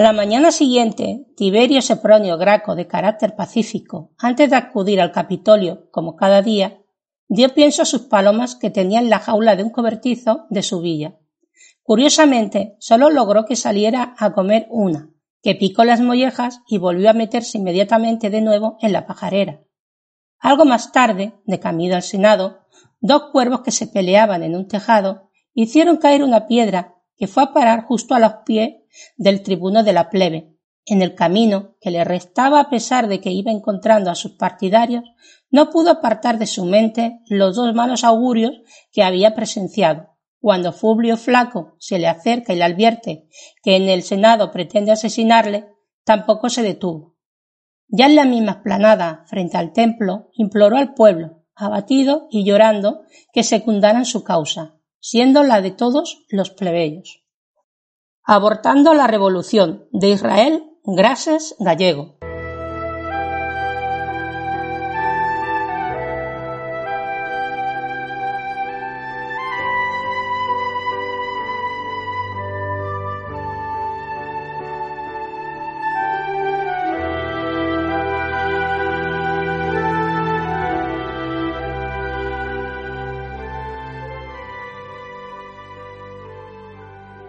A la mañana siguiente, Tiberio Sepronio Graco, de carácter pacífico, antes de acudir al Capitolio, como cada día, dio pienso a sus palomas que tenía en la jaula de un cobertizo de su villa. Curiosamente, solo logró que saliera a comer una, que picó las mollejas y volvió a meterse inmediatamente de nuevo en la pajarera. Algo más tarde, de camino al Senado, dos cuervos que se peleaban en un tejado hicieron caer una piedra que fue a parar justo a los pies del tribuno de la plebe. En el camino que le restaba a pesar de que iba encontrando a sus partidarios, no pudo apartar de su mente los dos malos augurios que había presenciado. Cuando Publio Flaco se le acerca y le advierte que en el Senado pretende asesinarle, tampoco se detuvo. Ya en la misma esplanada, frente al templo, imploró al pueblo, abatido y llorando, que secundaran su causa, siendo la de todos los plebeyos. Abortando la revolución de Israel Grases Gallego.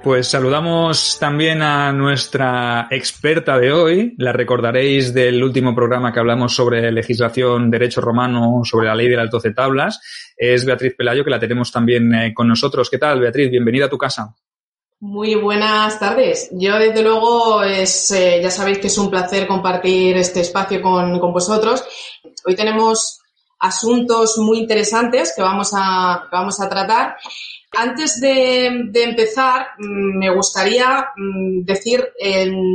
Pues saludamos también a nuestra experta de hoy. La recordaréis del último programa que hablamos sobre legislación, derecho romano, sobre la ley del alto de tablas. Es Beatriz Pelayo, que la tenemos también eh, con nosotros. ¿Qué tal, Beatriz? Bienvenida a tu casa. Muy buenas tardes. Yo, desde luego, es, eh, ya sabéis que es un placer compartir este espacio con, con vosotros. Hoy tenemos asuntos muy interesantes que vamos a, vamos a tratar antes de, empezar, mm, me gustaría mm, decir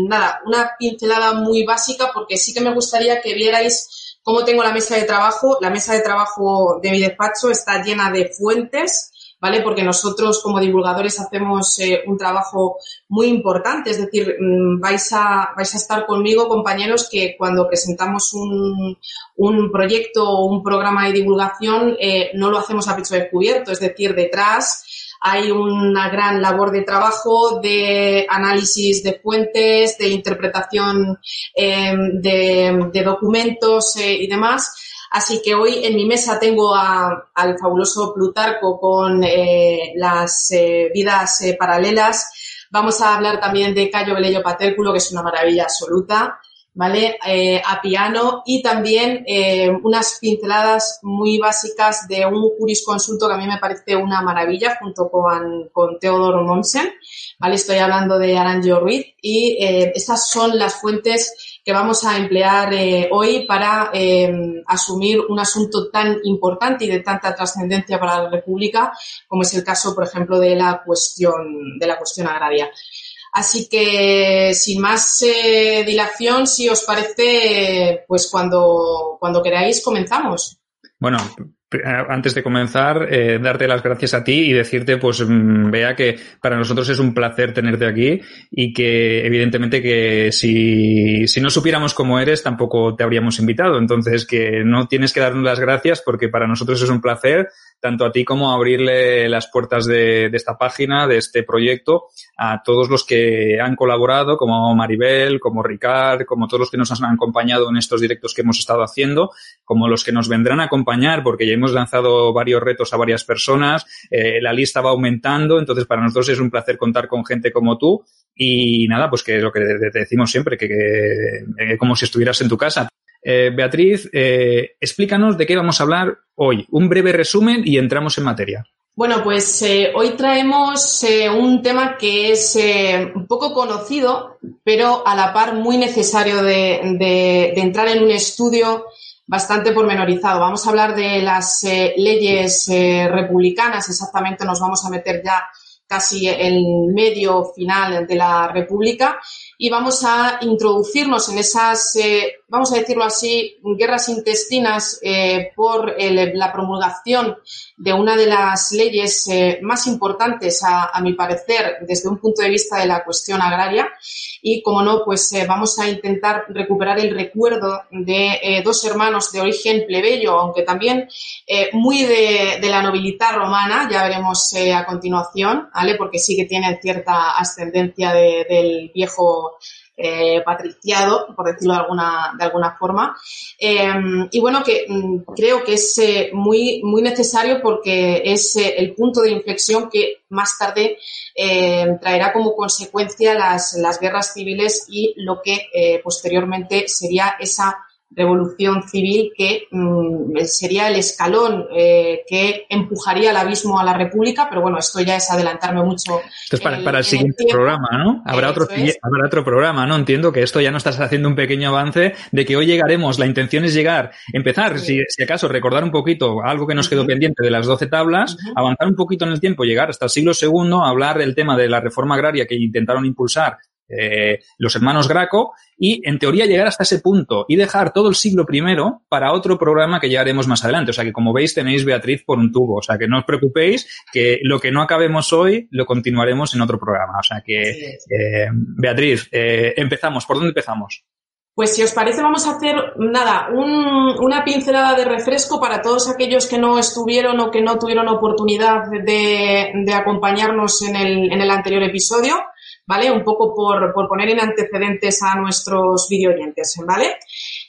nada, una pincelada muy básica porque sí que me gustaría que vierais cómo tengo la mesa de trabajo. La mesa de trabajo de mi despacho está llena de fuentes ¿vale? Porque nosotros como divulgadores hacemos eh, un trabajo muy importante, es decir, mm, vais a, vais a estar conmigo, compañeros, que cuando presentamos un, un proyecto o un programa de divulgación eh, no lo hacemos a pecho descubierto, es decir, detrás hay una gran labor de trabajo de análisis de fuentes, de interpretación eh, de, de, documentos y demás Así que hoy en mi mesa tengo al fabuloso Plutarco con eh, las eh, vidas eh, paralelas. Vamos a hablar también de Cayo Velello Patérculo, que es una maravilla absoluta, ¿vale? a piano y también unas pinceladas muy básicas de un jurisconsulto que a mí me parece una maravilla junto con, con Teodoro Monsen, ¿vale? Estoy hablando de Aranjo Ruiz y estas son las fuentes que vamos a emplear eh, hoy para eh, asumir un asunto tan importante y de tanta trascendencia para la República como es el caso, por ejemplo, de la cuestión, de la cuestión agraria. Así que, sin más eh, dilación, si os parece, pues cuando, cuando queráis, comenzamos. Bueno, antes de comenzar, eh, darte las gracias a ti y decirte, pues, mm, vea que para nosotros es un placer tenerte aquí y que evidentemente que si, si no supiéramos cómo eres, tampoco te habríamos invitado. Entonces, que no tienes que darnos las gracias porque para nosotros es un placer tanto a ti como abrirle las puertas de, esta página, de este proyecto, a todos los que han colaborado, como Maribel, como Ricard, como todos los que nos han acompañado en estos directos que hemos estado haciendo, como los que nos vendrán a acompañar, porque ya hemos lanzado varios retos a varias personas, eh, la lista va aumentando, entonces para nosotros es un placer contar con gente como tú y nada, pues que lo que te decimos siempre, que, que eh, como si estuvieras en tu casa. Eh, Beatriz, eh, explícanos de qué vamos a hablar hoy. Un breve resumen y entramos en materia. Bueno, pues eh, hoy traemos un tema que es un poco conocido, pero a la par muy necesario de, entrar en un estudio bastante pormenorizado. Vamos a hablar de las leyes republicanas, exactamente nos vamos a meter ya casi el medio final de la República y vamos a introducirnos en esas, vamos a decirlo así, guerras intestinas eh, por la promulgación de una de las leyes eh, más importantes, a, mi parecer, desde un punto de vista de la cuestión agraria. Y, como no, pues eh, vamos a intentar recuperar el recuerdo de dos hermanos de origen plebeyo, aunque también muy de, la nobilidad romana, ya veremos a continuación, ¿vale? Porque sí que tienen cierta ascendencia de, del viejo eh, patriciado, por decirlo de alguna, de alguna forma. Eh, y bueno, que mm, creo que es eh, muy, muy necesario porque es eh, el punto de inflexión que más tarde eh, traerá como consecuencia las, las guerras civiles y lo que posteriormente sería esa revolución civil que mmm, sería el escalón eh, que empujaría al abismo a la República, pero bueno, esto ya es adelantarme mucho. Esto es para el, para el siguiente el programa, ¿no? Habrá otro, es. habrá otro programa, ¿no? Entiendo que esto ya no estás haciendo un pequeño avance de que hoy llegaremos, la intención es llegar, empezar, sí. si, si, acaso, recordar un poquito algo que nos quedó uh -huh. pendiente de las 12 tablas, uh -huh. avanzar un poquito en el tiempo, llegar hasta el siglo segundo, hablar del tema de la reforma agraria que intentaron impulsar eh, los hermanos Graco y en teoría llegar hasta ese punto y dejar todo el siglo primero para otro programa que llegaremos más adelante. O sea que como veis tenéis Beatriz por un tubo. O sea que no os preocupéis que lo que no acabemos hoy lo continuaremos en otro programa. O sea que eh, Beatriz, eh, empezamos. ¿Por dónde empezamos? Pues si os parece vamos a hacer nada, un, una pincelada de refresco para todos aquellos que no estuvieron o que no tuvieron oportunidad de, de acompañarnos en el, en el anterior episodio. ¿Vale? Un poco por, por poner en antecedentes a nuestros videoyentes, ¿vale?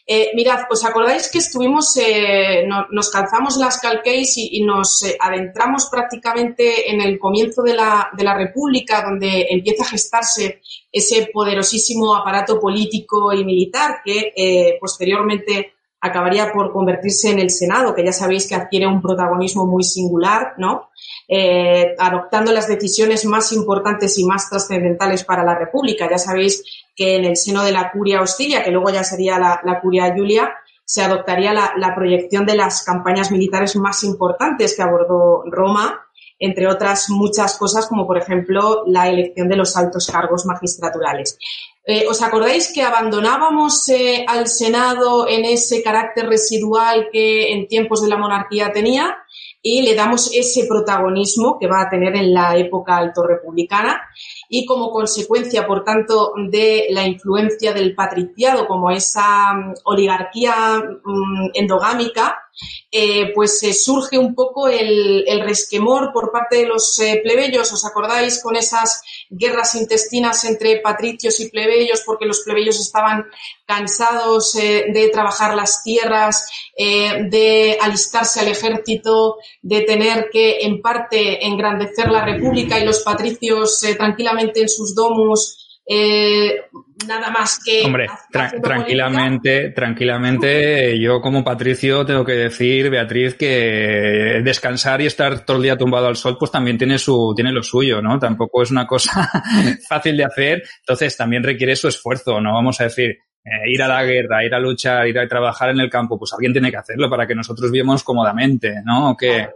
Eh, mirad, ¿os acordáis que estuvimos, eh, no, nos calzamos las calquéis y, nos eh, adentramos prácticamente en el comienzo de la, de la República, donde empieza a gestarse ese poderosísimo aparato político y militar que posteriormente acabaría por convertirse en el Senado, que ya sabéis que adquiere un protagonismo muy singular, ¿no? Eh, adoptando las decisiones más importantes y más trascendentales para la República. Ya sabéis que en el seno de la curia hostilia, que luego ya sería la, curia Julia, se adoptaría la, proyección de las campañas militares más importantes que abordó Roma, entre otras muchas cosas, como por ejemplo la elección de los altos cargos magistraturales. Eh, ¿Os acordáis que abandonábamos eh, al Senado en ese carácter residual que en tiempos de la monarquía tenía y le damos ese protagonismo que va a tener en la época alto republicana? y como consecuencia, por tanto, de la influencia del patriciado como esa um, oligarquía um, endogámica, eh, pues eh, surge un poco el, resquemor por parte de los eh, plebeyos. ¿Os acordáis con esas guerras intestinas entre patricios y plebeyos porque los plebeyos estaban cansados de trabajar las tierras, de alistarse al ejército, de tener que en parte engrandecer la república y los patricios tranquilamente en sus domus nada más que. Hombre, tra tranquilamente, política. tranquilamente, yo como Patricio tengo que decir, Beatriz, que descansar y estar todo el día tumbado al sol, pues también tiene su, tiene lo suyo, ¿no? Tampoco es una cosa fácil de hacer, entonces también requiere su esfuerzo, ¿no? Vamos a decir, eh, ir a la guerra, ir a luchar, ir a trabajar en el campo, pues alguien tiene que hacerlo para que nosotros vivamos cómodamente, ¿no? ¿O qué? Claro,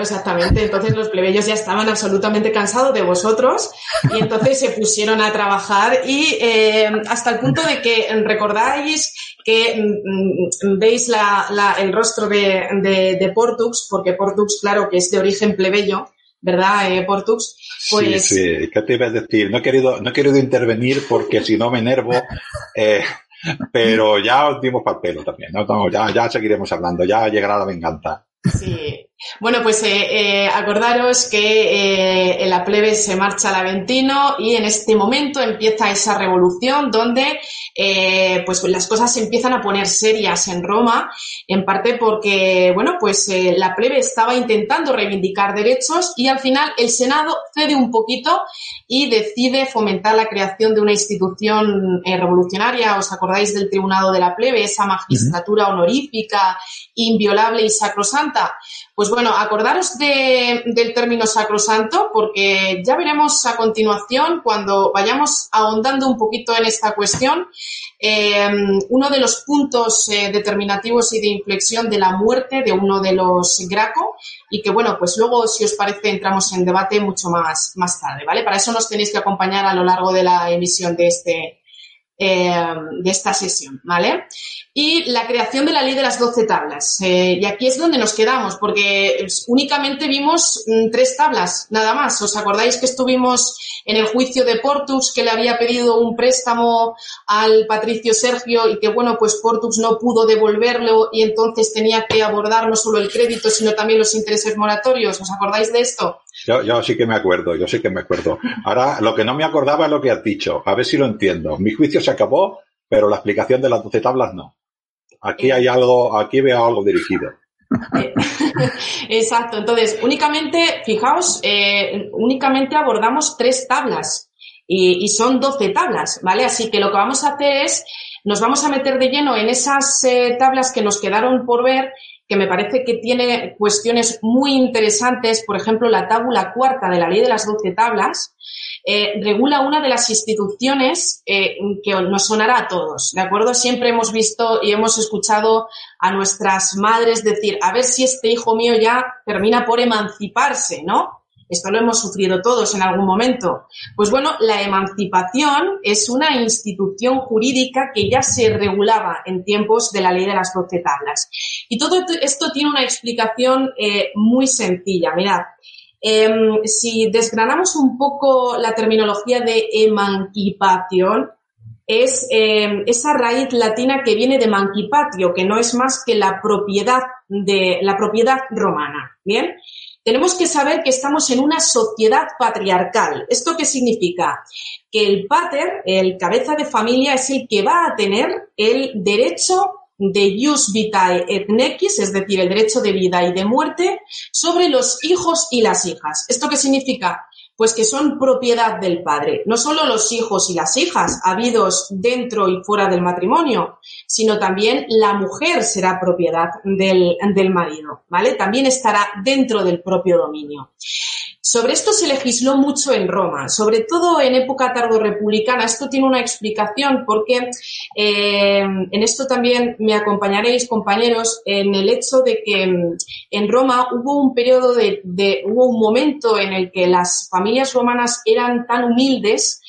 exactamente. Entonces los plebeyos ya estaban absolutamente cansados de vosotros y entonces se pusieron a trabajar y eh, hasta el punto de que recordáis que mm, mm, veis el rostro de, de, Portux, porque Portux, claro, que es de origen plebeyo, ¿verdad, eh, Portux? Pues... Sí, sí, ¿qué te iba a decir? No he querido, no he querido intervenir porque si no me enervo, eh, pero ya os dimos para el pelo también, ¿no? ya, ya seguiremos hablando, ya llegará la venganza. Sí. Bueno, pues eh, eh, acordaros que eh, en la plebe se marcha al Aventino y en este momento empieza esa revolución donde pues las cosas se empiezan a poner serias en Roma, en parte porque, bueno, pues la plebe estaba intentando reivindicar derechos y al final el Senado cede un poquito y decide fomentar la creación de una institución revolucionaria. ¿Os acordáis del Tribunado de la Plebe, esa magistratura honorífica, inviolable y sacrosanta? Pues bueno, acordaros del término sacrosanto porque ya veremos a continuación cuando vayamos ahondando un poquito en esta cuestión em, uno de los puntos eh, determinativos y de inflexión de la muerte de uno de los Graco y que bueno, pues luego si os parece entramos en debate mucho más, más tarde, ¿vale? Para eso nos tenéis que acompañar a lo largo de la emisión de este, eh, de esta sesión, ¿vale? Y la creación de la ley de las doce tablas. Eh, y aquí es donde nos quedamos, porque únicamente vimos mm, tres tablas, nada más. ¿Os acordáis que estuvimos en el juicio de Portux, que le había pedido un préstamo al Patricio Sergio y que, bueno, pues Portux no pudo devolverlo y entonces tenía que abordar no solo el crédito, sino también los intereses moratorios? ¿Os acordáis de esto? Yo, yo sí que me acuerdo, yo sí que me acuerdo. Ahora, lo que no me acordaba es lo que has dicho. A ver si lo entiendo. Mi juicio se acabó, pero la explicación de las doce tablas no. Aquí hay algo, aquí veo algo dirigido. Exacto. Entonces, únicamente, fijaos, eh, únicamente abordamos tres tablas y, son doce tablas, ¿vale? Así que lo que vamos a hacer es, nos vamos a meter de lleno en esas eh, tablas que nos quedaron por ver que me parece que tiene cuestiones muy interesantes, por ejemplo, la tábula cuarta de la ley de las doce tablas, eh, regula una de las instituciones eh, que nos sonará a todos, ¿de acuerdo? Siempre hemos visto y hemos escuchado a nuestras madres decir, a ver si este hijo mío ya termina por emanciparse, ¿no? Esto lo hemos sufrido todos en algún momento. Pues bueno, la emancipación es una institución jurídica que ya se regulaba en tiempos de la ley de las doce tablas. Y todo esto tiene una explicación eh, muy sencilla. Mirad, em, si desgranamos un poco la terminología de emancipación, es em, esa raíz latina que viene de mancipatio, que no es más que la propiedad de la propiedad romana. Bien, tenemos que saber que estamos en una sociedad patriarcal. ¿Esto qué significa? Que el pater, el cabeza de familia, es el que va a tener el derecho de jus vitae et nequis, es decir, el derecho de vida y de muerte, sobre los hijos y las hijas. ¿Esto qué significa? Pues que son propiedad del padre. No solo los hijos y las hijas habidos dentro y fuera del matrimonio, sino también la mujer será propiedad del, del marido, ¿vale? También estará dentro del propio dominio. Sobre esto se legisló mucho en Roma, sobre todo en época tardorrepublicana. Esto tiene una explicación porque eh, en esto también me acompañaréis, compañeros, en el hecho de que mm, en Roma hubo un periodo de, de, hubo un momento en el que las familias romanas eran tan humildes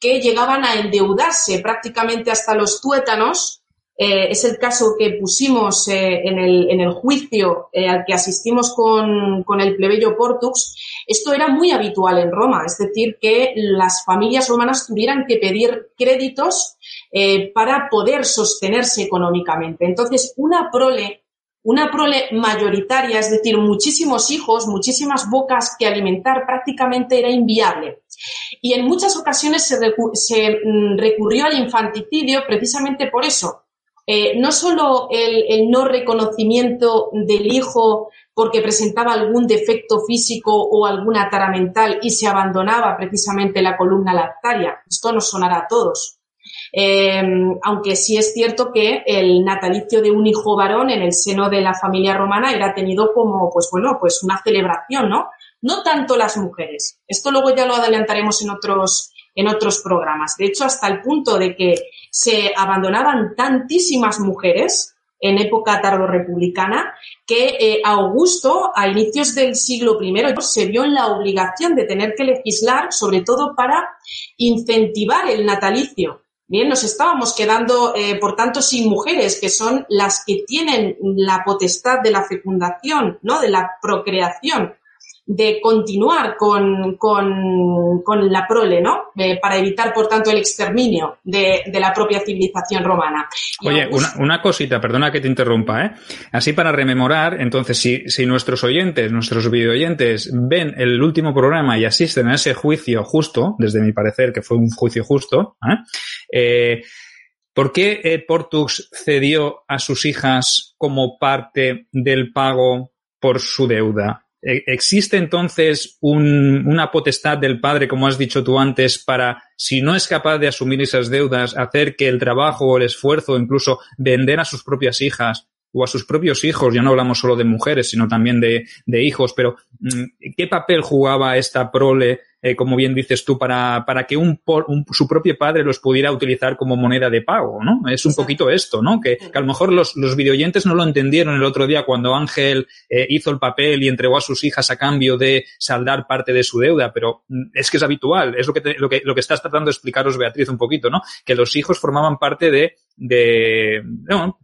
que llegaban a endeudarse prácticamente hasta los tuétanos eh, es el caso que pusimos eh, en, el, juicio eh, al que asistimos con, con, el plebeyo Portux. Esto era muy habitual en Roma, es decir, que las familias romanas tuvieran que pedir créditos para poder sostenerse económicamente. Entonces, una prole una prole mayoritaria, es decir, muchísimos hijos, muchísimas bocas que alimentar, prácticamente era inviable. Y en muchas ocasiones se, se mm, recurrió al infanticidio precisamente por eso, eh, no solo el, no reconocimiento del hijo porque presentaba algún defecto físico o alguna tara mental y se abandonaba precisamente la columna lactaria. Esto nos sonará a todos. Eh, aunque sí es cierto que el natalicio de un hijo varón en el seno de la familia romana era tenido como, pues bueno, pues una celebración, ¿no? No tanto las mujeres. Esto luego ya lo adelantaremos en otros, en otros programas. De hecho, hasta el punto de que se abandonaban tantísimas mujeres en época tardorrepublicana que eh, Augusto, a inicios del siglo I, se vio en la obligación de tener que legislar, sobre todo para incentivar el natalicio. Bien, nos estábamos quedando, eh, por tanto, sin mujeres, que son las que tienen la potestad de la fecundación, ¿no? De la procreación de continuar con, con, la prole, ¿no? para evitar, por tanto, el exterminio de, la propia civilización romana. Oye, una, cosita, perdona que te interrumpa, ¿eh? Así para rememorar, entonces, si, si nuestros oyentes, nuestros videoyentes ven el último programa y asisten a ese juicio justo, desde mi parecer que fue un juicio justo, ¿eh? eh ¿Por qué eh, Portux cedió a sus hijas como parte del pago por su deuda? E, ¿Existe entonces una potestad del padre, como has dicho tú antes, para, si no es capaz de asumir esas deudas, hacer que el trabajo o el esfuerzo, incluso vender a sus propias hijas o a sus propios hijos, ya no hablamos solo de mujeres, sino también de, de hijos, pero mm, ¿qué papel jugaba esta prole eh, como bien dices tú, para, para que un, su propio padre los pudiera utilizar como moneda de pago, ¿no? Es un poquito esto, ¿no? Que, a lo mejor los, los videoyentes no lo entendieron el otro día cuando Ángel eh, hizo el papel y entregó a sus hijas a cambio de saldar parte de su deuda, pero mm, es que es habitual, es lo que, lo que, lo que estás tratando de explicaros, Beatriz, un poquito, ¿no? Que los hijos formaban parte de, de,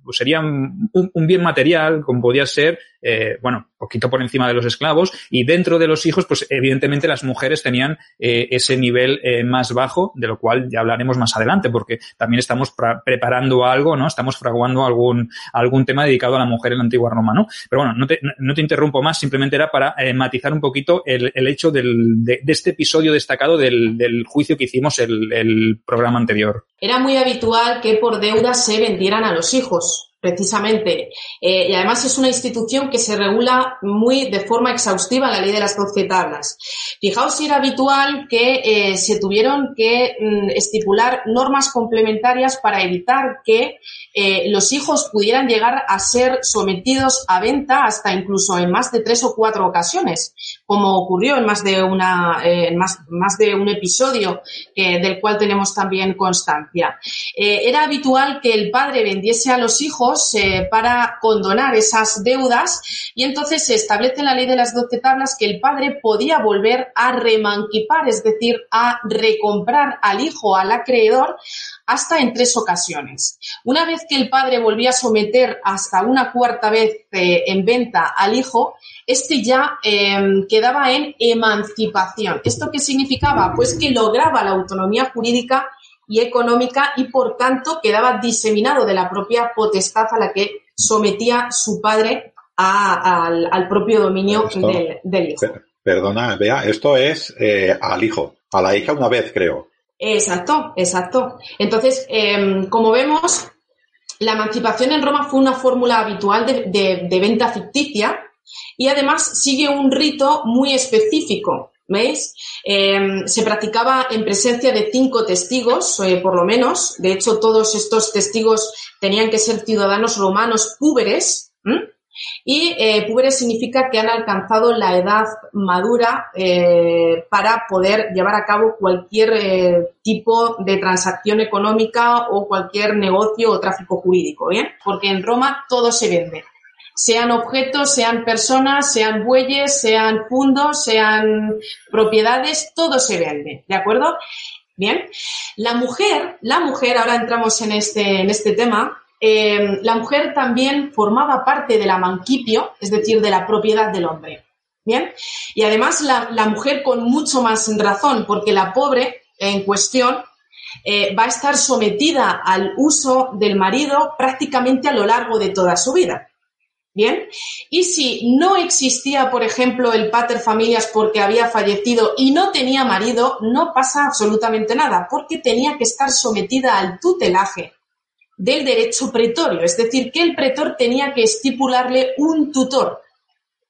pues serían un, bien material, como podía ser, eh, bueno, poquito por encima de los esclavos, y dentro de los hijos, pues evidentemente las mujeres tenían eh, ese nivel eh, más bajo, de lo cual ya hablaremos más adelante, porque también estamos preparando algo, ¿no? Estamos fraguando algún, algún tema dedicado a la mujer en la antigua Roma, ¿no? Pero bueno, no te, interrumpo más, simplemente era para matizar un poquito el, el hecho del, de, de, este episodio destacado del, del juicio que hicimos el, el programa anterior. Era muy habitual que por deuda se vendieran a los hijos precisamente. Eh, y además es una institución que se regula muy de forma exhaustiva la ley de las doce tablas. Fijaos era habitual que eh, se tuvieron que mm, estipular normas complementarias para evitar que eh, los hijos pudieran llegar a ser sometidos a venta hasta incluso en más de tres o cuatro ocasiones, como ocurrió en más de una, en más, más de un episodio del cual tenemos también constancia. era habitual que el padre vendiese a los hijos eh, para condonar esas deudas y entonces se establece en la ley de las doce tablas que el padre podía volver a remanquipar, es decir, a recomprar al hijo, al acreedor, hasta en tres ocasiones. Una vez que el padre volvía a someter hasta una cuarta vez eh, en venta al hijo, este ya em, quedaba en emancipación. ¿Esto qué significaba? Pues que lograba la autonomía jurídica y económica y por tanto quedaba diseminado de la propia potestad a la que sometía su padre al, propio dominio del, hijo. Perdona, vea, esto es eh, al hijo, a la hija una vez, creo. Exacto, exacto. Entonces, em, como vemos, la emancipación en Roma fue una fórmula habitual de, de venta ficticia y además sigue un rito muy específico ¿Veis? Em, se practicaba en presencia de cinco testigos, eh, por lo menos. De hecho, todos estos testigos tenían que ser ciudadanos romanos púberes. Y eh, púberes significa que han alcanzado la edad madura eh, para poder llevar a cabo cualquier tipo de transacción económica o cualquier negocio o tráfico jurídico, ¿bien? Porque en Roma todo se vende sean objetos, sean personas, sean bueyes, sean fundos, sean propiedades, todo se vende, ¿de acuerdo? Bien, la mujer, la mujer, ahora entramos en este, en este tema, eh, la mujer también formaba parte de la manquipio, es decir, de la propiedad del hombre. Bien, y además la, la mujer con mucho más razón, porque la pobre en cuestión eh, va a estar sometida al uso del marido prácticamente a lo largo de toda su vida. Bien, y si no existía, por ejemplo, el pater familias porque había fallecido y no tenía marido, no pasa absolutamente nada, porque tenía que estar sometida al tutelaje del derecho pretorio, es decir, que el pretor tenía que estipularle un tutor.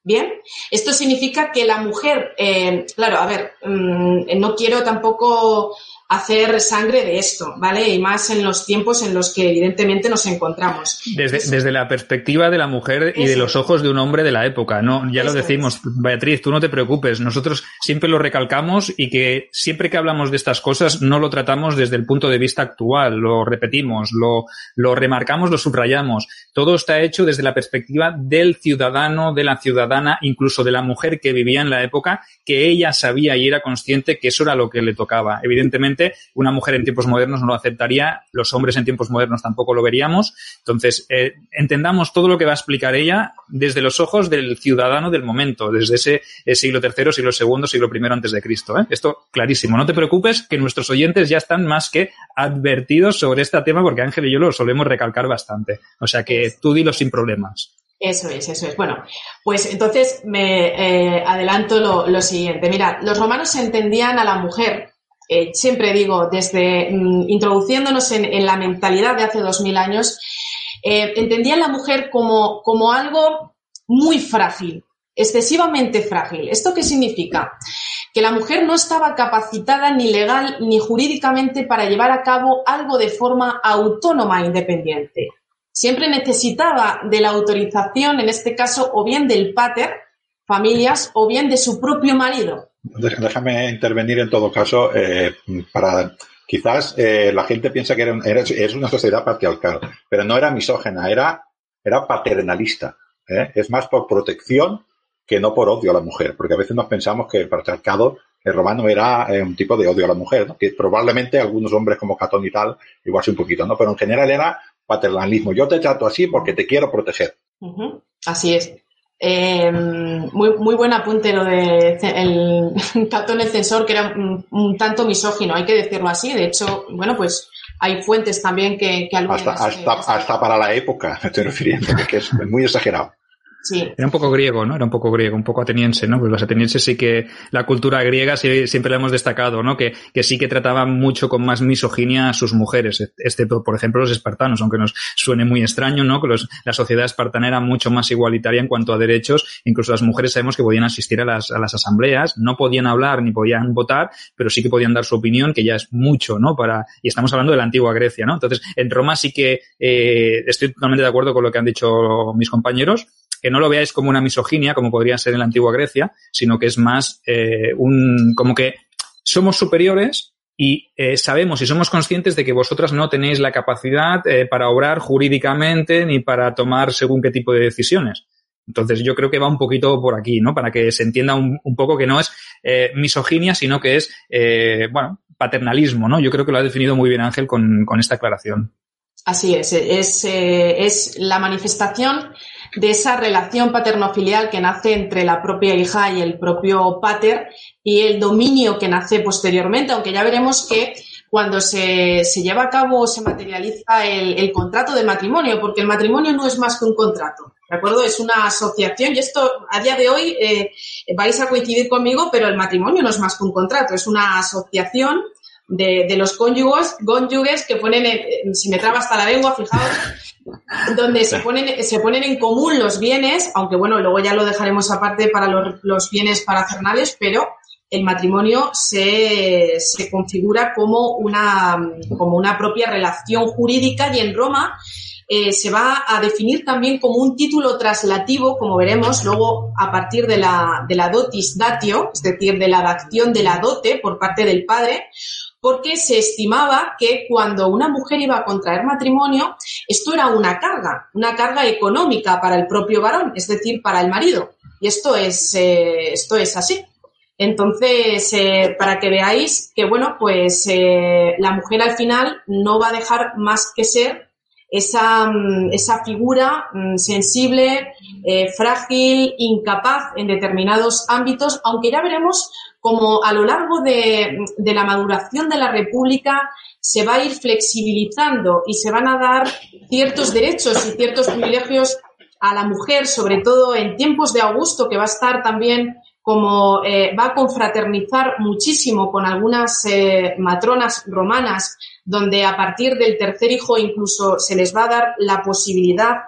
Bien, esto significa que la mujer, eh, claro, a ver, mm, no quiero tampoco hacer sangre de esto, ¿vale? Y más en los tiempos en los que evidentemente nos encontramos. Desde, desde la perspectiva de la mujer y de los ojos de un hombre de la época, ¿no? Ya lo decimos, Beatriz, tú no te preocupes, nosotros siempre lo recalcamos y que siempre que hablamos de estas cosas no lo tratamos desde el punto de vista actual, lo repetimos, lo, lo remarcamos, lo subrayamos. Todo está hecho desde la perspectiva del ciudadano, de la ciudadana, incluso de la mujer que vivía en la época, que ella sabía y era consciente que eso era lo que le tocaba. Evidentemente, una mujer en tiempos modernos no lo aceptaría, los hombres en tiempos modernos tampoco lo veríamos. Entonces, eh, entendamos todo lo que va a explicar ella desde los ojos del ciudadano del momento, desde ese eh, siglo III, siglo II, siglo I antes de Cristo. ¿eh? Esto clarísimo. No te preocupes que nuestros oyentes ya están más que advertidos sobre este tema porque Ángel y yo lo solemos recalcar bastante. O sea que tú dilo sin problemas. Eso es, eso es. Bueno, pues entonces me eh, adelanto lo, siguiente. Mira, los romanos entendían a la mujer, eh, siempre digo, desde mm, introduciéndonos en, la mentalidad de hace dos mil años, eh, entendían la mujer como, como algo muy frágil, excesivamente frágil. ¿Esto qué significa? Que la mujer no estaba capacitada ni legal ni jurídicamente para llevar a cabo algo de forma autónoma e independiente siempre necesitaba de la autorización, en este caso, o bien del pater, familias, o bien de su propio marido. Déjame intervenir en todo caso eh, para quizás eh, la gente piensa que era, es una sociedad patriarcal, pero no era misógena, era, era paternalista. ¿eh? Es más por protección que no por odio a la mujer, porque a veces nos pensamos que el patriarcado el romano era un tipo de odio a la mujer, que probablemente algunos hombres como Catón y tal, igual sí un poquito, ¿no? Pero en general era paternalismo. Yo te trato así porque te quiero proteger. Así es. Eh, muy, muy buen apunte lo de el Catón el censor, que era un, tanto misógino, hay que decirlo así. De hecho, bueno, pues hay fuentes también que, que hasta, hasta, hasta, para la época, me estoy refiriendo, que es muy exagerado. Era un poco griego, ¿no? Era un poco griego, un poco ateniense, ¿no? Pues los atenienses sí que la cultura griega siempre la hemos destacado, ¿no? Que, que sí que trataban mucho con más misoginia a sus mujeres, excepto, por ejemplo, los espartanos, aunque nos suene muy extraño, ¿no? Que la sociedad espartana era mucho más igualitaria en cuanto a derechos. Incluso las mujeres sabemos que podían asistir a las, a las asambleas, no podían hablar ni podían votar, pero sí que podían dar su opinión, que ya es mucho, ¿no? Para, y estamos hablando de la antigua Grecia, ¿no? Entonces, en Roma sí que eh, estoy totalmente de acuerdo con lo que han dicho mis compañeros que no lo veáis como una misoginia, como podría ser en la antigua Grecia, sino que es más eh, un, como que somos superiores y eh, sabemos y somos conscientes de que vosotras no tenéis la capacidad eh, para obrar jurídicamente ni para tomar según qué tipo de decisiones. Entonces yo creo que va un poquito por aquí, ¿no? Para que se entienda un, poco que no es misoginia, sino que es, bueno, paternalismo, ¿no? Yo creo que lo ha definido muy bien Ángel con, con esta aclaración. Así es, es, es la manifestación de esa relación paterno-filial que nace entre la propia hija y el propio pater y el dominio que nace posteriormente, aunque ya veremos que cuando se, se lleva a cabo se materializa el, contrato de matrimonio, porque el matrimonio no es más que un contrato, ¿de acuerdo? Es una asociación y esto a día de hoy eh, vais a coincidir conmigo, pero el matrimonio no es más que un contrato, es una asociación de, de los cónyuges, cónyuges que ponen, si me traba hasta la lengua, fijaos, donde se ponen, se ponen en común los bienes, aunque bueno, luego ya lo dejaremos aparte para los, los bienes parafernales, pero el matrimonio se, se, configura como una, como una propia relación jurídica y en Roma eh, se va a definir también como un título traslativo, como veremos luego a partir de la, de la dotis datio, es decir, de la adacción de la dote por parte del padre, porque se estimaba que cuando una mujer iba a contraer matrimonio, esto era una carga, una carga económica para el propio varón, es decir, para el marido. Y esto es, eh, esto es así. Entonces, eh, para que veáis que, bueno, pues eh, la mujer al final no va a dejar más que ser esa, mm, esa figura mm, sensible, frágil, incapaz en determinados ámbitos, aunque ya veremos como a lo largo de, la maduración de la República se va a ir flexibilizando y se van a dar ciertos derechos y ciertos privilegios a la mujer, sobre todo en tiempos de Augusto, que va a estar también como eh, va a confraternizar muchísimo con algunas eh, matronas romanas, donde a partir del tercer hijo incluso se les va a dar la posibilidad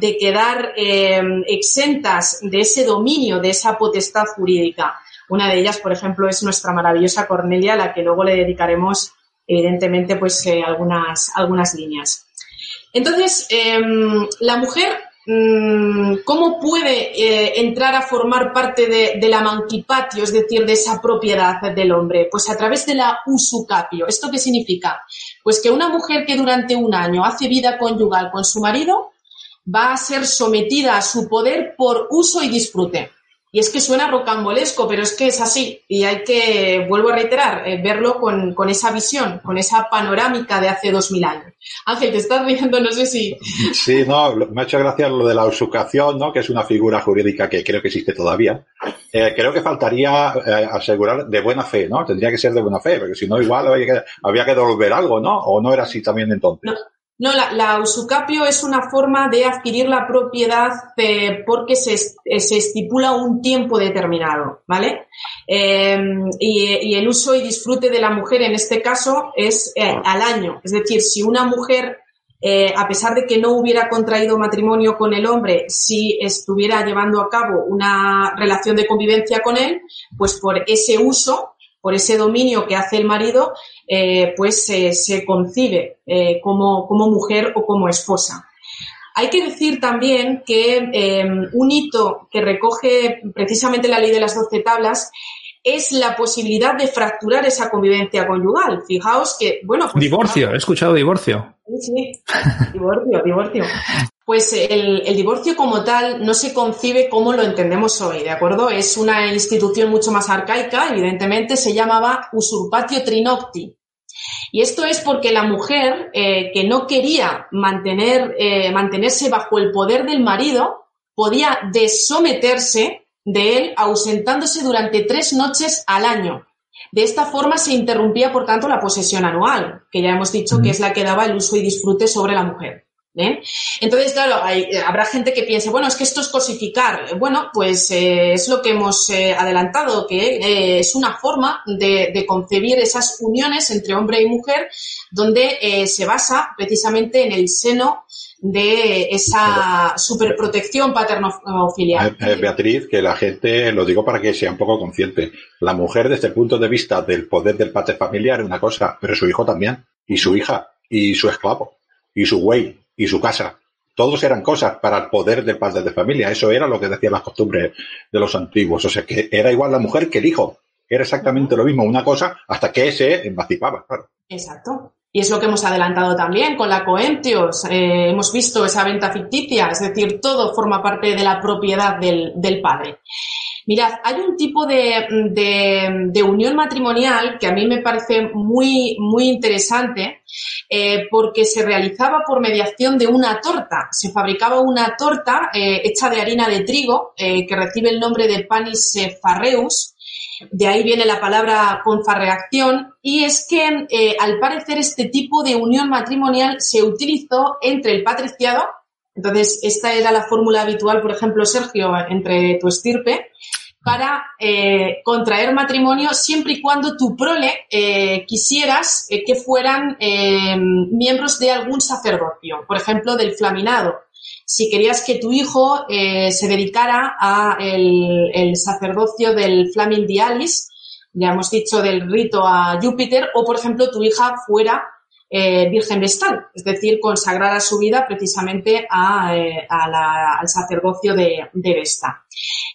de quedar eh, exentas de ese dominio, de esa potestad jurídica. Una de ellas, por ejemplo, es nuestra maravillosa Cornelia, a la que luego le dedicaremos, evidentemente, pues eh, algunas, algunas líneas. Entonces, em, la mujer, mm, ¿cómo puede eh, entrar a formar parte de, la manquipatio, es decir, de esa propiedad del hombre? Pues a través de la usucapio. ¿Esto qué significa? Pues que una mujer que durante un año hace vida conyugal con su marido va a ser sometida a su poder por uso y disfrute. Y es que suena rocambolesco, pero es que es así. Y hay que, vuelvo a reiterar, eh, verlo con, con, esa visión, con esa panorámica de hace dos mil años. Ángel, te estás riendo, no sé si. Sí, no, me ha hecho gracia lo de la usucación, ¿no? Que es una figura jurídica que creo que existe todavía. Eh, creo que faltaría eh, asegurar de buena fe, ¿no? Tendría que ser de buena fe, porque si no, igual había que, había que devolver algo, ¿no? O no era así también entonces. No. No, la, la, usucapio es una forma de adquirir la propiedad eh, porque se, eh, se, estipula un tiempo determinado, ¿vale? Eh, y, el uso y disfrute de la mujer en este caso es al año. Es decir, si una mujer, a pesar de que no hubiera contraído matrimonio con el hombre, si estuviera llevando a cabo una relación de convivencia con él, pues por ese uso por ese dominio que hace el marido, eh, pues eh, se concibe eh, como, como, mujer o como esposa. Hay que decir también que em, un hito que recoge precisamente la ley de las doce tablas es la posibilidad de fracturar esa convivencia conyugal. Fijaos que, bueno. Pues, divorcio, he escuchado divorcio. Sí, sí, divorcio, divorcio pues el, el, divorcio como tal no se concibe como lo entendemos hoy, ¿de acuerdo? Es una institución mucho más arcaica, evidentemente se llamaba usurpatio trinocti. Y esto es porque la mujer eh, que no quería mantener, eh, mantenerse bajo el poder del marido podía desometerse de él ausentándose durante tres noches al año. De esta forma se interrumpía, por tanto, la posesión anual, que ya hemos dicho que es la que daba el uso y disfrute sobre la mujer. ¿Eh? Entonces, claro, hay, habrá gente que piense, bueno, es que esto es cosificar. Bueno, pues eh, es lo que hemos eh, adelantado, que eh, es una forma de, de, concebir esas uniones entre hombre y mujer, donde eh, se basa precisamente en el seno de esa superprotección paterno-filial. Beatriz, que la gente, lo digo para que sea un poco consciente, la mujer desde el punto de vista del poder del padre familiar es una cosa, pero su hijo también, y su hija, y su esclavo, y su güey, y su casa. Todos eran cosas para el poder del padre de familia. Eso era lo que decían las costumbres de los antiguos. O sea, que era igual la mujer que el hijo. Era exactamente lo mismo, una cosa, hasta que se emancipaba, claro. Exacto. Y es lo que hemos adelantado también con la Coentios. Eh, hemos visto esa venta ficticia, es decir, todo forma parte de la propiedad del, del padre. Mirad, hay un tipo de, de, de, unión matrimonial que a mí me parece muy, muy interesante eh, porque se realizaba por mediación de una torta. Se fabricaba una torta eh, hecha de harina de trigo eh, que recibe el nombre de panis farreus. De ahí viene la palabra confarreacción y es que al parecer este tipo de unión matrimonial se utilizó entre el patriciado, entonces, esta era la fórmula habitual, por ejemplo, Sergio, entre tu estirpe, para eh, contraer matrimonio siempre y cuando tu prole eh, quisieras eh, que fueran miembros de algún sacerdocio, por ejemplo, del flaminado. Si querías que tu hijo se dedicara a el, el, sacerdocio del flamin dialis, ya hemos dicho del rito a Júpiter, o por ejemplo tu hija fuera eh, virgen vestal, es decir, consagrara su vida precisamente eh, al sacerdocio de, de, Vesta.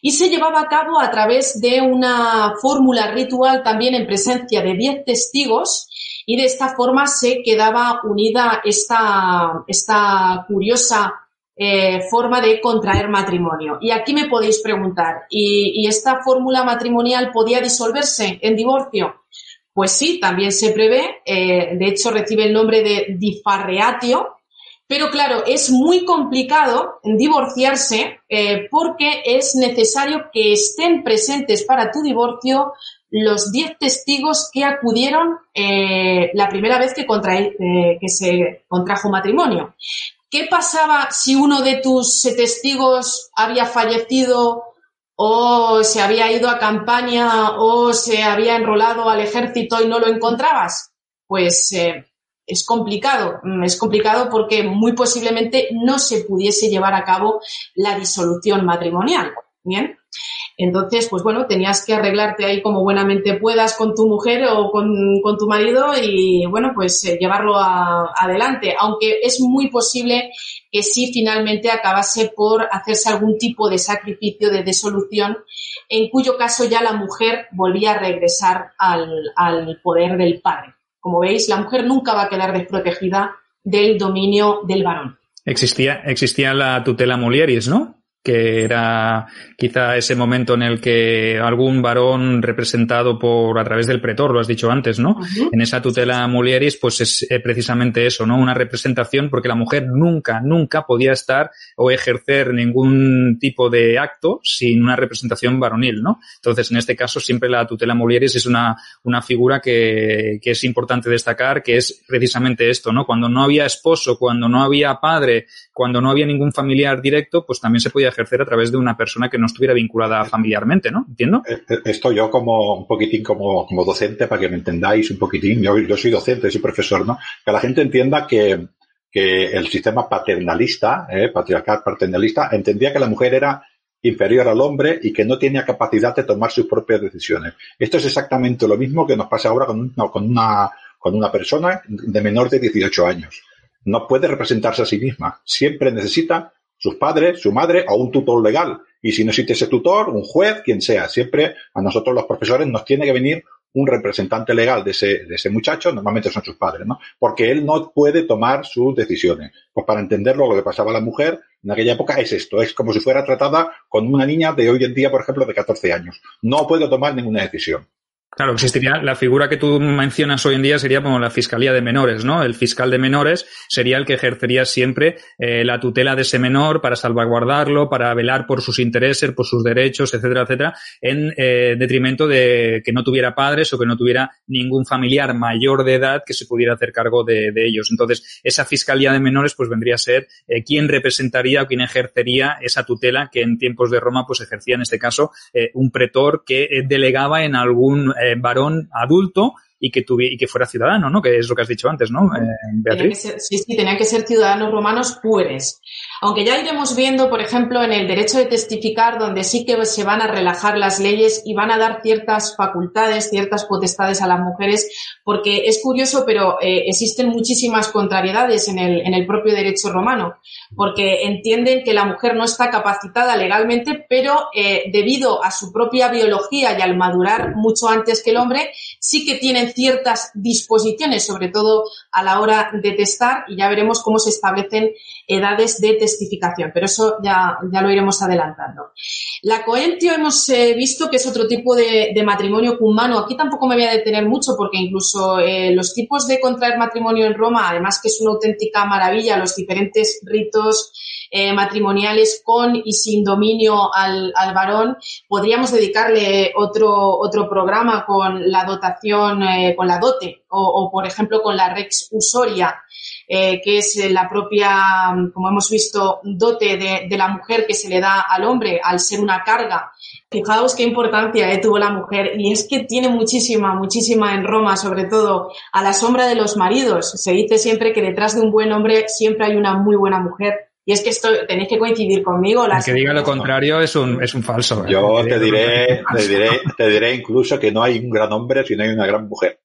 Y se llevaba a cabo a través de una fórmula ritual también en presencia de diez testigos y de esta forma se quedaba unida esta, curiosa eh, forma de contraer matrimonio. Y aquí me podéis preguntar, ¿y, y esta fórmula matrimonial podía disolverse en divorcio? Pues sí, también se prevé, eh, de hecho recibe el nombre de difarreatio, pero claro, es muy complicado divorciarse eh, porque es necesario que estén presentes para tu divorcio los 10 testigos que acudieron eh, la primera vez que, se contrajo matrimonio. ¿Qué pasaba si uno de tus testigos había fallecido o se había ido a campaña o se había enrolado al ejército y no lo encontrabas, pues eh, es complicado. Mm, es complicado porque muy posiblemente no se pudiese llevar a cabo la disolución matrimonial. Bien. Entonces, pues bueno, tenías que arreglarte ahí como buenamente puedas con tu mujer o con, con tu marido y bueno, pues eh, llevarlo adelante. Aunque es muy posible que sí finalmente acabase por hacerse algún tipo de sacrificio de desolución, en cuyo caso ya la mujer volvía a regresar al, al poder del padre. Como veis, la mujer nunca va a quedar desprotegida del dominio del varón. Existía, existía la tutela mulieris, ¿no? Que era quizá ese momento en el que algún varón representado por a través del pretor, lo has dicho antes, ¿no? En esa tutela mulieris, pues es eh, precisamente eso, ¿no? Una representación porque la mujer nunca, nunca podía estar o ejercer ningún tipo de acto sin una representación varonil, ¿no? Entonces, en este caso, siempre la tutela mulieris es una, una figura que, que es importante destacar, que es precisamente esto, ¿no? Cuando no había esposo, cuando no había padre, cuando no había ningún familiar directo, pues también se podía ejercer a través de una persona que no estuviera vinculada familiarmente, ¿no? ¿Entiendo? Eh, eh, esto yo como un poquitín como, como docente, para que me entendáis un poquitín, yo, yo soy docente, soy profesor, ¿no? Que la gente entienda que, que el sistema paternalista, eh, patriarcal paternalista, entendía que la mujer era inferior al hombre y que no tenía capacidad de tomar sus propias decisiones. Esto es exactamente lo mismo que nos pasa ahora con, con, una, con una persona de menor de 18 años. No puede representarse a sí misma. Siempre necesita sus padres, su madre o un tutor legal. Y si no existe ese tutor, un juez, quien sea, siempre a nosotros los profesores nos tiene que venir un representante legal de ese, de ese muchacho, normalmente son sus padres, ¿no? Porque él no puede tomar sus decisiones. Pues para entenderlo, lo que pasaba a la mujer en aquella época es esto, es como si fuera tratada con una niña de hoy en día, por ejemplo, de 14 años. No puede tomar ninguna decisión. Claro, existiría la figura que tú mencionas hoy en día sería como la fiscalía de menores, ¿no? El fiscal de menores sería el que ejercería siempre eh, la tutela de ese menor para salvaguardarlo, para velar por sus intereses, por sus derechos, etcétera, etcétera, en eh, detrimento de que no tuviera padres o que no tuviera ningún familiar mayor de edad que se pudiera hacer cargo de, ellos. Entonces, esa fiscalía de menores, pues vendría a ser eh, quien representaría o quien ejercería esa tutela que en tiempos de Roma, pues ejercía en este caso un pretor que delegaba en algún varón adulto y que, tuviera, y que fuera ciudadano, ¿no? Que es lo que has dicho antes, ¿no, eh, Beatriz? sí, sí, tenían que ser ciudadanos romanos pueres. Aunque ya iremos viendo, por ejemplo, en el derecho de testificar, donde sí que se van a relajar las leyes y van a dar ciertas facultades, ciertas potestades a las mujeres, porque es curioso, pero eh, existen muchísimas contrariedades en el, en el propio derecho romano, porque entienden que la mujer no está capacitada legalmente, pero eh, debido a su propia biología y al madurar mucho antes que el hombre, sí que tienen ciertas disposiciones, sobre todo a la hora de testar, y ya veremos cómo se establecen edades de testificación, pero eso ya, ya lo iremos adelantando. La coentio hemos eh, visto que es otro tipo de, matrimonio cumano. Aquí tampoco me voy a detener mucho porque incluso eh, los tipos de contraer matrimonio en Roma, además que es una auténtica maravilla, los diferentes ritos eh, matrimoniales con y sin dominio al, al, varón, podríamos dedicarle otro, otro programa con la dotación, con la dote o, o, por ejemplo, con la rex usoria eh, que es la propia, como hemos visto, dote de, la mujer que se le da al hombre al ser una carga. Fijaos qué importancia eh, tuvo la mujer y es que tiene muchísima, muchísima en Roma, sobre todo a la sombra de los maridos. Se dice siempre que detrás de un buen hombre siempre hay una muy buena mujer. Y es que esto tenéis que coincidir conmigo. El que diga lo contrario es un, es un falso. ¿eh? Yo te diré, te diré, te diré incluso que no hay un gran hombre si no hay una gran mujer.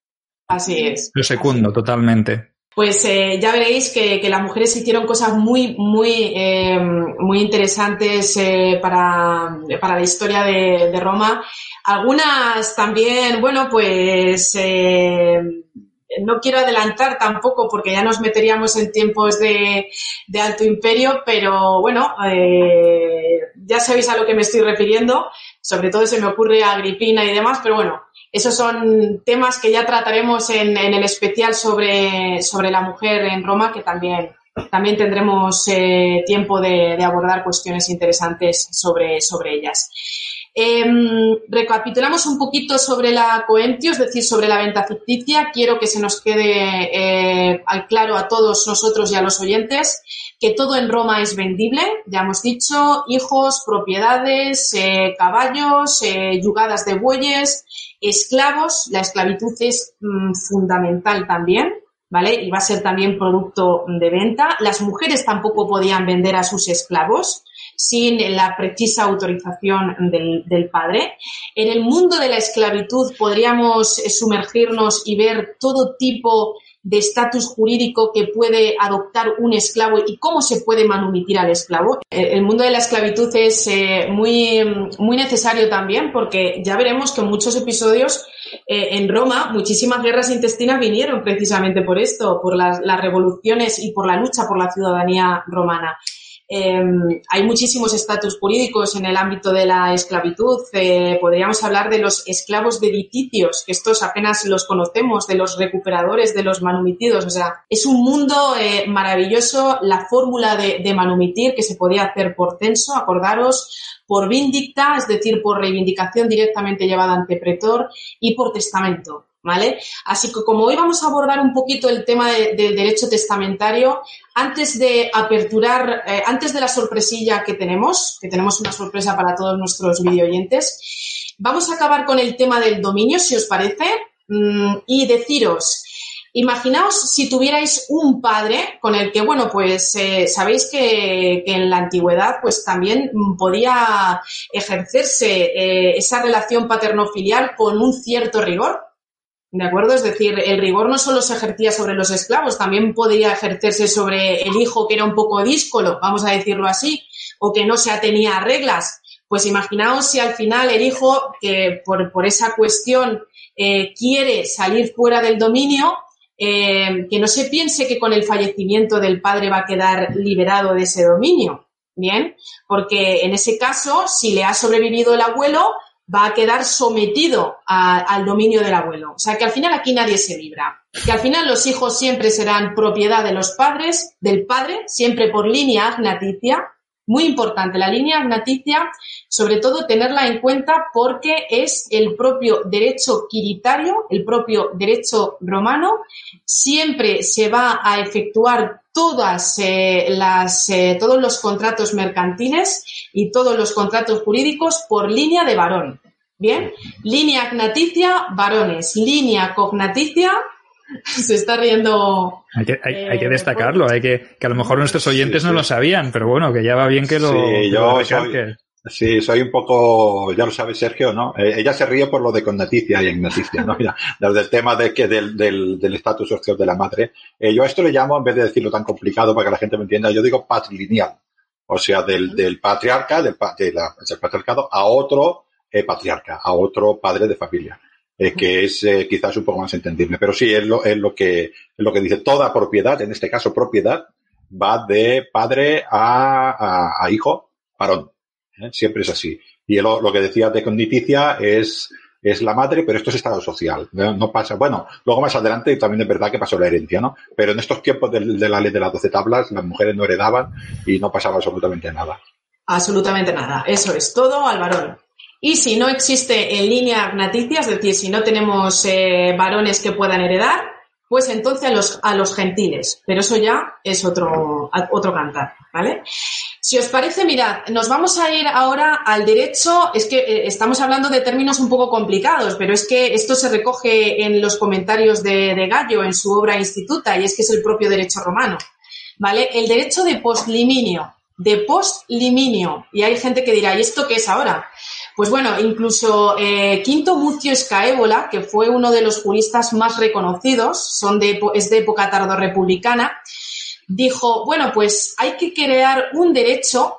Así es. Lo secundo, totalmente pues eh, ya veréis que, las mujeres hicieron cosas muy, muy, eh, muy interesantes eh, para, la historia de, Roma. Algunas también, bueno, pues no quiero adelantar tampoco porque ya nos meteríamos en tiempos de, de alto imperio, pero bueno, ya sabéis a lo que me estoy refiriendo. Sobre todo se me ocurre a Agripina y demás, pero bueno, esos son temas que ya trataremos en, el especial sobre, sobre la mujer en Roma, que también, también tendremos eh, tiempo de, abordar cuestiones interesantes sobre, sobre ellas. Em, recapitulamos un poquito sobre la coentio, es decir, sobre la venta ficticia. Quiero que se nos quede eh, al claro a todos nosotros y a los oyentes que todo en Roma es vendible, ya hemos dicho, hijos, propiedades, eh, caballos, eh, yugadas de bueyes, esclavos. La esclavitud es mm, fundamental también. ¿Vale? Y va a ser también producto de venta. Las mujeres tampoco podían vender a sus esclavos sin la precisa autorización del, padre. En el mundo de la esclavitud podríamos eh, sumergirnos y ver todo tipo de estatus jurídico que puede adoptar un esclavo y cómo se puede manumitir al esclavo. Eh, el mundo de la esclavitud es eh, muy, muy necesario también porque ya veremos que muchos episodios en Roma muchísimas guerras intestinas vinieron precisamente por esto, por las revoluciones y por la lucha por la ciudadanía romana. Em, hay muchísimos estatus jurídicos en el ámbito de la esclavitud. Eh, podríamos hablar de los esclavos de lititios, que estos apenas los conocemos, de los recuperadores, de los manumitidos. O sea, es un mundo eh, maravilloso la fórmula de, de, manumitir que se podía hacer por censo, acordaros, por vindicta, es decir, por reivindicación directamente llevada ante pretor y por testamento. ¿Vale? Así que como hoy vamos a abordar un poquito el tema del derecho testamentario, antes de aperturar, eh, antes de la sorpresilla que tenemos, que tenemos una sorpresa para todos nuestros videoyentes, vamos a acabar con el tema del dominio, si os parece, mm, y deciros, Imaginaos si tuvierais un padre con el que, bueno, pues eh, sabéis que, en la antigüedad pues también podía ejercerse eh, esa relación paterno-filial con un cierto rigor, ¿De acuerdo? Es decir, el rigor no solo se ejercía sobre los esclavos, también podría ejercerse sobre el hijo que era un poco díscolo, vamos a decirlo así, o que no se atenía a reglas. Pues imaginaos si al final el hijo, que por, esa cuestión eh, quiere salir fuera del dominio, eh, que no se piense que con el fallecimiento del padre va a quedar liberado de ese dominio. Bien, porque en ese caso, si le ha sobrevivido el abuelo, va a quedar sometido al dominio del abuelo. O sea que al final aquí nadie se libra. Que al final los hijos siempre serán propiedad de los padres, del padre, siempre por línea agnaticia. Muy importante la línea agnaticia, sobre todo tenerla en cuenta porque es el propio derecho quiritario, el propio derecho romano. Siempre se va a efectuar todas eh, las, eh, todos los contratos mercantiles y todos los contratos jurídicos por línea de varón. Bien, línea agnaticia, varones, línea cognaticia, se está riendo. Hay que, hay, que eh, destacarlo, hay que, que a lo mejor nuestros oyentes no lo sabían, pero bueno, que ya va bien que lo. Sí, yo soy, sí, soy un poco, ya lo sabe Sergio, ¿no? ella se ríe por lo de connaticia y agnaticia, ¿no? Del tema de que del, del, estatus social de la madre. yo a esto le llamo, en vez de decirlo tan complicado para que la gente me entienda, yo digo patrilineal. O sea, del, del patriarca, del, de la, del patriarcado a otro eh, patriarca, a otro padre de familia. Eh, que es eh, quizás un poco más entendible. Pero sí, es lo, es lo que, es lo que dice. Toda propiedad, en este caso propiedad, va de padre a, a, hijo, varón. Siempre es así. Y lo, lo que decía de Conditicia es, es la madre, pero esto es estado social. ¿no? pasa, bueno, luego más adelante también es verdad que pasó la herencia, ¿no? Pero en estos tiempos de, de la ley de las doce tablas, las mujeres no heredaban y no pasaba absolutamente nada. Absolutamente nada. Eso es todo al varón. Y si no existe en línea agnaticia, es decir, si no tenemos eh, varones que puedan heredar, pues entonces a los, a los gentiles. Pero eso ya es otro, otro cantar, ¿vale? Si os parece, mirad, nos vamos a ir ahora al derecho. Es que eh, estamos hablando de términos un poco complicados, pero es que esto se recoge en los comentarios de, de Gallo en su obra Instituta y es que es el propio derecho romano, ¿vale? El derecho de postliminio, de postliminio. Y hay gente que dirá, ¿y esto qué es ahora? Pues bueno, incluso eh, Quinto Mucio Escaébola, que fue uno de los juristas más reconocidos, son de, es de época tardorrepublicana, dijo, bueno, pues hay que crear un derecho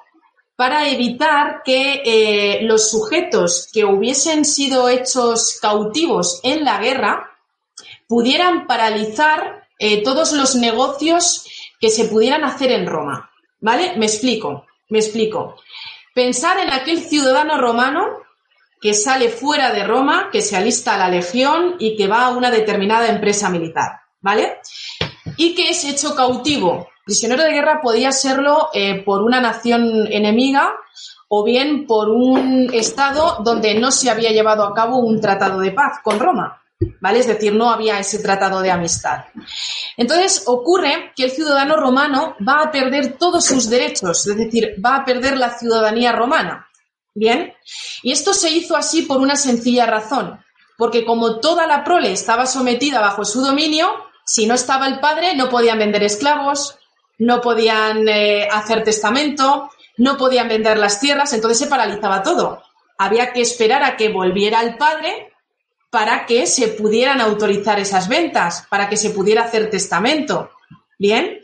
para evitar que eh, los sujetos que hubiesen sido hechos cautivos en la guerra pudieran paralizar eh, todos los negocios que se pudieran hacer en Roma. ¿Vale? Me explico, me explico. Pensar en aquel ciudadano romano que sale fuera de Roma, que se alista a la legión y que va a una determinada empresa militar, ¿vale? Y que es hecho cautivo. Prisionero de guerra podía serlo eh, por una nación enemiga o bien por un estado donde no se había llevado a cabo un tratado de paz con Roma. ¿Vale? Es decir, no había ese tratado de amistad. Entonces, ocurre que el ciudadano romano va a perder todos sus derechos, es decir, va a perder la ciudadanía romana. Bien, y esto se hizo así por una sencilla razón, porque como toda la prole estaba sometida bajo su dominio, si no estaba el padre, no podían vender esclavos, no podían eh, hacer testamento, no podían vender las tierras, entonces se paralizaba todo. Había que esperar a que volviera el padre para que se pudieran autorizar esas ventas, para que se pudiera hacer testamento. Bien.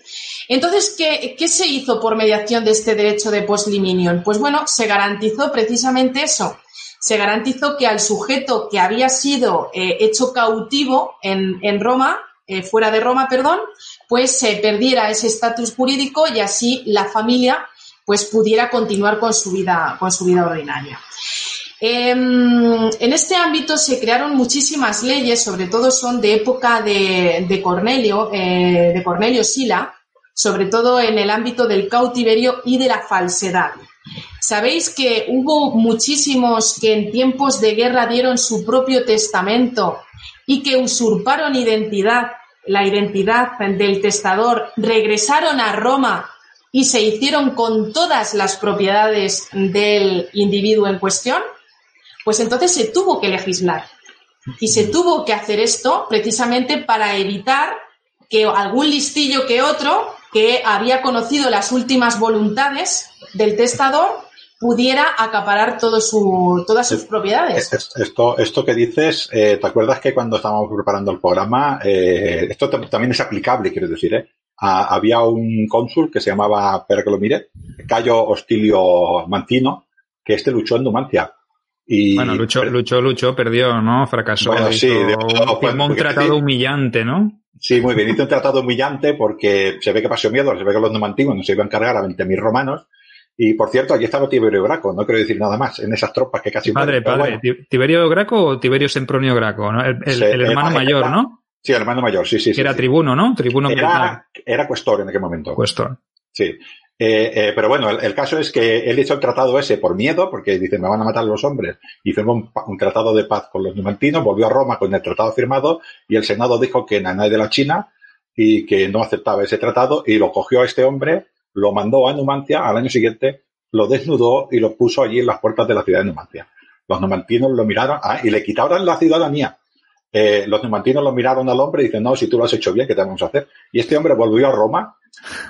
Entonces, ¿qué, se hizo por mediación de este derecho de postliminion? Pues bueno, se garantizó precisamente eso. Se garantizó que al sujeto que había sido eh, hecho cautivo en, Roma, eh, fuera de Roma, perdón, pues se perdiera ese estatus jurídico y así la familia pues pudiera continuar con su vida, con su vida ordinaria. Em, en este ámbito se crearon muchísimas leyes, sobre todo son de época de, Cornelio, eh, de Cornelio Sila, sobre todo en el ámbito del cautiverio y de la falsedad. Sabéis que hubo muchísimos que en tiempos de guerra dieron su propio testamento y que usurparon identidad, la identidad del testador, regresaron a Roma y se hicieron con todas las propiedades del individuo en cuestión. Pues entonces se tuvo que legislar. Y se tuvo que hacer esto precisamente para evitar que algún listillo que otro que había conocido las últimas voluntades del testador pudiera acaparar todo su, todas sus propiedades. Esto, esto que dices, eh, ¿te acuerdas que cuando estábamos preparando el programa, eh, esto también es aplicable, quiero decir, ¿eh? había un cónsul que se llamaba, espera que lo mire, Cayo Hostilio Mantino, que este luchó en Numancia bueno, luchó, luchó, luchó, perdió, ¿no? Fracasó. Bueno, sí, firmó un tratado humillante, ¿no? Sí, muy bien. Hizo un tratado humillante porque se ve que pasó miedo, se ve que los numantinos no se iban a cargar a 20.000 romanos. Y por cierto, allí estaba Tiberio Graco, no quiero decir nada más, en esas tropas que casi. Padre, padre, ¿Tiberio Graco o Tiberio Sempronio Graco? El, hermano mayor, ¿no? Sí, el hermano mayor, sí, sí. era tribuno, ¿no? Tribuno era, era cuestor en aquel momento. Cuestor. Sí. Eh, eh, pero bueno, el, caso es que él hizo el tratado ese por miedo, porque dice, me van a matar los hombres, y firmó un, tratado de paz con los numantinos, volvió a Roma con el tratado firmado, y el Senado dijo que nadie de la China y que no aceptaba ese tratado, y lo cogió a este hombre, lo mandó a Numancia, al año siguiente lo desnudó y lo puso allí en las puertas de la ciudad de Numancia. Los numantinos lo miraron ah, y le quitaron la ciudadanía. Eh, los numantinos lo miraron al hombre y dicen, no, si tú lo has hecho bien, ¿qué te vamos a hacer? Y este hombre volvió a Roma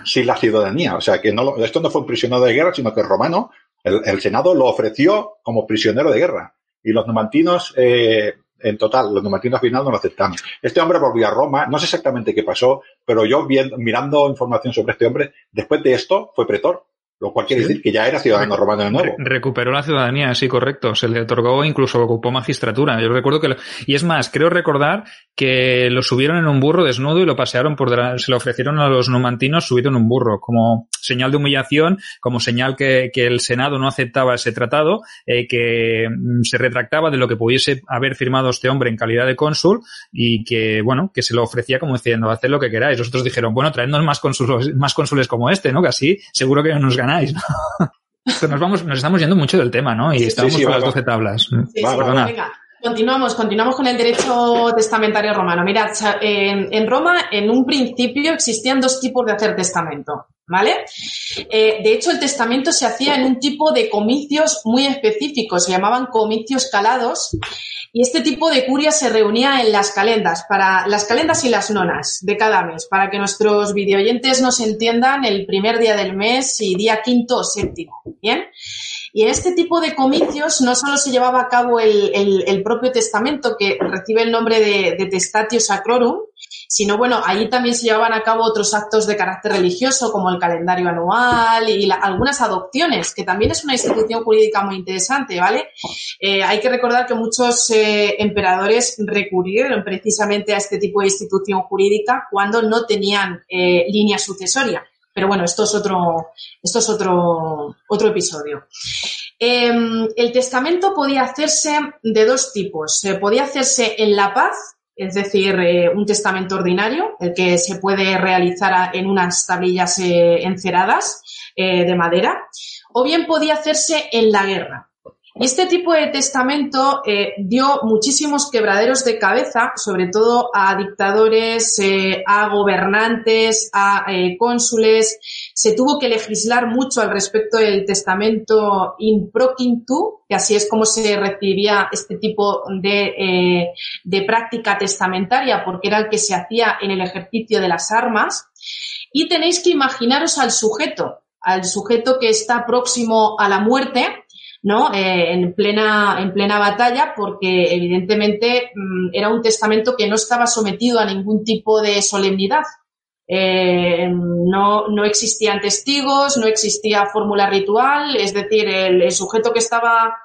sin la ciudadanía. O sea, que no, esto no fue un prisionero de guerra, sino que el romano, el, Senado lo ofreció como prisionero de guerra. Y los numantinos, eh, en total, los numantinos al final no lo aceptaron. Este hombre volvió a Roma, no sé exactamente qué pasó, pero yo viendo, mirando información sobre este hombre, después de esto fue pretor. Lo cual quiere decir que ya era ciudadano romano de nuevo. recuperó la ciudadanía, sí, correcto. Se le otorgó, incluso ocupó magistratura. Yo recuerdo que... y es más, creo recordar que lo subieron en un burro desnudo y lo pasearon por Se lo ofrecieron a los numantinos subido en un burro, como señal de humillación, como señal que, el Senado no aceptaba ese tratado, eh, que mm, se retractaba de lo que pudiese haber firmado este hombre en calidad de cónsul y que, bueno, que se lo ofrecía como diciendo, haced lo que queráis. Los otros dijeron, bueno, traednos más cónsules, más cónsules como este, ¿no? Que así seguro que nos ganáis nos vamos, nos estamos yendo mucho del tema, ¿no? Y estamos con las 12 tablas. venga. Continuamos, continuamos con el derecho testamentario romano. Mirad, en, Roma en un principio existían dos tipos de hacer testamento, ¿vale? Eh, de hecho, el testamento se hacía en un tipo de comicios muy específicos, se llamaban comicios calados, y este tipo de curia se reunía en las calendas, para las calendas y las nonas de cada mes, para que nuestros videoyentes nos entiendan el primer día del mes y día quinto o séptimo. Bien. Y en este tipo de comicios no solo se llevaba a cabo el, propio testamento, que recibe el nombre de, de, Testatio Sacrorum, sino bueno, allí también se llevaban a cabo otros actos de carácter religioso, como el calendario anual y algunas adopciones, que también es una institución jurídica muy interesante, ¿vale? Eh, hay que recordar que muchos eh, emperadores recurrieron precisamente a este tipo de institución jurídica cuando no tenían eh, línea sucesoria. Pero bueno, esto es otro, esto es otro, otro episodio. Em, el testamento podía hacerse de dos tipos. Podía hacerse en la paz, es decir, eh, un testamento ordinario, el que se puede realizar en unas tablillas eh, enceradas eh, de madera, o bien podía hacerse en la guerra. Este tipo de testamento dio muchísimos quebraderos de cabeza, sobre todo a dictadores, a gobernantes, a cónsules. Se tuvo que legislar mucho al respecto del testamento in proquintu, que así es como se recibía este tipo de, de práctica testamentaria, porque era el que se hacía en el ejercicio de las armas. Y tenéis que imaginaros al sujeto, al sujeto que está próximo a la muerte, ¿no? Eh, en, plena, en plena batalla, porque evidentemente mm, era un testamento que no estaba sometido a ningún tipo de solemnidad. Eh, no, existían testigos, no existía fórmula ritual, es decir, el, sujeto que estaba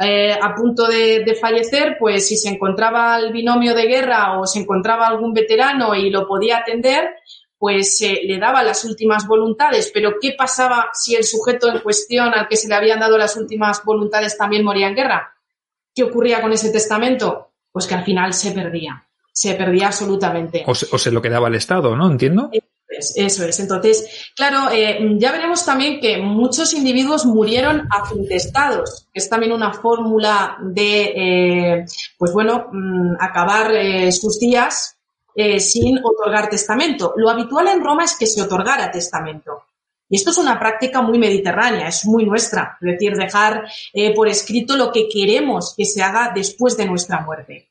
eh, a punto de, de, fallecer, pues si se encontraba el binomio de guerra o se encontraba algún veterano y lo podía atender, pues eh, le daba las últimas voluntades, pero ¿qué pasaba si el sujeto en cuestión al que se le habían dado las últimas voluntades también moría en guerra? ¿Qué ocurría con ese testamento? Pues que al final se perdía, se perdía absolutamente. O se, lo quedaba el Estado, ¿no? Entiendo. Eso es. Entonces, claro, eh, ya veremos también que muchos individuos murieron afintestados, que es también una fórmula de, eh, pues bueno, mm, acabar sus días eh, sin otorgar testamento. Lo habitual en Roma es que se otorgara testamento. Y esto es una práctica muy mediterránea, es muy nuestra, es decir, dejar eh, por escrito lo que queremos que se haga después de nuestra muerte.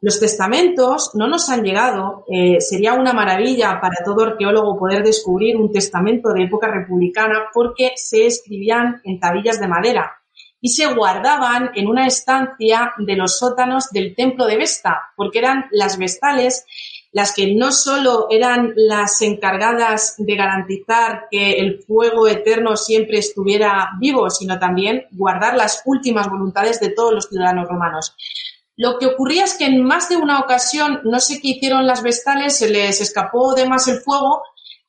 Los testamentos no nos han llegado, eh, sería una maravilla para todo arqueólogo poder descubrir un testamento de época republicana porque se escribían en tabillas de madera y se guardaban en una estancia de los sótanos del templo de Vesta, porque eran las vestales las que no solo eran las encargadas de garantizar que el fuego eterno siempre estuviera vivo, sino también guardar las últimas voluntades de todos los ciudadanos romanos. Lo que ocurría es que en más de una ocasión, no sé qué hicieron las vestales, se les escapó de más el fuego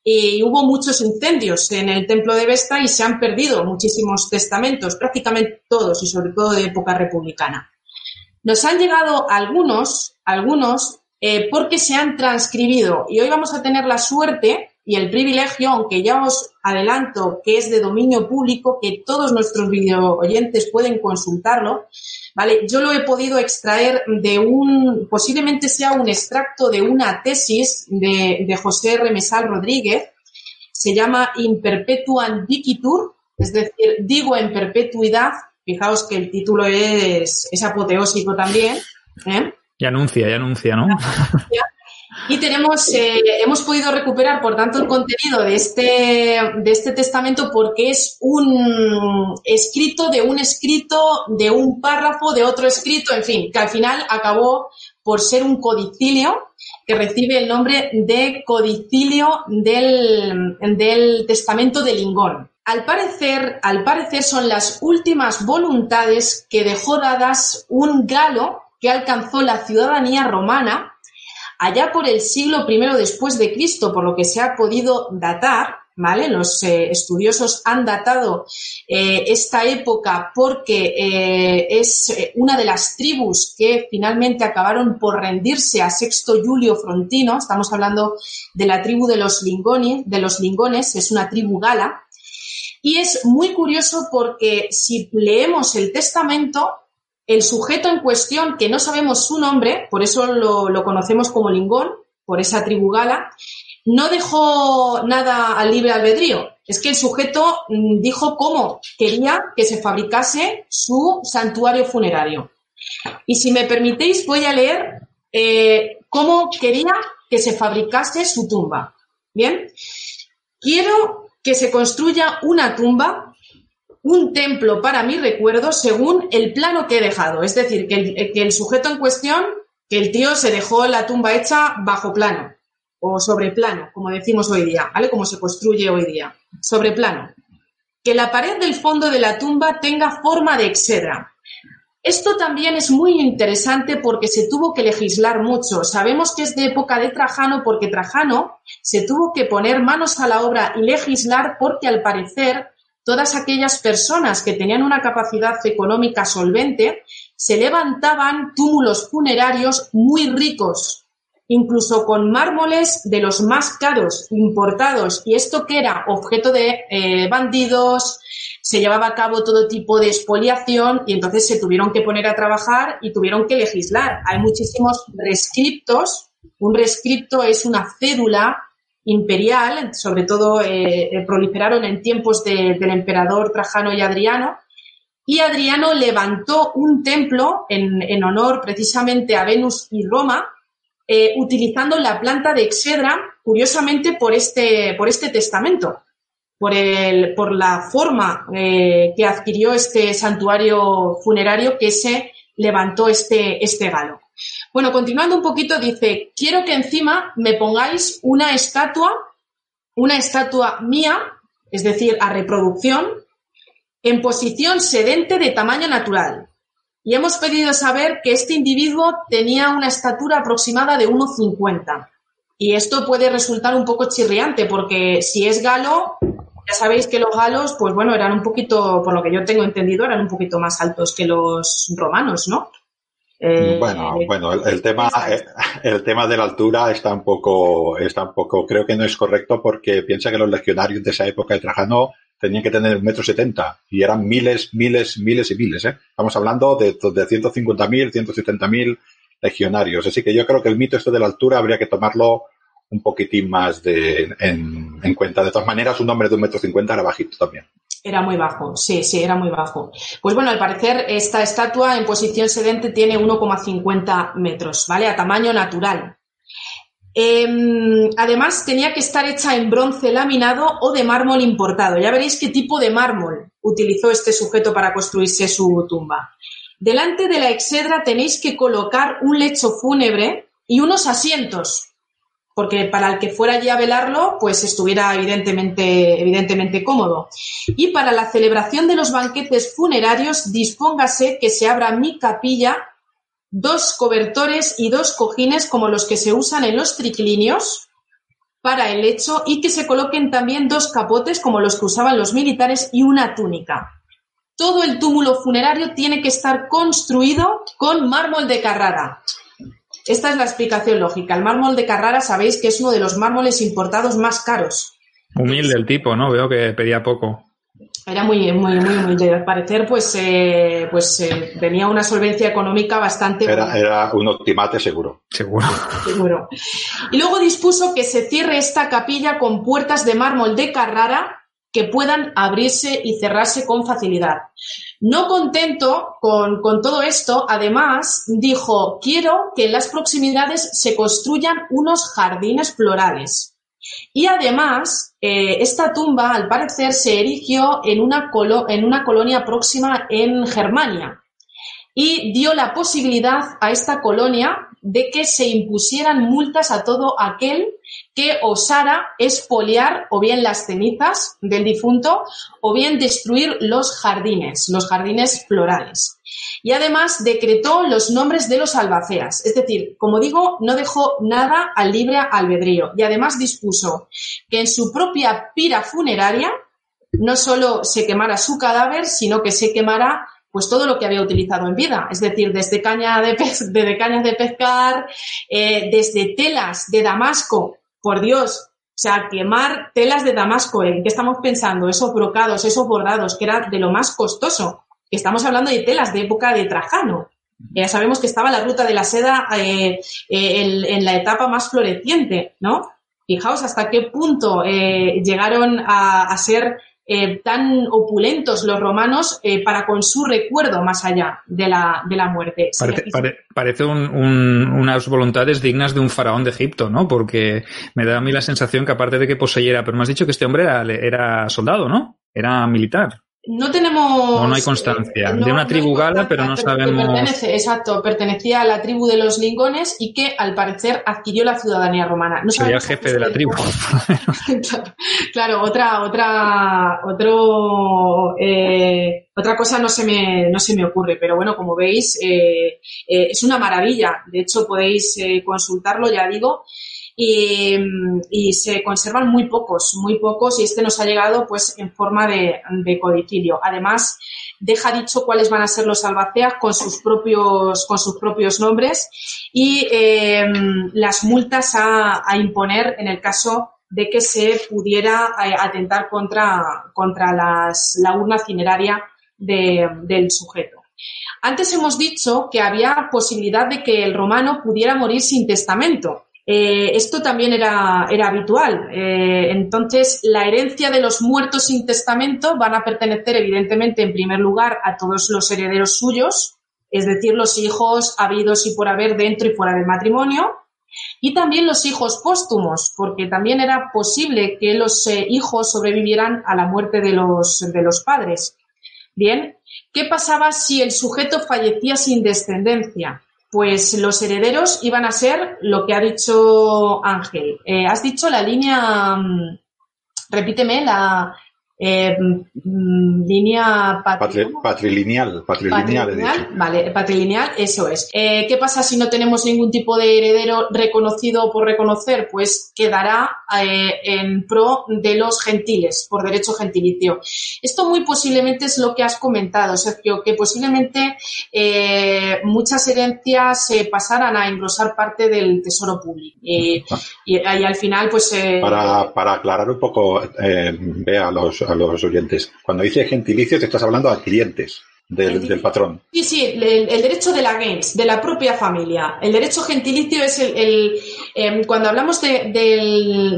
y hubo muchos incendios en el templo de Vesta y se han perdido muchísimos testamentos, prácticamente todos y sobre todo de época republicana. Nos han llegado algunos, algunos eh, porque se han transcribido. Y hoy vamos a tener la suerte y el privilegio, aunque ya os adelanto que es de dominio público, que todos nuestros video oyentes pueden consultarlo, ¿vale? Yo lo he podido extraer de un, posiblemente sea un extracto de una tesis de, de José Remesal Rodríguez, se llama In Perpetuam Dicitur, es decir, digo en perpetuidad, fijaos que el título es, es apoteósico también, ¿eh? Y anuncia, y anuncia, ¿no? Y tenemos, eh, hemos podido recuperar, por tanto, el contenido de este, de este testamento porque es un escrito de un escrito, de un párrafo, de otro escrito, en fin, que al final acabó por ser un codicilio que recibe el nombre de codicilio del, del testamento de Lingón. Al parecer, al parecer son las últimas voluntades que dejó dadas un galo que alcanzó la ciudadanía romana allá por el siglo I después de Cristo, por lo que se ha podido datar, ¿vale? Los eh, estudiosos han datado eh, esta época porque eh, es una de las tribus que finalmente acabaron por rendirse a Sexto Julio Frontino. Estamos hablando de la tribu de los, de los Lingones, es una tribu gala. Y es muy curioso porque si leemos el testamento, el sujeto en cuestión, que no sabemos su nombre, por eso lo, conocemos como Lingón, por esa tribu gala, no dejó nada al libre albedrío. Es que el sujeto mm, dijo cómo quería que se fabricase su santuario funerario. Y si me permitéis, voy a leer eh, cómo quería que se fabricase su tumba. Bien, quiero que se construya una tumba un templo para mi recuerdo según el plano que he dejado. Es decir, que el, que el sujeto en cuestión, que el tío se dejó la tumba hecha bajo plano o sobre plano, como decimos hoy día, ¿vale? Como se construye hoy día. Sobre plano. Que la pared del fondo de la tumba tenga forma de exedra. Esto también es muy interesante porque se tuvo que legislar mucho. Sabemos que es de época de Trajano porque Trajano se tuvo que poner manos a la obra y legislar porque al parecer todas aquellas personas que tenían una capacidad económica solvente se levantaban túmulos funerarios muy ricos, incluso con mármoles de los más caros, importados, y esto que era objeto de eh, bandidos, se llevaba a cabo todo tipo de expoliación y entonces se tuvieron que poner a trabajar y tuvieron que legislar. Hay muchísimos rescriptos. Un rescripto es una cédula imperial, sobre todo eh, eh, proliferaron en tiempos del emperador Trajano y Adriano, y Adriano levantó un templo en, honor precisamente a Venus y Roma, eh, utilizando la planta de Exedra, curiosamente por este, por este testamento, por, el, por la forma que adquirió este santuario funerario que se levantó este, este galo. Bueno, continuando un poquito, dice, quiero que encima me pongáis una estatua, una estatua mía, es decir, a reproducción, en posición sedente de tamaño natural. Y hemos pedido saber que este individuo tenía una estatura aproximada de 1,50. Y esto puede resultar un poco chirriante porque si es galo, ya sabéis que los galos, pues bueno, eran un poquito, por lo que yo tengo entendido, eran un poquito más altos que los romanos, ¿no? Eh, bueno, bueno, el, tema, eh, el tema de la altura está un poco, está un poco, creo que no es correcto porque piensa que los legionarios de esa época de Trajano tenían que tener un metro setenta y eran miles, miles, miles y miles, ¿eh? Estamos hablando de, de 150.000, 170.000 legionarios. Así que yo creo que el mito esto de la altura habría que tomarlo un poquitín más de, en, en cuenta. De todas maneras, un hombre de un metro cincuenta era bajito también. Era muy bajo, sí, sí, era muy bajo. Pues bueno, al parecer esta estatua en posición sedente tiene 1,50 metros, ¿vale? A tamaño natural. Em, además, tenía que estar hecha en bronce laminado o de mármol importado. Ya veréis qué tipo de mármol utilizó este sujeto para construirse su tumba. Delante de la exedra tenéis que colocar un lecho fúnebre y unos asientos porque para el que fuera allí a velarlo, pues estuviera evidentemente, evidentemente cómodo. Y para la celebración de los banquetes funerarios, dispóngase que se abra mi capilla, dos cobertores y dos cojines como los que se usan en los triclinios para el lecho y que se coloquen también dos capotes como los que usaban los militares y una túnica. Todo el túmulo funerario tiene que estar construido con mármol de Carrara. Esta es la explicación lógica. El mármol de Carrara sabéis que es uno de los mármoles importados más caros. Humilde el tipo, ¿no? Veo que pedía poco. Era muy, muy, muy humilde. Al parecer, pues, eh, pues eh, tenía una solvencia económica bastante. Era, era, un optimate seguro. Seguro. Seguro. Y luego dispuso que se cierre esta capilla con puertas de mármol de Carrara que puedan abrirse y cerrarse con facilidad. No contento con, todo esto, además dijo, quiero que en las proximidades se construyan unos jardines florales. Y además, eh, esta tumba, al parecer, se erigió en una, en una colonia próxima en Germania y dio la posibilidad a esta colonia de que se impusieran multas a todo aquel que osara expoliar o bien las cenizas del difunto o bien destruir los jardines, los jardines florales. Y además decretó los nombres de los albaceas, es decir, como digo, no dejó nada al libre albedrío y además dispuso que en su propia pira funeraria no solo se quemara su cadáver, sino que se quemara pues todo lo que había utilizado en vida, es decir, desde caña de, desde cañas de pescar, eh, desde telas de Damasco por Dios, o sea, quemar telas de Damasco, ¿en qué estamos pensando? Esos brocados, esos bordados, que era de lo más costoso. Estamos hablando de telas de época de Trajano. Ya sabemos que estaba la ruta de la seda eh, eh, en, la etapa más floreciente, ¿no? Fijaos hasta qué punto llegaron a, ser eh, tan opulentos los romanos eh, para con su recuerdo más allá de la, de la muerte. parece unas voluntades dignas de un faraón de Egipto, ¿no? Porque me da a mí la sensación que aparte de que poseyera, pero me has dicho que este hombre era, era soldado, ¿no? Era militar. No tenemos. no hay constancia. de una tribu gala, pero no sabemos. exacto, pertenecía a la tribu de los lingones y que al parecer adquirió la ciudadanía romana. No Sería jefe de la tribu. claro, otra, otra, otro, eh, otra cosa no se me, no se me ocurre, pero bueno, como veis, eh, eh, es una maravilla. De hecho, podéis consultarlo, ya digo y, se conservan muy pocos, muy pocos y este nos ha llegado pues en forma de, codicilio. Además, deja dicho cuáles van a ser los albaceas con sus propios, con sus propios nombres y em, las multas a, imponer en el caso de que se pudiera eh, atentar contra, contra las, la urna cineraria del sujeto. Antes hemos dicho que había posibilidad de que el romano pudiera morir sin testamento. Eh, esto también era, era habitual. Eh, entonces, la herencia de los muertos sin testamento van a pertenecer, evidentemente, en primer lugar, a todos los herederos suyos, es decir, los hijos habidos y por haber dentro y fuera del matrimonio, y también los hijos póstumos, porque también era posible que los eh, hijos sobrevivieran a la muerte de los, de los padres. Bien, ¿qué pasaba si el sujeto fallecía sin descendencia? Pues los herederos iban a ser lo que ha dicho Ángel. Eh, has dicho la línea, mm, repíteme, la, eh, mm, línea patrilineal, patrilineal, vale, patrilineal, eso es. Eh, ¿Qué pasa si no tenemos ningún tipo de heredero reconocido por reconocer? Pues quedará eh, en pro de los gentiles, por derecho gentilicio. Esto muy posiblemente es lo que has comentado, Sergio, que posiblemente muchas herencias se pasaran a engrosar parte del tesoro público. y, al final, pues... para, para aclarar un poco, vea los a los oyentes. Cuando dice gentilicio, te estás hablando a clientes del, patrón. Sí, sí, el, derecho de la gens, de la propia familia. El derecho gentilicio es el, em, cuando hablamos de,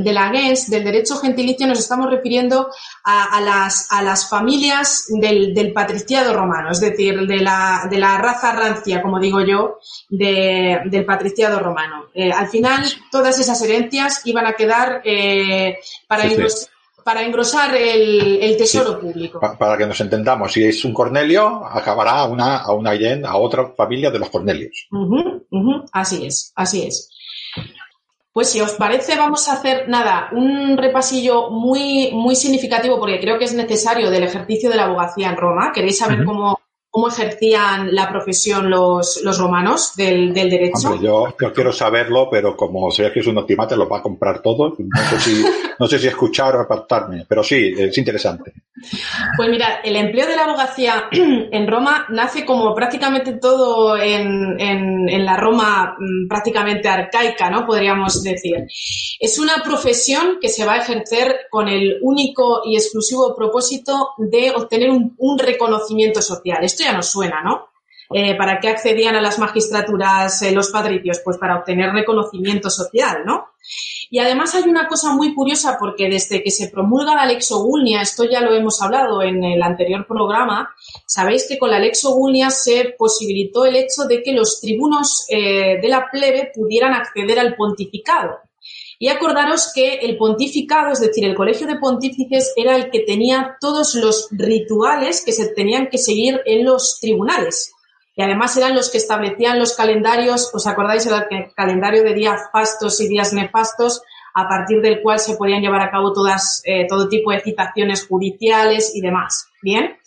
de, la gens, del derecho gentilicio, nos estamos refiriendo a, las, a las familias del, patriciado romano, es decir, de la, de la raza rancia, como digo yo, del patriciado romano. Eh, al final, todas esas herencias iban a quedar eh, para ellos para engrosar el, tesoro público. para que nos entendamos, si es un Cornelio, acabará a una, a una a otra familia de los Cornelios. Así es, así es. Pues si os parece, vamos a hacer nada, un repasillo muy, muy significativo, porque creo que es necesario del ejercicio de la abogacía en Roma. ¿Queréis saber cómo, cómo ejercían la profesión los, los romanos del, del derecho? yo, yo, quiero saberlo, pero como sé que es un optimate, lo va a comprar todo. No sé si, no sé si escuchar o apartarme, pero sí, es interesante. Pues mira, el empleo de la abogacía en Roma nace como prácticamente todo en, en, en la Roma mm, prácticamente arcaica, ¿no? Podríamos decir. Es una profesión que se va a ejercer con el único y exclusivo propósito de obtener un, un reconocimiento social. Esto ya nos suena, ¿no? Eh, ¿Para qué accedían a las magistraturas eh, los patricios? Pues para obtener reconocimiento social, ¿no? Y además hay una cosa muy curiosa porque desde que se promulga la Lex Ogulnia, esto ya lo hemos hablado en el anterior programa, sabéis que con la Lex Ogulnia se posibilitó el hecho de que los tribunos eh, de la plebe pudieran acceder al pontificado. Y acordaros que el pontificado, es decir, el colegio de pontífices, era el que tenía todos los rituales que se tenían que seguir en los tribunales. Y además eran los que establecían los calendarios, ¿os acordáis el calendario de días fastos y días nefastos? a partir del cual se podían llevar a cabo todas, eh, todo tipo de citaciones judiciales y demás. Bien.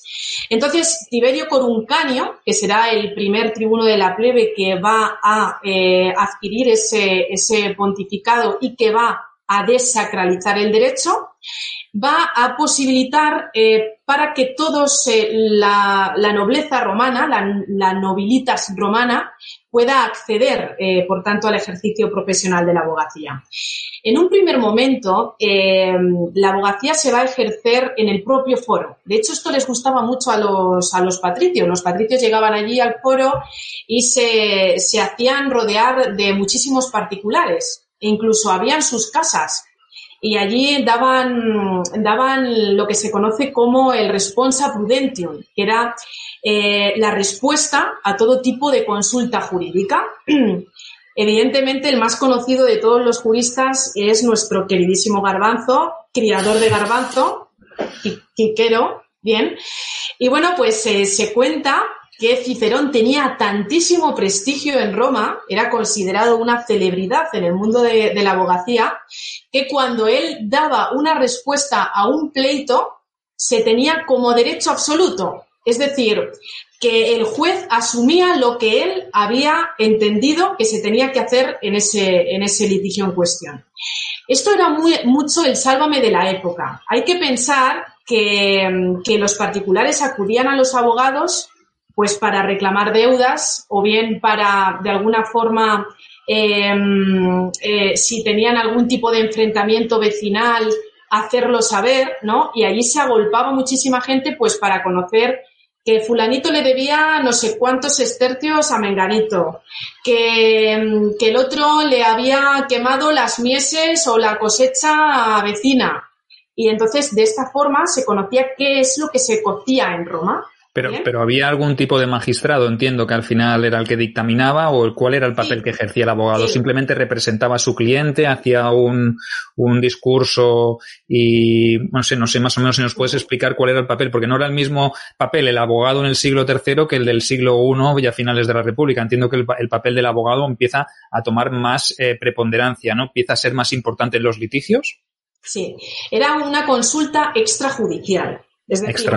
Entonces, Tiberio Coruncanio, que será el primer tribuno de la plebe que va a eh, adquirir ese, ese pontificado y que va a desacralizar el derecho, va a posibilitar eh, para que todos la, la, nobleza romana, la, nobilitas romana, pueda acceder, eh, por tanto, al ejercicio profesional de la abogacía. En un primer momento, eh, la abogacía se va a ejercer en el propio foro. De hecho, esto les gustaba mucho a los, a los patricios. Los patricios llegaban allí al foro y se, se hacían rodear de muchísimos particulares. E incluso habían sus casas y allí daban, daban lo que se conoce como el responsa prudentium, que era eh, la respuesta a todo tipo de consulta jurídica. Evidentemente, el más conocido de todos los juristas es nuestro queridísimo Garbanzo, criador de Garbanzo, Quiquero, bien. Y bueno, pues eh, se cuenta que Cicerón tenía tantísimo prestigio en Roma, era considerado una celebridad en el mundo de, la abogacía, que cuando él daba una respuesta a un pleito, se tenía como derecho absoluto. Es decir, que el juez asumía lo que él había entendido que se tenía que hacer en ese, litigio en cuestión. Esto era muy, mucho el sálvame de la época. Hay que pensar que los particulares acudían a los abogados pues para reclamar deudas o bien para de alguna forma em, eh, si tenían algún tipo de enfrentamiento vecinal hacerlo saber, ¿no? Y allí se agolpaba muchísima gente pues para conocer que fulanito le debía no sé cuántos estercios a Menganito, que, em, que el otro le había quemado las mieses o la cosecha vecina. Y entonces de esta forma se conocía qué es lo que se cocía en Roma. Pero, pero había algún tipo de magistrado, entiendo que al final era el que dictaminaba o cuál era el papel que ejercía el abogado. Simplemente representaba a su cliente, hacía un, un discurso y no sé, no sé más o menos si nos puedes explicar cuál era el papel, porque no era el mismo papel el abogado en el siglo III que el del siglo I y a finales de la República. Entiendo que el, el papel del abogado empieza a tomar más eh, preponderancia, ¿no? Empieza a ser más importante en los litigios. Sí, era una consulta extrajudicial. Es decir,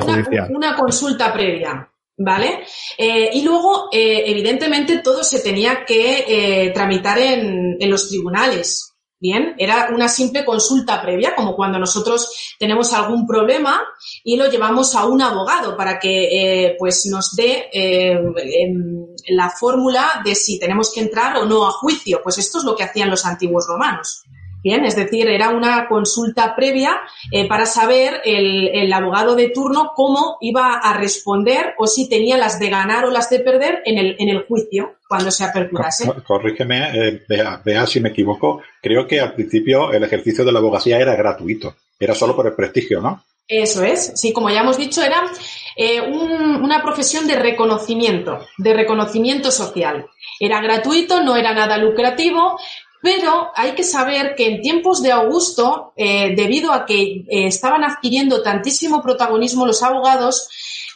una, consulta previa. ¿Vale? Eh, y luego, eh, evidentemente, todo se tenía que eh, tramitar en, en, los tribunales. Bien, era una simple consulta previa, como cuando nosotros tenemos algún problema y lo llevamos a un abogado para que pues nos dé la fórmula de si tenemos que entrar o no a juicio. Pues esto es lo que hacían los antiguos romanos. Bien, es decir, era una consulta previa eh, para saber el, abogado de turno cómo iba a responder o si tenía las de ganar o las de perder en el, en el juicio cuando se aperturase. Corrígeme, eh, vea, si me equivoco. Creo que al principio el ejercicio de la abogacía era gratuito. Era solo por el prestigio, ¿no? Eso es. Sí, como ya hemos dicho, era eh, una profesión de reconocimiento, de reconocimiento social. Era gratuito, no era nada lucrativo, pero hay que saber que en tiempos de Augusto, eh, debido a que eh, estaban adquiriendo tantísimo protagonismo los abogados,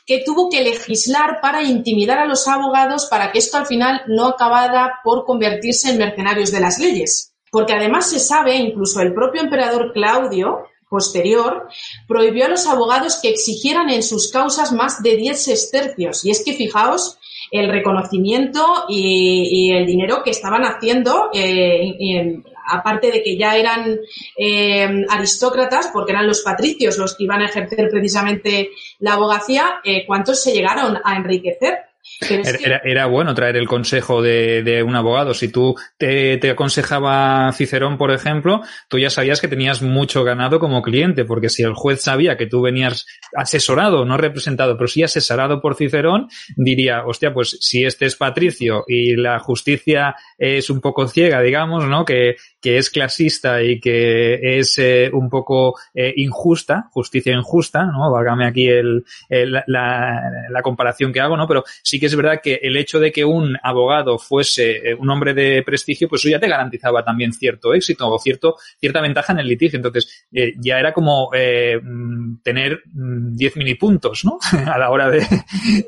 que tuvo que legislar para intimidar a los abogados para que esto al final no acabara por convertirse en mercenarios de las leyes. Porque además se sabe, incluso el propio emperador Claudio, posterior, prohibió a los abogados que exigieran en sus causas más de 10 sestercios. Y es que fijaos el reconocimiento y, el dinero que estaban haciendo, eh, aparte de que ya eran eh, aristócratas, porque eran los patricios los que iban a ejercer precisamente la abogacía, eh, ¿cuántos se llegaron a enriquecer? Era, bueno traer el consejo de, un abogado. Si tú te, aconsejaba Cicerón, por ejemplo, tú ya sabías que tenías mucho ganado como cliente, porque si el juez sabía que tú venías asesorado, no representado, pero sí asesorado por Cicerón, diría, hostia, pues si este es Patricio y la justicia es un poco ciega, digamos, ¿no? Que, que es clasista y que es eh, un poco eh, injusta, justicia injusta, ¿no? Válgame aquí el, la, la, comparación que hago, ¿no? Pero sí que es verdad que el hecho de que un abogado fuese eh, un hombre de prestigio, pues eso ya te garantizaba también cierto éxito o cierto, cierta ventaja en el litigio. Entonces, ya era como mm, tener 10 mm, mini puntos, ¿no? A la hora de,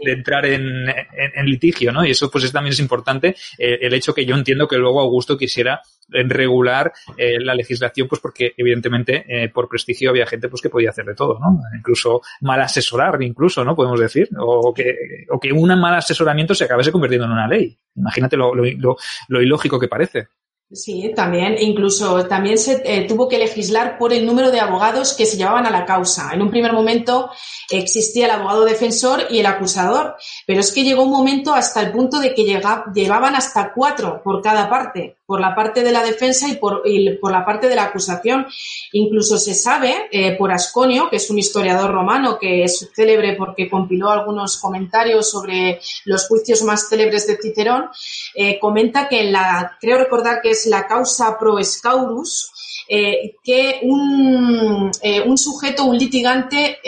de entrar en, en, litigio, ¿no? Y eso pues es, también es importante, el hecho que yo entiendo que luego Augusto quisiera regular eh, la legislación, pues porque evidentemente eh, por prestigio había gente pues que podía hacer de todo, ¿no? Incluso mal asesorar, incluso, ¿no? Podemos decir, o que, o que un mal asesoramiento se acabase convirtiendo en una ley. Imagínate lo, lo, lo ilógico que parece. Sí, también, incluso también se eh, tuvo que legislar por el número de abogados que se llevaban a la causa. En un primer momento existía el abogado defensor y el acusador, pero es que llegó un momento hasta el punto de que llegaban hasta cuatro por cada parte, por la parte de la defensa y por, por la parte de la acusación. Incluso se sabe eh, por Asconio, que es un historiador romano que es célebre porque compiló algunos comentarios sobre los juicios más célebres de Cicerón, eh, comenta que en la, creo recordar que es la causa pro escaurus, eh, que un, un, sujeto, un litigante,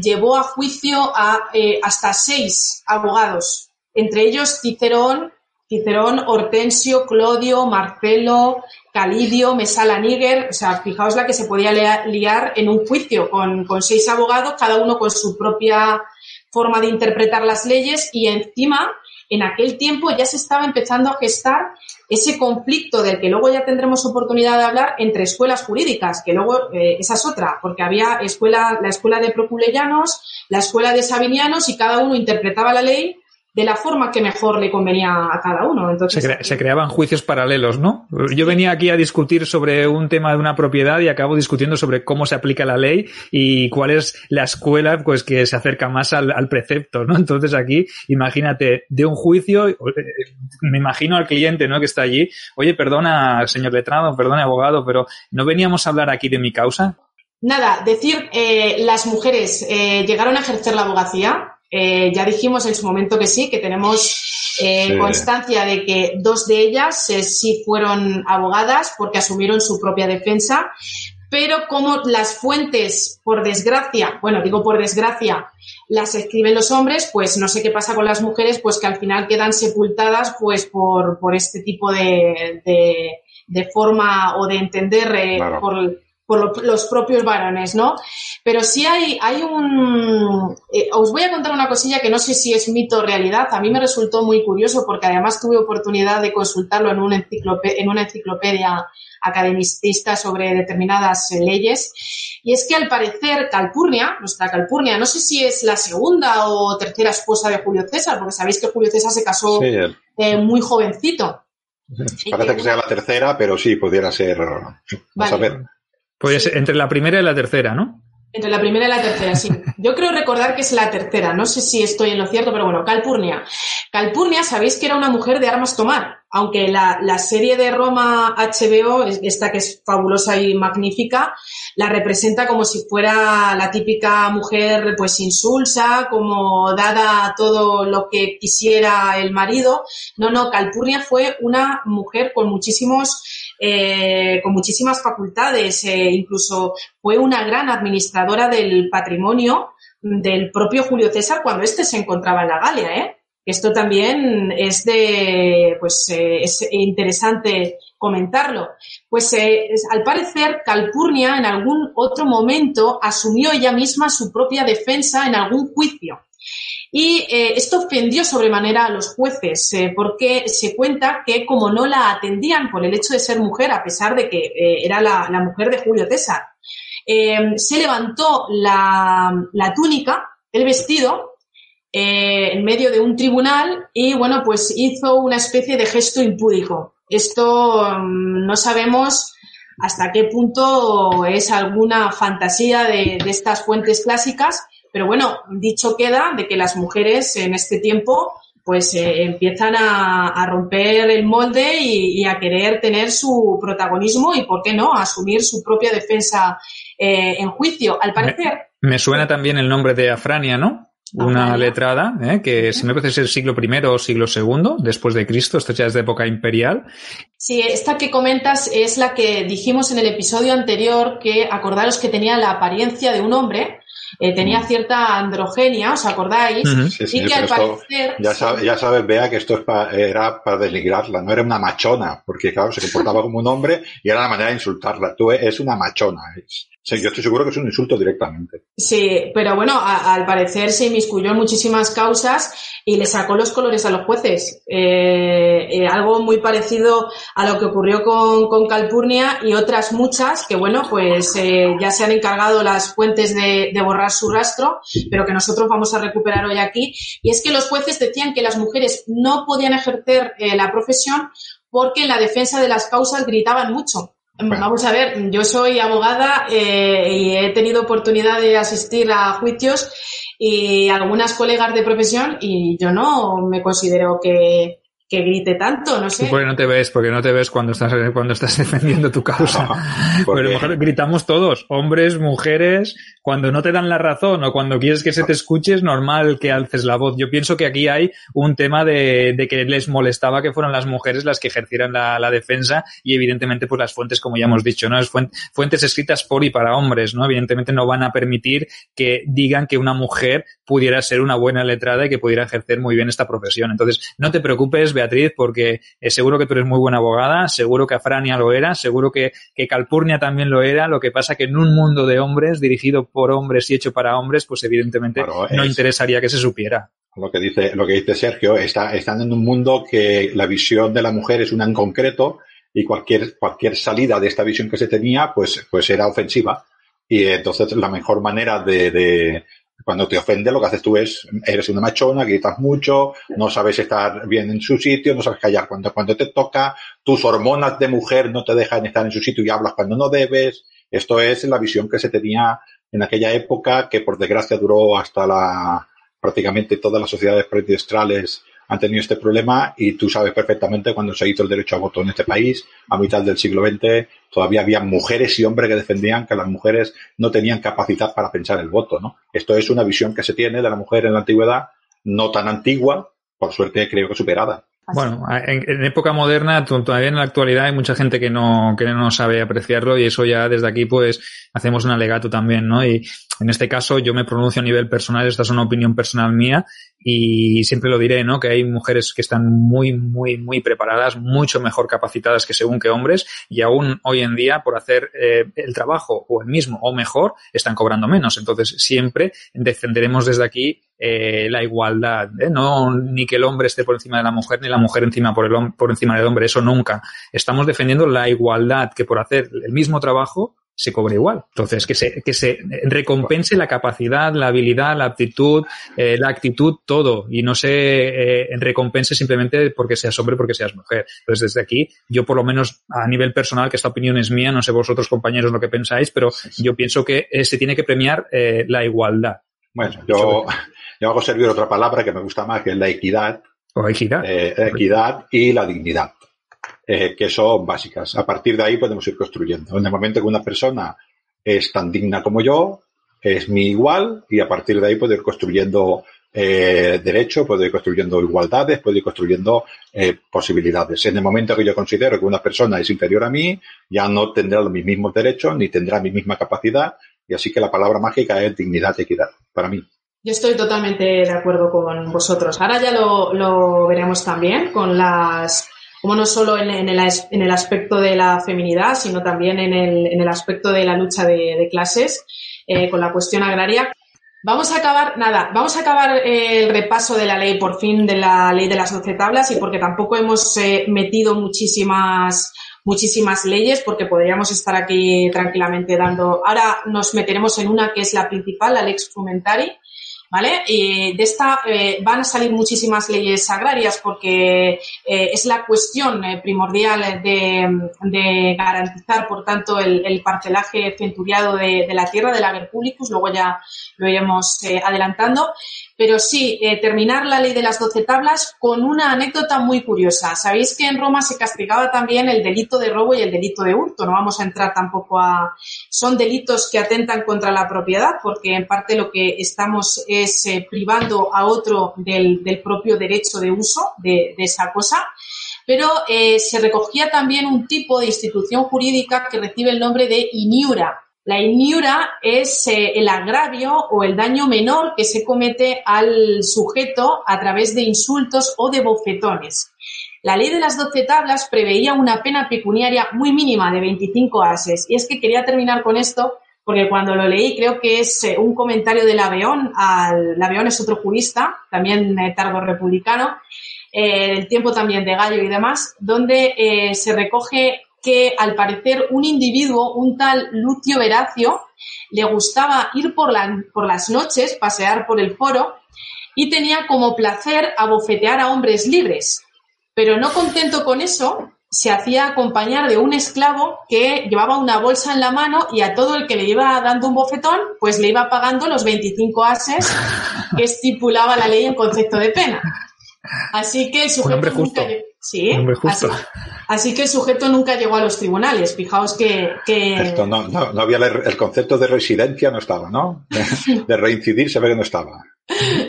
llevó a juicio a hasta seis abogados, entre ellos Cicerón, Cicerón, Hortensio, Clodio, Marcelo, Calidio, Mesala Níger, o sea, fijaos la que se podía liar en un juicio con, seis abogados, cada uno con su propia forma de interpretar las leyes. Y encima en aquel tiempo ya se estaba empezando a gestar ese conflicto del que luego ya tendremos oportunidad de hablar entre escuelas jurídicas, que luego eh, esa es otra, porque había escuela, la escuela de proculeyanos, la escuela de sabinianos y cada uno interpretaba la ley de la forma que mejor le convenía a cada uno. Entonces, se, creaban juicios paralelos, ¿no? Yo venía aquí a discutir sobre un tema de una propiedad y acabo discutiendo sobre cómo se aplica la ley y cuál es la escuela pues que se acerca más al, precepto, ¿no? Entonces aquí, imagínate, de un juicio, eh, me imagino al cliente, ¿no? Que está allí, oye, perdona, señor letrado, perdona, abogado, pero ¿no veníamos a hablar aquí de mi causa? Nada, decir, eh, las mujeres eh, llegaron a ejercer la abogacía, eh, ya dijimos en su momento que sí, que tenemos eh, constancia de que dos de ellas eh, sí fueron abogadas porque asumieron su propia defensa, pero como las fuentes, por desgracia, bueno, digo por desgracia, las escriben los hombres, pues no sé qué pasa con las mujeres, pues que al final quedan sepultadas pues por, por este tipo de, de, forma o de entender por por los propios varones, ¿no? Pero sí hay, hay un... Eh, os voy a contar una cosilla que no sé si es mito o realidad. A mí me resultó muy curioso porque además tuve oportunidad de consultarlo en, un en una enciclopedia academicista sobre determinadas eh, leyes. Y es que al parecer Calpurnia, nuestra Calpurnia, no sé si es la segunda o tercera esposa de Julio César, porque sabéis que Julio César se casó eh, muy jovencito. Parece que sea la tercera, pero sí, pudiera ser. Vamos a ver. Pues entre la primera y la tercera, ¿no? Entre la primera y la tercera, sí. Yo creo recordar que es la tercera. No sé si estoy en lo cierto, pero bueno, Calpurnia. Calpurnia, sabéis que era una mujer de armas tomar. Aunque la, la serie de Roma HBO, esta que es fabulosa y magnífica, la representa como si fuera la típica mujer pues insulsa, como dada todo lo que quisiera el marido. No, no, Calpurnia fue una mujer con muchísimos eh, con muchísimas facultades, eh, incluso fue una gran administradora del patrimonio del propio Julio César cuando éste se encontraba en la Galia, ¿eh? Esto también es de, pues, eh, es interesante comentarlo. Pues al parecer Calpurnia en algún otro momento asumió ella misma su propia defensa en algún juicio. Y eh, esto ofendió sobremanera a los jueces, eh, porque se cuenta que como no la atendían por el hecho de ser mujer, a pesar de que eh, era la, mujer de Julio César, se levantó la, túnica, el vestido, en medio de un tribunal y, bueno, pues hizo una especie de gesto impúdico. Esto mm, no sabemos hasta qué punto es alguna fantasía de, de estas fuentes clásicas, pero bueno, dicho queda de que las mujeres en este tiempo pues eh, empiezan a, romper el molde y, a querer tener su protagonismo y, ¿por qué no?, asumir su propia defensa eh, en juicio. Al parecer. Me, suena también el nombre de Afrania, ¿no? Una letrada, ¿eh? que si me parece ser siglo I o siglo II después de Cristo, esto ya es de época imperial. Sí, esta que comentas es la que dijimos en el episodio anterior, que acordaros que tenía la apariencia de un hombre, eh, tenía cierta androgenia, ¿os acordáis? y que al parecer... Ya, ya sabes, vea que esto era para desligrarla, no era una machona, porque claro, se comportaba como un hombre y era la manera de insultarla. Tú es una machona. Sí, yo estoy seguro que es un insulto directamente. Sí, pero bueno, al parecer se inmiscuyó en muchísimas causas y le sacó los colores a los jueces. Eh, eh, algo muy parecido a lo que ocurrió con, con Calpurnia y otras muchas que, bueno, pues eh, ya se han encargado las fuentes de, de, borrar su rastro, pero que nosotros vamos a recuperar hoy aquí. Y es que los jueces decían que las mujeres no podían ejercer la profesión porque en la defensa de las causas gritaban mucho. Vamos a ver, yo soy abogada eh, y he tenido oportunidad de asistir a juicios y algunas colegas de profesión y yo no me considero que, que grite tanto, no sé. Porque no te ves, porque no te ves cuando estás, cuando estás defendiendo tu causa. Pero a lo mejor gritamos todos, hombres, mujeres, cuando no te dan la razón o cuando quieres que se te escuche es normal que alces la voz. Yo pienso que aquí hay un tema de, de que les molestaba que fueran las mujeres las que ejercieran la, la, defensa y evidentemente pues las fuentes, como ya hemos dicho, ¿no? Es fuentes escritas por y para hombres, ¿no? Evidentemente no van a permitir que digan que una mujer pudiera ser una buena letrada y que pudiera ejercer muy bien esta profesión. Entonces, no te preocupes, Beatriz, porque eh, seguro que tú eres muy buena abogada, seguro que Afrania lo era, seguro que, que Calpurnia también lo era, lo que pasa que en un mundo de hombres, dirigido por hombres y hecho para hombres, pues evidentemente no interesaría que se supiera. Lo que dice, lo que dice Sergio, está, están en un mundo que la visión de la mujer es una en concreto y cualquier, cualquier salida de esta visión que se tenía, pues, pues era ofensiva. Y entonces la mejor manera de, cuando te ofende, lo que haces tú es, eres una machona, gritas mucho, no sabes estar bien en su sitio, no sabes callar cuando, cuando te toca, tus hormonas de mujer no te dejan estar en su sitio y hablas cuando no debes. Esto es la visión que se tenía en aquella época, que por desgracia duró hasta la, prácticamente todas las sociedades predestrales han tenido este problema y tú sabes perfectamente cuando se hizo el derecho a voto en este país, a mitad del siglo XX, todavía había mujeres y hombres que defendían que las mujeres no tenían capacidad para pensar el voto, ¿no? Esto es una visión que se tiene de la mujer en la antigüedad, no tan antigua, por suerte creo que superada. Bueno, en, época moderna, todavía en la actualidad hay mucha gente que no, que no sabe apreciarlo y eso ya desde aquí pues hacemos un alegato también, ¿no? Y en este caso yo me pronuncio a nivel personal, esta es una opinión personal mía y siempre lo diré, ¿no? Que hay mujeres que están muy, muy, muy preparadas, mucho mejor capacitadas que según que hombres y aún hoy en día por hacer eh, el trabajo o el mismo o mejor están cobrando menos. Entonces siempre defenderemos desde aquí eh, la igualdad, ¿eh? no ni que el hombre esté por encima de la mujer ni la mujer encima por, el, por encima del hombre, eso nunca. Estamos defendiendo la igualdad que por hacer el mismo trabajo se cobre igual. Entonces, que se, que se recompense la capacidad, la habilidad, la aptitud, eh, la actitud, todo, y no se recompense simplemente porque seas hombre, porque seas mujer. Entonces, desde aquí, yo por lo menos a nivel personal, que esta opinión es mía, no sé vosotros compañeros lo que pensáis, pero yo pienso que se tiene que premiar la igualdad. Bueno, yo, yo hago servir otra palabra que me gusta más, que es la equidad. O equidad. Eh, equidad y la dignidad, eh, que son básicas. A partir de ahí podemos ir construyendo. En el momento que una persona es tan digna como yo, es mi igual, y a partir de ahí puedo ir construyendo eh, derechos, puedo ir construyendo igualdades, puedo ir construyendo eh, posibilidades. En el momento que yo considero que una persona es inferior a mí, ya no tendrá los mismos derechos, ni tendrá mi misma capacidad, y así que la palabra mágica es dignidad y equidad, para mí. Yo estoy totalmente de acuerdo con vosotros. Ahora ya lo, veremos también con las, como no solo en, el, en, el, aspecto de la feminidad, sino también en el, en el aspecto de la lucha de, clases, eh, con la cuestión agraria. Vamos a acabar, nada, vamos a acabar el repaso de la ley, por fin, de la ley de las doce tablas y porque tampoco hemos eh, metido muchísimas, muchísimas leyes porque podríamos estar aquí tranquilamente dando. Ahora nos meteremos en una que es la principal, la Lex Frumentari, ¿vale? Y de esta eh, van a salir muchísimas leyes agrarias porque eh, es la cuestión eh, primordial de, garantizar, por tanto, el, parcelaje centuriado de, la tierra del haber publicus, luego ya lo iremos adelantando. Pero sí, terminar la ley de las doce tablas con una anécdota muy curiosa. Sabéis que en Roma se castigaba también el delito de robo y el delito de hurto. No vamos a entrar tampoco a... Son delitos que atentan contra la propiedad porque en parte lo que estamos eh, privando a otro del, propio derecho de uso de, esa cosa, pero eh, se recogía también un tipo de institución jurídica que recibe el nombre de iniura. La iniura es eh, el agravio o el daño menor que se comete al sujeto a través de insultos o de bofetones. La ley de las doce tablas preveía una pena pecuniaria muy mínima de 25 ases. Y es que quería terminar con esto porque cuando lo leí creo que es eh, un comentario de Laveón, al, Laveón es otro jurista, también eh, tardo republicano, eh, el tiempo también de Gallo y demás, donde se recoge que al parecer un individuo, un tal Lucio Veracio, le gustaba ir por, por las noches, pasear por el foro, y tenía como placer abofetear a hombres libres. Pero no contento con eso, se hacía acompañar de un esclavo que llevaba una bolsa en la mano y a todo el que le iba dando un bofetón, pues le iba pagando los 25 ases que estipulaba la ley en concepto de pena. Así que el sujeto nunca Sí, así, que el sujeto nunca llegó a los tribunales. Fijaos que. Esto no, no, había el, concepto de residencia, no estaba, ¿no? De reincidir se ve que no estaba.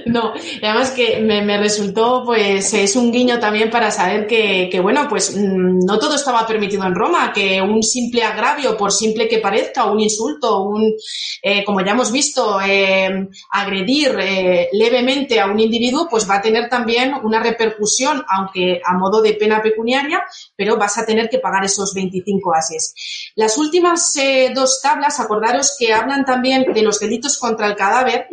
No, además que me, resultó, pues es un guiño también para saber que, bueno, pues mm, no todo estaba permitido en Roma, que un simple agravio, por simple que parezca, un insulto, un, eh, como ya hemos visto, eh, agredir eh, levemente a un individuo, pues va a tener también una repercusión, aunque a modo de pena pecuniaria, pero vas a tener que pagar esos 25 ases. Las últimas dos tablas, acordaros que hablan también de los delitos contra el cadáver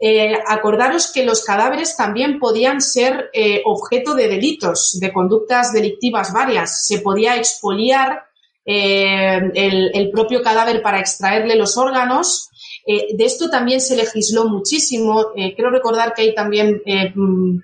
eh, acordaros que los cadáveres también podían ser eh, objeto de delitos, de conductas delictivas varias. Se podía expoliar eh, el, propio cadáver para extraerle los órganos. De esto también se legisló muchísimo. creo recordar que hay también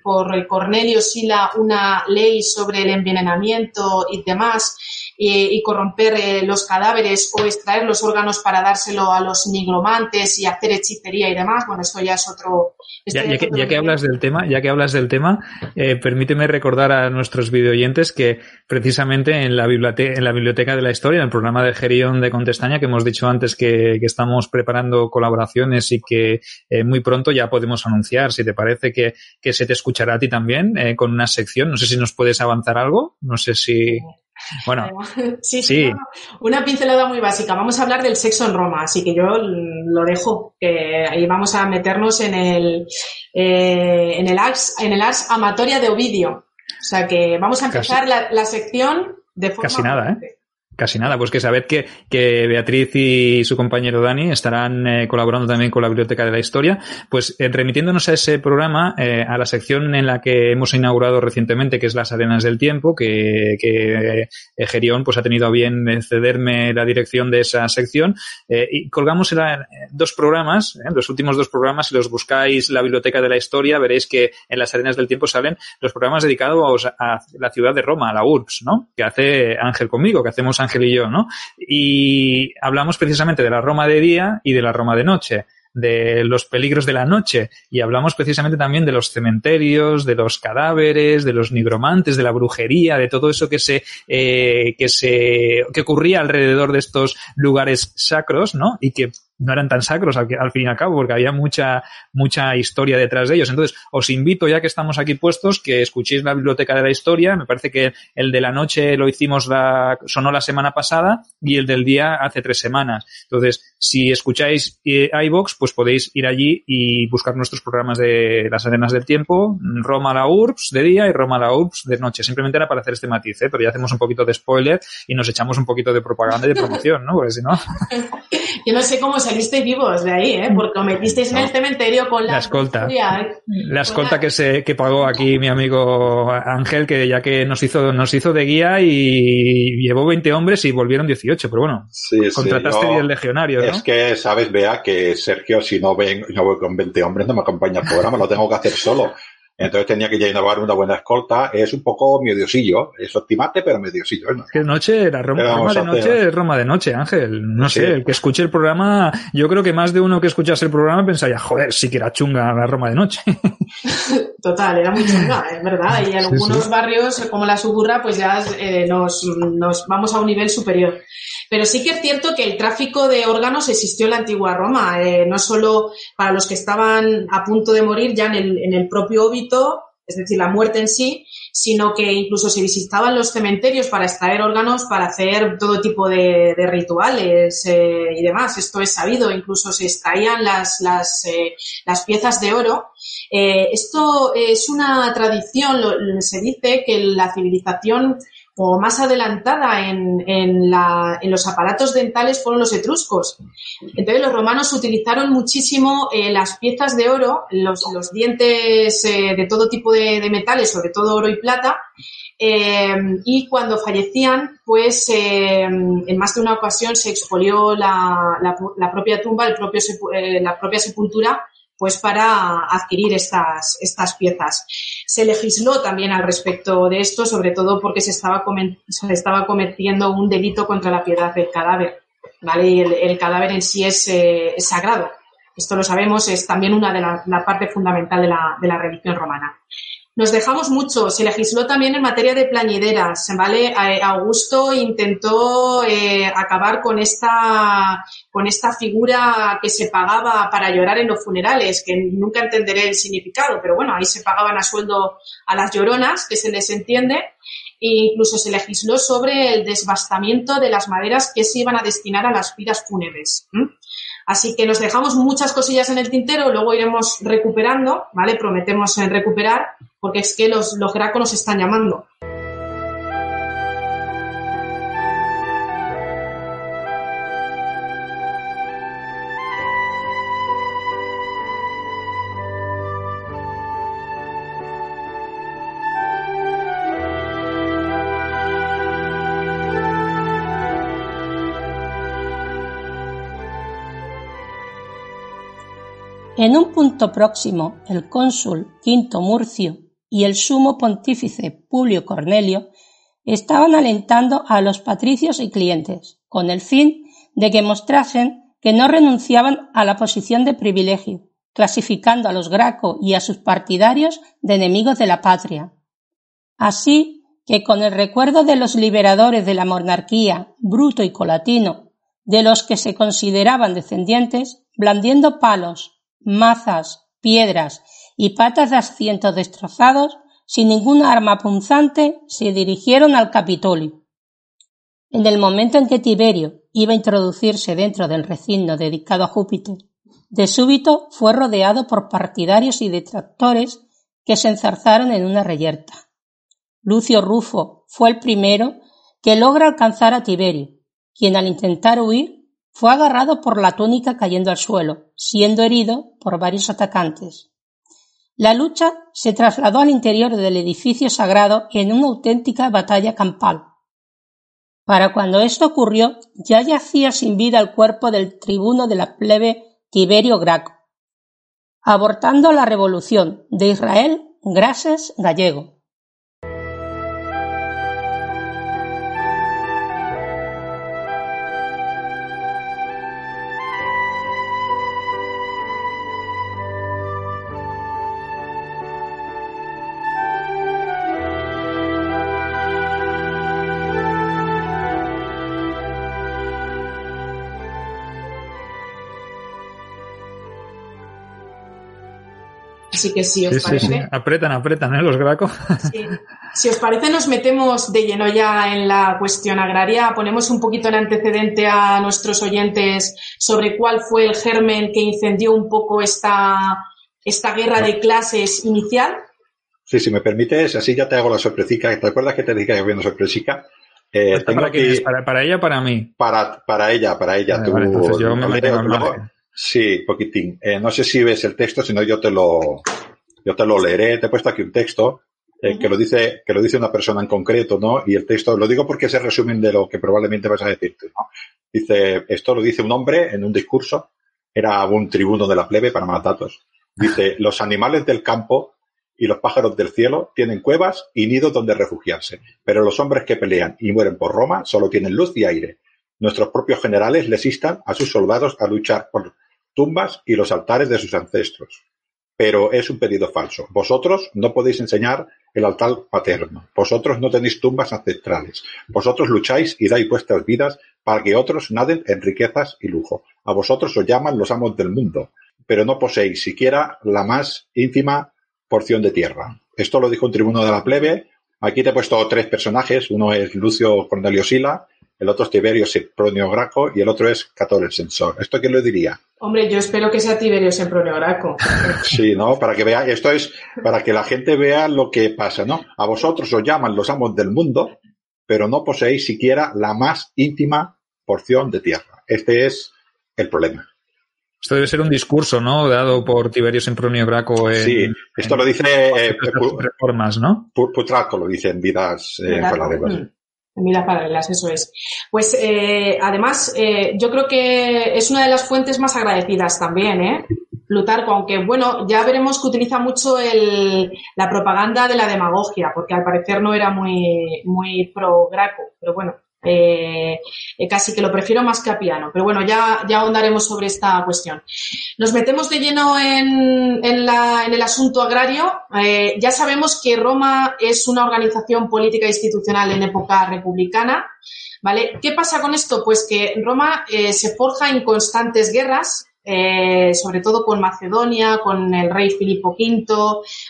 por Cornelio Sila una ley sobre el envenenamiento y demás. Y, corromper eh, los cadáveres o extraer los órganos para dárselo a los nigromantes y hacer hechicería y demás, bueno, esto ya es otro. Ya, que, hablas del tema, ya que hablas del tema, eh, permíteme recordar a nuestros videoyentes que precisamente en la biblioteca, en la biblioteca de la historia, en el programa de Gerión de Contestaña, que hemos dicho antes que, estamos preparando colaboraciones y que eh, muy pronto ya podemos anunciar, si te parece que, que se te escuchará a ti también con una sección. No sé si nos puedes avanzar algo, no sé si. Bueno, sí, sí. Una pincelada muy básica. Vamos a hablar del sexo en Roma, así que yo lo dejo, que ahí vamos a meternos en el, eh, en el Ars, en el Ars Amatoria de Ovidio. O sea que vamos a empezar la, sección de forma. Casi nada, ¿eh? Casi nada, pues que sabed que, que Beatriz y su compañero Dani estarán eh, colaborando también con la Biblioteca de la Historia, pues eh, remitiéndonos a ese programa, eh, a la sección en la que hemos inaugurado recientemente, que es las Arenas del Tiempo, que, que Gerión pues ha tenido a bien cederme la dirección de esa sección, y colgamos dos programas, los últimos dos programas, si los buscáis la Biblioteca de la Historia, veréis que en las Arenas del Tiempo salen los programas dedicados a, la ciudad de Roma, a la URBS, ¿no? Que hace Ángel conmigo, que hacemos Ángel y yo, ¿no? Y hablamos precisamente de la Roma de día y de la Roma de noche de los peligros de la noche y hablamos precisamente también de los cementerios, de los cadáveres, de los nigromantes, de la brujería, de todo eso que se eh, que se que ocurría alrededor de estos lugares sacros, ¿no? Y que no eran tan sacros al, fin y al cabo, porque había mucha, mucha historia detrás de ellos. Entonces, os invito, ya que estamos aquí puestos, que escuchéis la biblioteca de la historia. Me parece que el de la noche lo hicimos la, sonó la semana pasada y el del día hace tres semanas. Entonces, si escucháis eh, iVox, pues podéis ir allí y buscar nuestros programas de las arenas del tiempo, Roma la URBS de día y Roma la URBS de noche. Simplemente era para hacer este matiz, ¿eh? pero ya hacemos un poquito de spoiler y nos echamos un poquito de propaganda y de promoción, ¿no? Porque si no. Yo no sé cómo salisteis vivos de ahí, ¿eh? Porque lo metisteis en el cementerio con la, la escolta. La escolta que se que pagó aquí mi amigo Ángel, que ya que nos hizo nos hizo de guía y llevó 20 hombres y volvieron 18, pero bueno, contrataste 10 legionarios, Es que sabes, vea que Sergio, si no ven, no voy con 20 hombres, no me acompaña al programa, lo tengo que hacer solo. Entonces tenía que llevar una buena escolta. Es un poco mediocillo. Es optimate, pero mediosillo. Es que noche, la Roma, de noche es Roma de noche, Ángel. No sé, el que escuche el programa, yo creo que más de uno que escuchase el programa pensaría, joder, sí que era chunga la Roma de noche. Total, era muy chunga, es verdad. Y en algunos barrios, como la Suburra, pues ya eh, nos, nos vamos a un nivel superior. Pero sí que es cierto que el tráfico de órganos existió en la antigua Roma, eh, no solo para los que estaban a punto de morir ya en el, propio óbito, es decir, la muerte en sí, sino que incluso se visitaban los cementerios para extraer órganos para hacer todo tipo de, rituales eh, y demás. Esto es sabido, incluso se extraían las, las, eh, las piezas de oro. esto es una tradición, se dice que la civilización o más adelantada en, en, los aparatos dentales fueron los etruscos. Entonces los romanos utilizaron muchísimo eh, las piezas de oro, los, dientes eh, de todo tipo de, metales, sobre todo oro y plata, eh, y cuando fallecían, pues en más de una ocasión se expolió la, la, la propia tumba, el propio, la propia sepultura pues para adquirir estas, estas piezas. Se legisló también al respecto de esto, sobre todo porque se estaba, se estaba cometiendo un delito contra la piedad del cadáver, ¿vale? Y el, cadáver en sí es, eh, sagrado. Esto lo sabemos, es también una de la, la parte fundamental de la religión romana. Nos dejamos mucho. Se legisló también en materia de plañideras, ¿vale? Eh, Augusto intentó eh, acabar con esta, con esta figura que se pagaba para llorar en los funerales, que nunca entenderé el significado, pero bueno, ahí se pagaban a sueldo a las lloronas, que se les entiende, e incluso se legisló sobre el desbastamiento de las maderas que se iban a destinar a las vidas fúnebres. Así que nos dejamos muchas cosillas en el tintero, luego iremos recuperando, ¿vale? Prometemos recuperar, porque es que los, los nos están llamando. En un punto próximo, el cónsul Quinto Murcio y el sumo pontífice Publio Cornelio estaban alentando a los patricios y clientes, con el fin de que mostrasen que no renunciaban a la posición de privilegio, clasificando a los Graco y a sus partidarios de enemigos de la patria. Así que con el recuerdo de los liberadores de la monarquía, Bruto y Colatino, de los que se consideraban descendientes, blandiendo palos, mazas, piedras y patas de asientos destrozados, sin ninguna arma punzante, se dirigieron al Capitolio. En el momento en que Tiberio iba a introducirse dentro del recinto dedicado a Júpiter, de súbito fue rodeado por partidarios y detractores que se enzarzaron en una reyerta. Lucio Rufo fue el primero que logra alcanzar a Tiberio, quien al intentar huir fue agarrado por la túnica cayendo al suelo, siendo herido por varios atacantes. La lucha se trasladó al interior del edificio sagrado en una auténtica batalla campal. Para cuando esto ocurrió, ya yacía sin vida el cuerpo del tribuno de la plebe Tiberio Graco, abortando la revolución de Israel Grases Gallego. Así que si os parece. Apretan, apretan, ¿eh? Los gracos. Si os parece, nos metemos de lleno ya en la cuestión agraria. Ponemos un poquito en antecedente a nuestros oyentes sobre cuál fue el germen que incendió un poco esta, esta guerra de clases inicial. Sí, si me permites, así ya te hago la sorpresica. ¿Te acuerdas que te dije que había una sorpresica? Eh, para, para, para, ella o para mí? Para, para ella, para ella. entonces yo me meto Sí, poquitín. Eh, no sé si ves el texto, si no yo te lo, yo te lo leeré. Te he puesto aquí un texto eh, que lo dice, que lo dice una persona en concreto, ¿no? Y el texto, lo digo porque es el resumen de lo que probablemente vas a decirte, ¿no? Dice, esto lo dice un hombre en un discurso, era un tribuno de la plebe para matatos. Dice, los animales del campo y los pájaros del cielo tienen cuevas y nidos donde refugiarse, pero los hombres que pelean y mueren por Roma solo tienen luz y aire. Nuestros propios generales les instan a sus soldados a luchar por tumbas y los altares de sus ancestros. Pero es un pedido falso. Vosotros no podéis enseñar el altar paterno. Vosotros no tenéis tumbas ancestrales. Vosotros lucháis y dais vuestras vidas para que otros naden en riquezas y lujo. A vosotros os llaman los amos del mundo, pero no poseéis siquiera la más ínfima porción de tierra. Esto lo dijo un tribuno de la plebe. Aquí te he puesto tres personajes. Uno es Lucio Cornelio Sila, el otro es Tiberio Sempronio Graco y el otro es Cator el Sensor. ¿Esto quién lo diría? Hombre, yo espero que sea Tiberio Sempronio Graco. sí, ¿no? Para que vea, esto es para que la gente vea lo que pasa, ¿no? A vosotros os llaman los amos del mundo, pero no poseéis siquiera la más íntima porción de tierra. Este es el problema. Esto debe ser un discurso, ¿no? Dado por Tiberio Sempronio Graco en. Sí, esto lo dice. Eh, reformas, ¿no? Putraco lo dice en Vidas eh. Miras paralelas, eso es. Pues eh, además, eh, yo creo que es una de las fuentes más agradecidas también, ¿eh? Plutarco, aunque bueno, ya veremos que utiliza mucho el, la propaganda de la demagogia, porque al parecer no era muy, muy pro Graco, pero bueno, eh, eh, casi que lo prefiero más que a piano. Pero bueno, ya, ya ahondaremos sobre esta cuestión. Nos metemos de lleno en, en, el asunto agrario. Eh, ya sabemos que Roma es una organización política e institucional en época republicana. ¿Vale? ¿Qué pasa con esto? Pues que Roma se forja en constantes guerras, sobre todo con Macedonia, con el rey Filipo V.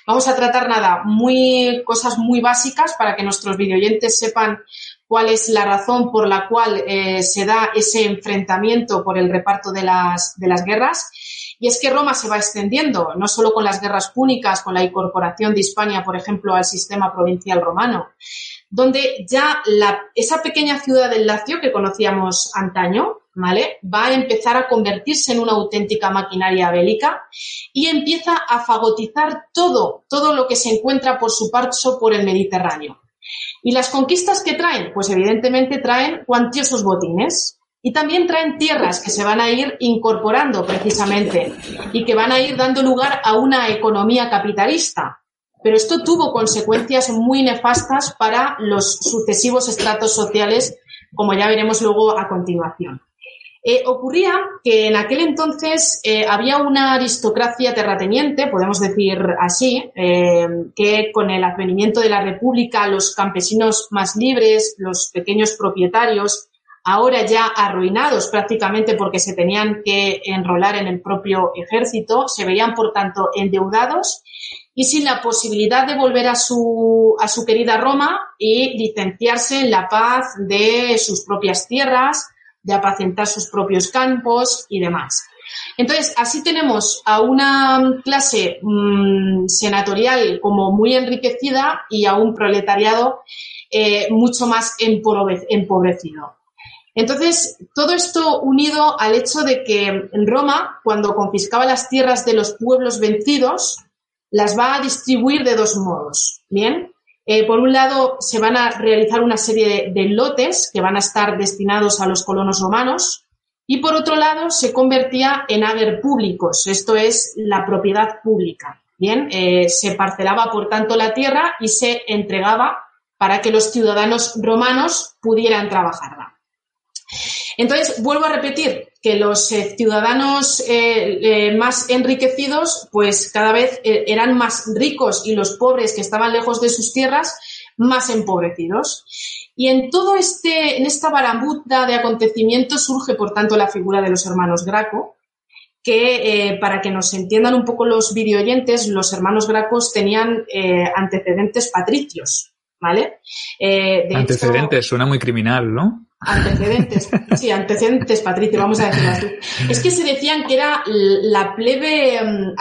Vamos a tratar nada, muy cosas muy básicas para que nuestros videoyentes sepan cuál es la razón por la cual eh, se da ese enfrentamiento por el reparto de las, guerras. Y es que Roma se va extendiendo, no solo con las guerras púnicas, con la incorporación de Hispania, por ejemplo, al sistema provincial romano, donde ya esa pequeña ciudad del Lacio que conocíamos antaño, ¿vale? Va a empezar a convertirse en una auténtica maquinaria bélica y empieza a fagotizar todo, todo lo que se encuentra por su paso por el Mediterráneo. ¿Y las conquistas que traen? Pues evidentemente traen cuantiosos botines y también traen tierras que se van a ir incorporando precisamente y que van a ir dando lugar a una economía capitalista. pero esto tuvo consecuencias muy nefastas para los sucesivos estratos sociales, como ya veremos luego a continuación. Eh, ocurría que en aquel entonces eh, había una aristocracia terrateniente, podemos decir así, eh, que con el advenimiento de la República, los campesinos más libres, los pequeños propietarios, ahora ya arruinados prácticamente porque se tenían que enrolar en el propio ejército, se veían por tanto endeudados y sin la posibilidad de volver a su, a su querida Roma y licenciarse en la paz de sus propias tierras, de apacentar sus propios campos y demás. Entonces, así tenemos a una clase mm, senatorial como muy enriquecida y a un proletariado eh, mucho más empobrecido. Entonces, todo esto unido al hecho de que en Roma, cuando confiscaba las tierras de los pueblos vencidos, las va a distribuir de dos modos. Bien, eh, por un lado, se van a realizar una serie de, lotes que van a estar destinados a los colonos romanos y por otro lado, se convertía en haber públicos, esto es la propiedad pública. Bien, eh, se parcelaba por tanto la tierra y se entregaba para que los ciudadanos romanos pudieran trabajarla. Entonces, vuelvo a repetir que los eh, ciudadanos eh, eh, más enriquecidos, pues cada vez eran más ricos y los pobres que estaban lejos de sus tierras, más empobrecidos. Y en todo este, en esta barambuta de acontecimientos surge, por tanto, la figura de los hermanos Graco, que para que nos entiendan un poco los videoyentes, los hermanos Gracos tenían antecedentes patricios, ¿vale? antecedentes, suena muy criminal, ¿no? Antecedentes, sí, antecedentes, Patricio, vamos a decirlo así. Es que se decían que era la plebe mm,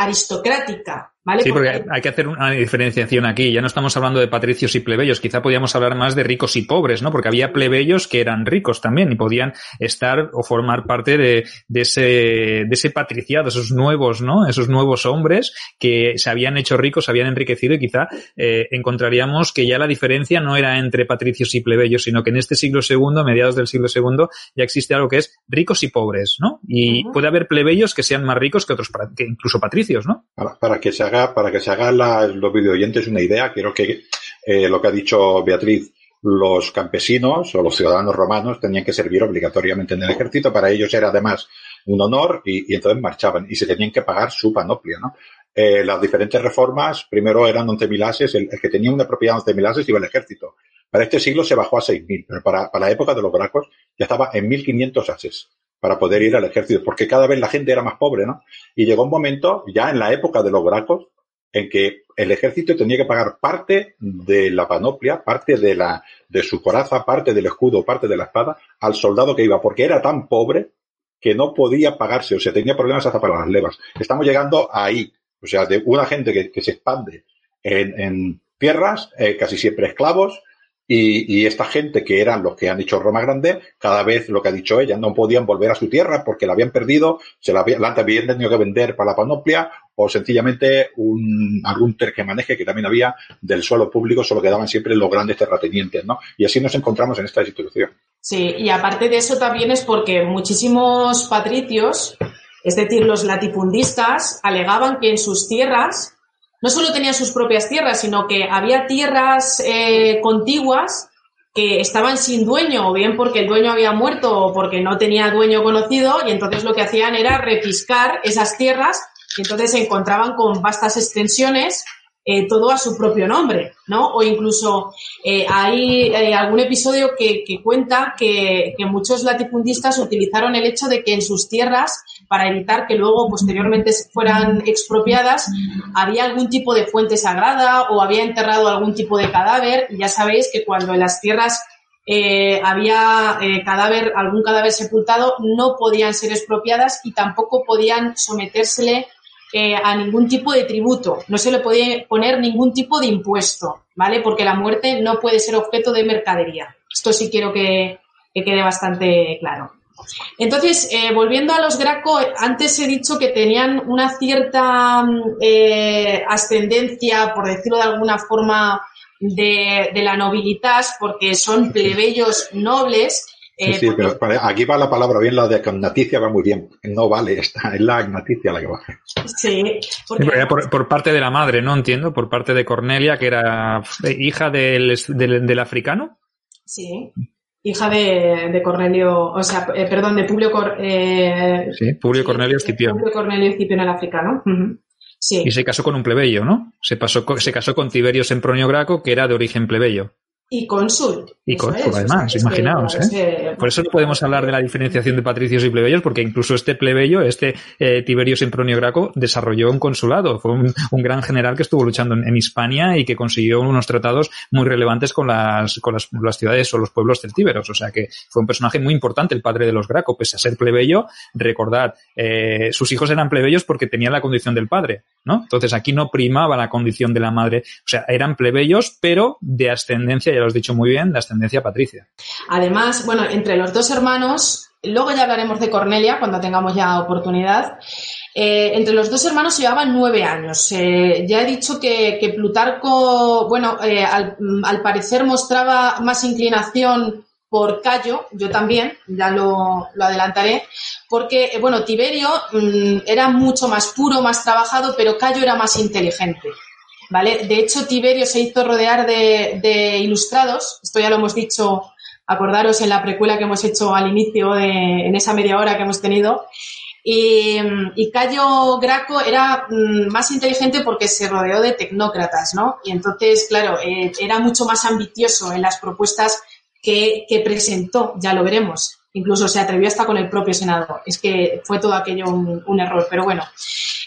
Sí, porque hay que hacer una diferenciación aquí. Ya no estamos hablando de patricios y plebeyos. Quizá podíamos hablar más de ricos y pobres, ¿no? Porque había plebeyos que eran ricos también y podían estar o formar parte de, ese, de ese patriciado, esos nuevos, ¿no? Esos nuevos hombres que se habían hecho ricos, se habían enriquecido y quizá eh, encontraríamos que ya la diferencia no era entre patricios y plebeyos, sino que en este siglo segundo, mediados del siglo segundo, ya existe algo que es ricos y pobres, ¿no? Y puede haber plebeyos que sean más ricos que otros, que incluso patricios, ¿no? Para, para que se haga para que se hagan los videoyentes una idea, quiero que eh, lo que ha dicho Beatriz, los campesinos o los ciudadanos romanos tenían que servir obligatoriamente en el ejército. Para ellos era además un honor y, entonces marchaban y se tenían que pagar su panoplia, ¿no? Eh, las diferentes reformas, primero eran 11.000 ases, el, que tenía una propiedad de 11.000 ases iba al ejército. Para este siglo se bajó a 6.000, pero para, la época de los gracos ya estaba en 1.500 ases para poder ir al ejército, porque cada vez la gente era más pobre, ¿no? Y llegó un momento, ya en la época de los gracos, en que el ejército tenía que pagar parte de la panoplia, parte de la, de su coraza, parte del escudo, parte de la espada al soldado que iba, porque era tan pobre que no podía pagarse, o sea, tenía problemas hasta para las levas. Estamos llegando ahí, o sea, de una gente que, se expande en, tierras, eh, casi siempre esclavos, y, y, esta gente que eran los que han dicho Roma Grande, cada vez lo que ha dicho ella, no podían volver a su tierra porque la habían perdido, se la, habían, la habían tenido que vender para la panoplia o sencillamente un, algún terquemaneje que también había del suelo público, solo quedaban siempre los grandes terratenientes, ¿no? Y así nos encontramos en esta situación. Sí, y aparte de eso también es porque muchísimos patricios, es decir, los latifundistas, alegaban que en sus tierras no solo tenía sus propias tierras, sino que había tierras eh, contiguas que estaban sin dueño, o bien porque el dueño había muerto o porque no tenía dueño conocido, y entonces lo que hacían era refiscar esas tierras, y entonces se encontraban con vastas extensiones eh, todo a su propio nombre, ¿no? O incluso eh, hay eh, algún episodio que, cuenta que, muchos latifundistas utilizaron el hecho de que en sus tierras, para evitar que luego posteriormente fueran expropiadas, había algún tipo de fuente sagrada o había enterrado algún tipo de cadáver. Y ya sabéis que cuando en las tierras había cadáver, algún cadáver sepultado, no podían ser expropiadas y tampoco podían sometérsele eh, a ningún tipo de tributo, no se le puede poner ningún tipo de impuesto, ¿vale? Porque la muerte no puede ser objeto de mercadería. Esto sí quiero que, quede bastante claro. Entonces, eh, volviendo a los Graco, antes he dicho que tenían una cierta eh, ascendencia, por decirlo de alguna forma, de, de la nobilitas, porque son plebeyos nobles Sí, sí, pero aquí va la palabra bien, la de agnaticia va muy bien. No vale, esta es la agnaticia la que va. Sí, por, parte de la madre, ¿no? Entiendo, por parte de Cornelia, que era hija del, del, africano. Sí, hija de, Cornelio, o sea, eh, perdón, de Publio, eh, sí, Publio Cornelio Escipión. Publio Cornelio Escipión el africano. Sí. Y se casó con un plebeyo, ¿no? Se, pasó, se casó con Tiberio Sempronio Graco, que era de origen plebeyo. Y cónsul. Y cónsul, además, imaginaos. ¿eh? Por eso no podemos hablar de la diferenciación de patricios y plebeyos, porque incluso este plebeyo, este eh, Tiberio Sempronio Graco, desarrolló un consulado. Fue un, gran general que estuvo luchando en, Hispania y que consiguió unos tratados muy relevantes con las, con las, ciudades o los pueblos celtíberos. O sea que fue un personaje muy importante, el padre de los Graco. Pese a ser plebeyo, recordad, eh, sus hijos eran plebeyos porque tenían la condición del padre, ¿no? Entonces aquí no primaba la condición de la madre. O sea, eran plebeyos, pero de ascendencia ya lo has dicho muy bien, de ascendencia patricia. Además, bueno, entre los dos hermanos, luego ya hablaremos de Cornelia cuando tengamos ya oportunidad. Eh, entre los dos hermanos llevaban nueve años. Eh, ya he dicho que, Plutarco, bueno, eh, al, parecer mostraba más inclinación por Cayo, yo también, ya lo, adelantaré, porque, bueno, Tiberio mm, era mucho más puro, más trabajado, pero Cayo era más inteligente. ¿Vale? De hecho, Tiberio se hizo rodear de, ilustrados, esto ya lo hemos dicho, acordaros en la precuela que hemos hecho al inicio, en esa media hora que hemos tenido, y, Cayo Graco era mm, más inteligente porque se rodeó de tecnócratas, ¿no? Y entonces, claro, eh, era mucho más ambicioso en las propuestas que, presentó, ya lo veremos. Incluso se atrevió hasta con el propio senador. Es que fue todo aquello un error. Pero bueno,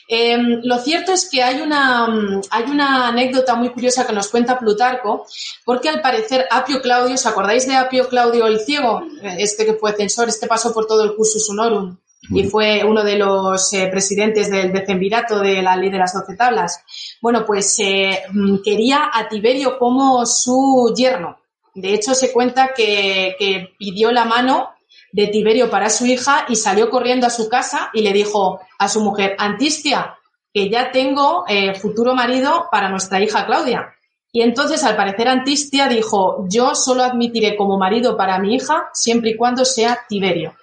Em, lo cierto es que hay una, hay una anécdota muy curiosa que nos cuenta Plutarco, porque al parecer Apio Claudio, ¿os acordáis de Apio Claudio el Ciego? Este que fue censor, este pasó por todo el cursus honorum y fue uno de los eh, presidentes del decemvirato de la ley de las doce tablas. Bueno, pues eh, mm, quería a Tiberio como su yerno. De hecho, se cuenta que, que pidió la mano de Tiberio para su hija y salió corriendo a su casa y le dijo a su mujer, Antistia, que ya tengo eh, futuro marido para nuestra hija Claudia. Y entonces, al parecer, Antistia dijo, yo solo admitiré como marido para mi hija siempre y cuando sea Tiberio.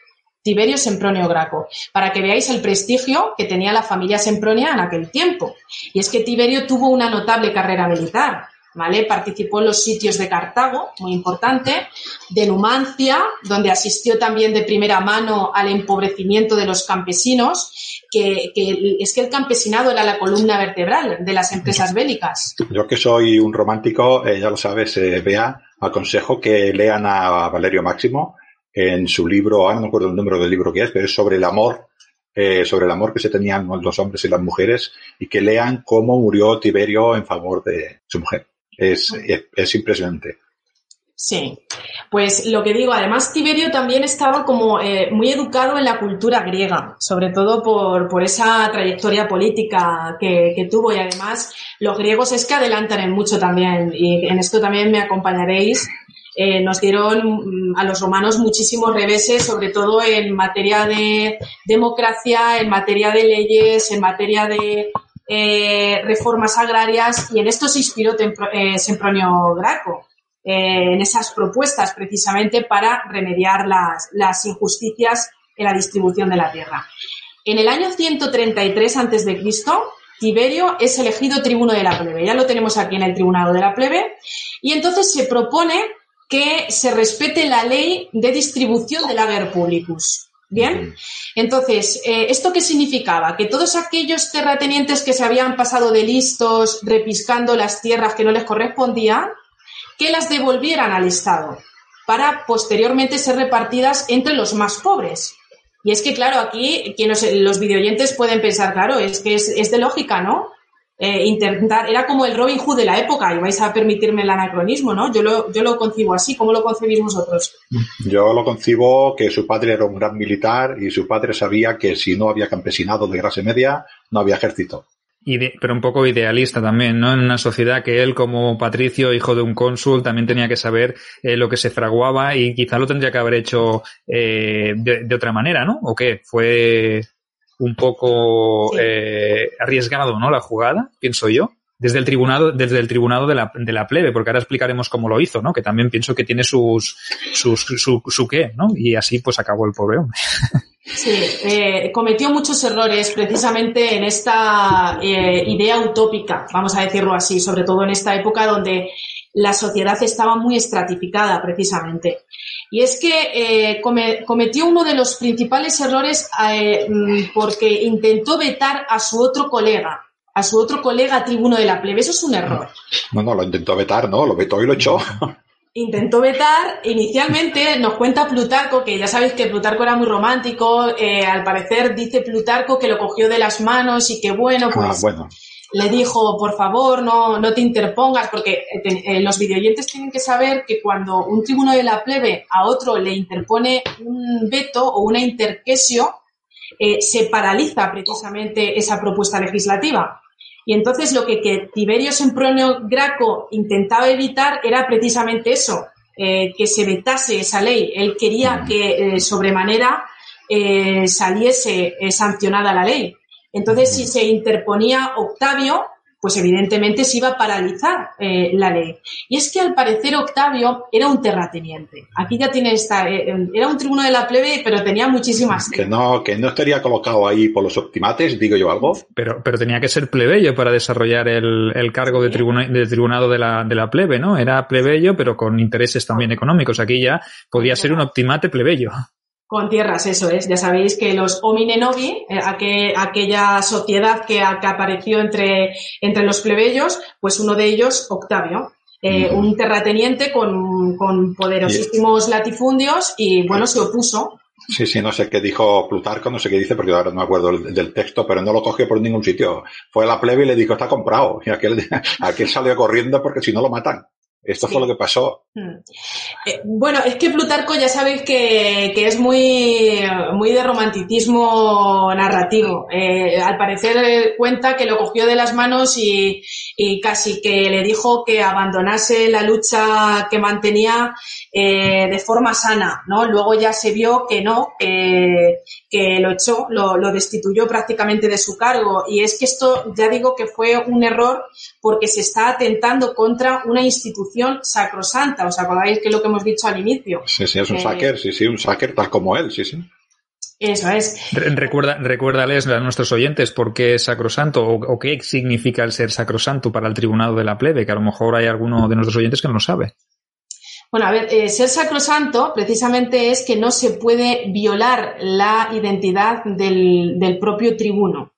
Tiberio Sempronio Graco, para que veáis el prestigio que tenía la familia Sempronia en aquel tiempo. Y es que Tiberio tuvo una notable carrera militar. ¿Vale? Participó en los sitios de Cartago, muy importante, de Numancia, donde asistió también de primera mano al empobrecimiento de los campesinos, que, es que el campesinado era la columna vertebral de las empresas bélicas. Yo que soy un romántico, eh, ya lo sabes, eh, Bea, aconsejo que lean a Valerio Máximo en su libro, ah, no me acuerdo el número del libro que es, pero es sobre el amor eh, sobre el amor que se tenían los hombres y las mujeres y que lean cómo murió Tiberio en favor de su mujer. Es, es, impresionante. Sí, pues lo que digo, además Tiberio también estaba como eh, muy educado en la cultura griega, sobre todo por, por esa trayectoria política que, tuvo y además los griegos es que adelantan en mucho también y en esto también me acompañaréis. Eh, nos dieron mm, a los romanos muchísimos reveses, sobre todo en materia de democracia, en materia de leyes, en materia de eh, reformas agrarias y en esto se inspiró eh, Sempronio Graco, eh, en esas propuestas precisamente para remediar las, injusticias en la distribución de la tierra. En el año 133 a.C., Tiberio es elegido tribuno de la plebe. Ya lo tenemos aquí en el tribunado de la plebe. Y entonces se propone que se respete la ley de distribución del ager publicus. Bien, entonces, eh, ¿esto qué significaba? Que todos aquellos terratenientes que se habían pasado de listos repiscando las tierras que no les correspondían, que las devolvieran al Estado para posteriormente ser repartidas entre los más pobres. Y es que, claro, aquí quienes, los videoyentes pueden pensar, claro, es que es, es de lógica, ¿no? Eh, intentar, era como el Robin Hood de la época, y vais a permitirme el anacronismo, ¿no? Yo lo, yo lo concibo así, ¿cómo lo concebís vosotros? Yo lo concibo que su padre era un gran militar y su padre sabía que si no había campesinado de clase media, no había ejército. pero un poco idealista también, ¿no? En una sociedad que él, como patricio, hijo de un cónsul, también tenía que saber eh, lo que se fraguaba y quizá lo tendría que haber hecho eh, de, de, otra manera, ¿no? ¿O qué? Fue un poco eh, arriesgado, ¿no? La jugada, pienso yo, desde el tribunado, desde el tribunado de la, de la plebe, porque ahora explicaremos cómo lo hizo, ¿no? Que también pienso que tiene sus, sus, su, su qué, ¿no? Y así pues acabó el pobre hombre. Sí, eh, cometió muchos errores precisamente en esta eh, idea utópica, vamos a decirlo así, sobre todo en esta época donde la sociedad estaba muy estratificada precisamente. Y es que eh, cometió uno de los principales errores eh, mm, porque intentó vetar a su otro colega, a su otro colega tribuno de la plebe. Eso es un error. No, no, lo intentó vetar, no, lo vetó y lo echó. intentó vetar. Inicialmente nos cuenta Plutarco, que ya sabéis que Plutarco era muy romántico, eh, al parecer dice Plutarco que lo cogió de las manos y que bueno, Ah, pues bueno. Le dijo, por favor, no, no te interpongas, porque eh, eh, los videoyentes tienen que saber que cuando un tribuno de la plebe a otro le interpone un veto o una interquesio, eh, se paraliza precisamente esa propuesta legislativa. Y entonces lo que, que Tiberio Sempronio Graco intentaba evitar era precisamente eso, que se vetase esa ley. Él quería que sobremanera saliese sancionada la ley. Entonces, si se interponía Octavio, pues evidentemente se iba a paralizar eh, la ley. Y es que al parecer Octavio era un terrateniente. Aquí ya tiene esta, eh, eh, era un tribuno de la plebe, pero tenía muchísimas Que no, que no estaría colocado ahí por los optimates, digo yo algo. Pero, pero tenía que ser plebeyo para desarrollar el, el cargo de, tribuna- de tribunado de la, de la plebe, ¿no? Era plebeyo, pero con intereses también económicos. Aquí ya podía ser un optimate plebeyo. Con tierras, eso es. Ya sabéis que los homine novi, eh, aquel- aquella sociedad que, que apareció entre, entre los plebeyos, pues uno de ellos, Octavio, eh, un terrateniente con, con poderosísimos latifundios y bueno, se opuso. Sí, sí, no sé qué dijo Plutarco, no sé qué dice, porque ahora no me acuerdo del, del texto, pero no lo cogió por ningún sitio. Fue a la plebe y le dijo, está comprado. Y aquel, aquel salió corriendo porque si no lo matan. Esto Sí. fue lo que pasó. Mm. Eh, bueno, es que Plutarco ya sabéis que, que es muy, muy de romanticismo narrativo. Eh, al parecer cuenta que lo cogió de las manos y, y casi que le dijo que abandonase la lucha que mantenía eh, de forma sana, ¿no? Luego ya se vio que no, que, que lo echó, lo, lo destituyó prácticamente de su cargo. Y es que esto, ya digo que fue un error porque se está atentando contra una institución sacrosanta. ¿Os acordáis que es lo que hemos dicho al inicio? Sí, sí, es un Eh, sacker, sí, sí, un sacker tal como él, sí, sí. Eso es. Re- Recuerda, recuérdales a nuestros oyentes por qué es sacrosanto o, o qué significa el ser sacrosanto para el tribunado de la plebe, que a lo mejor hay alguno de nuestros oyentes que no lo sabe. Bueno, a ver, eh, ser sacrosanto precisamente es que no se puede violar la identidad del, del propio tribuno.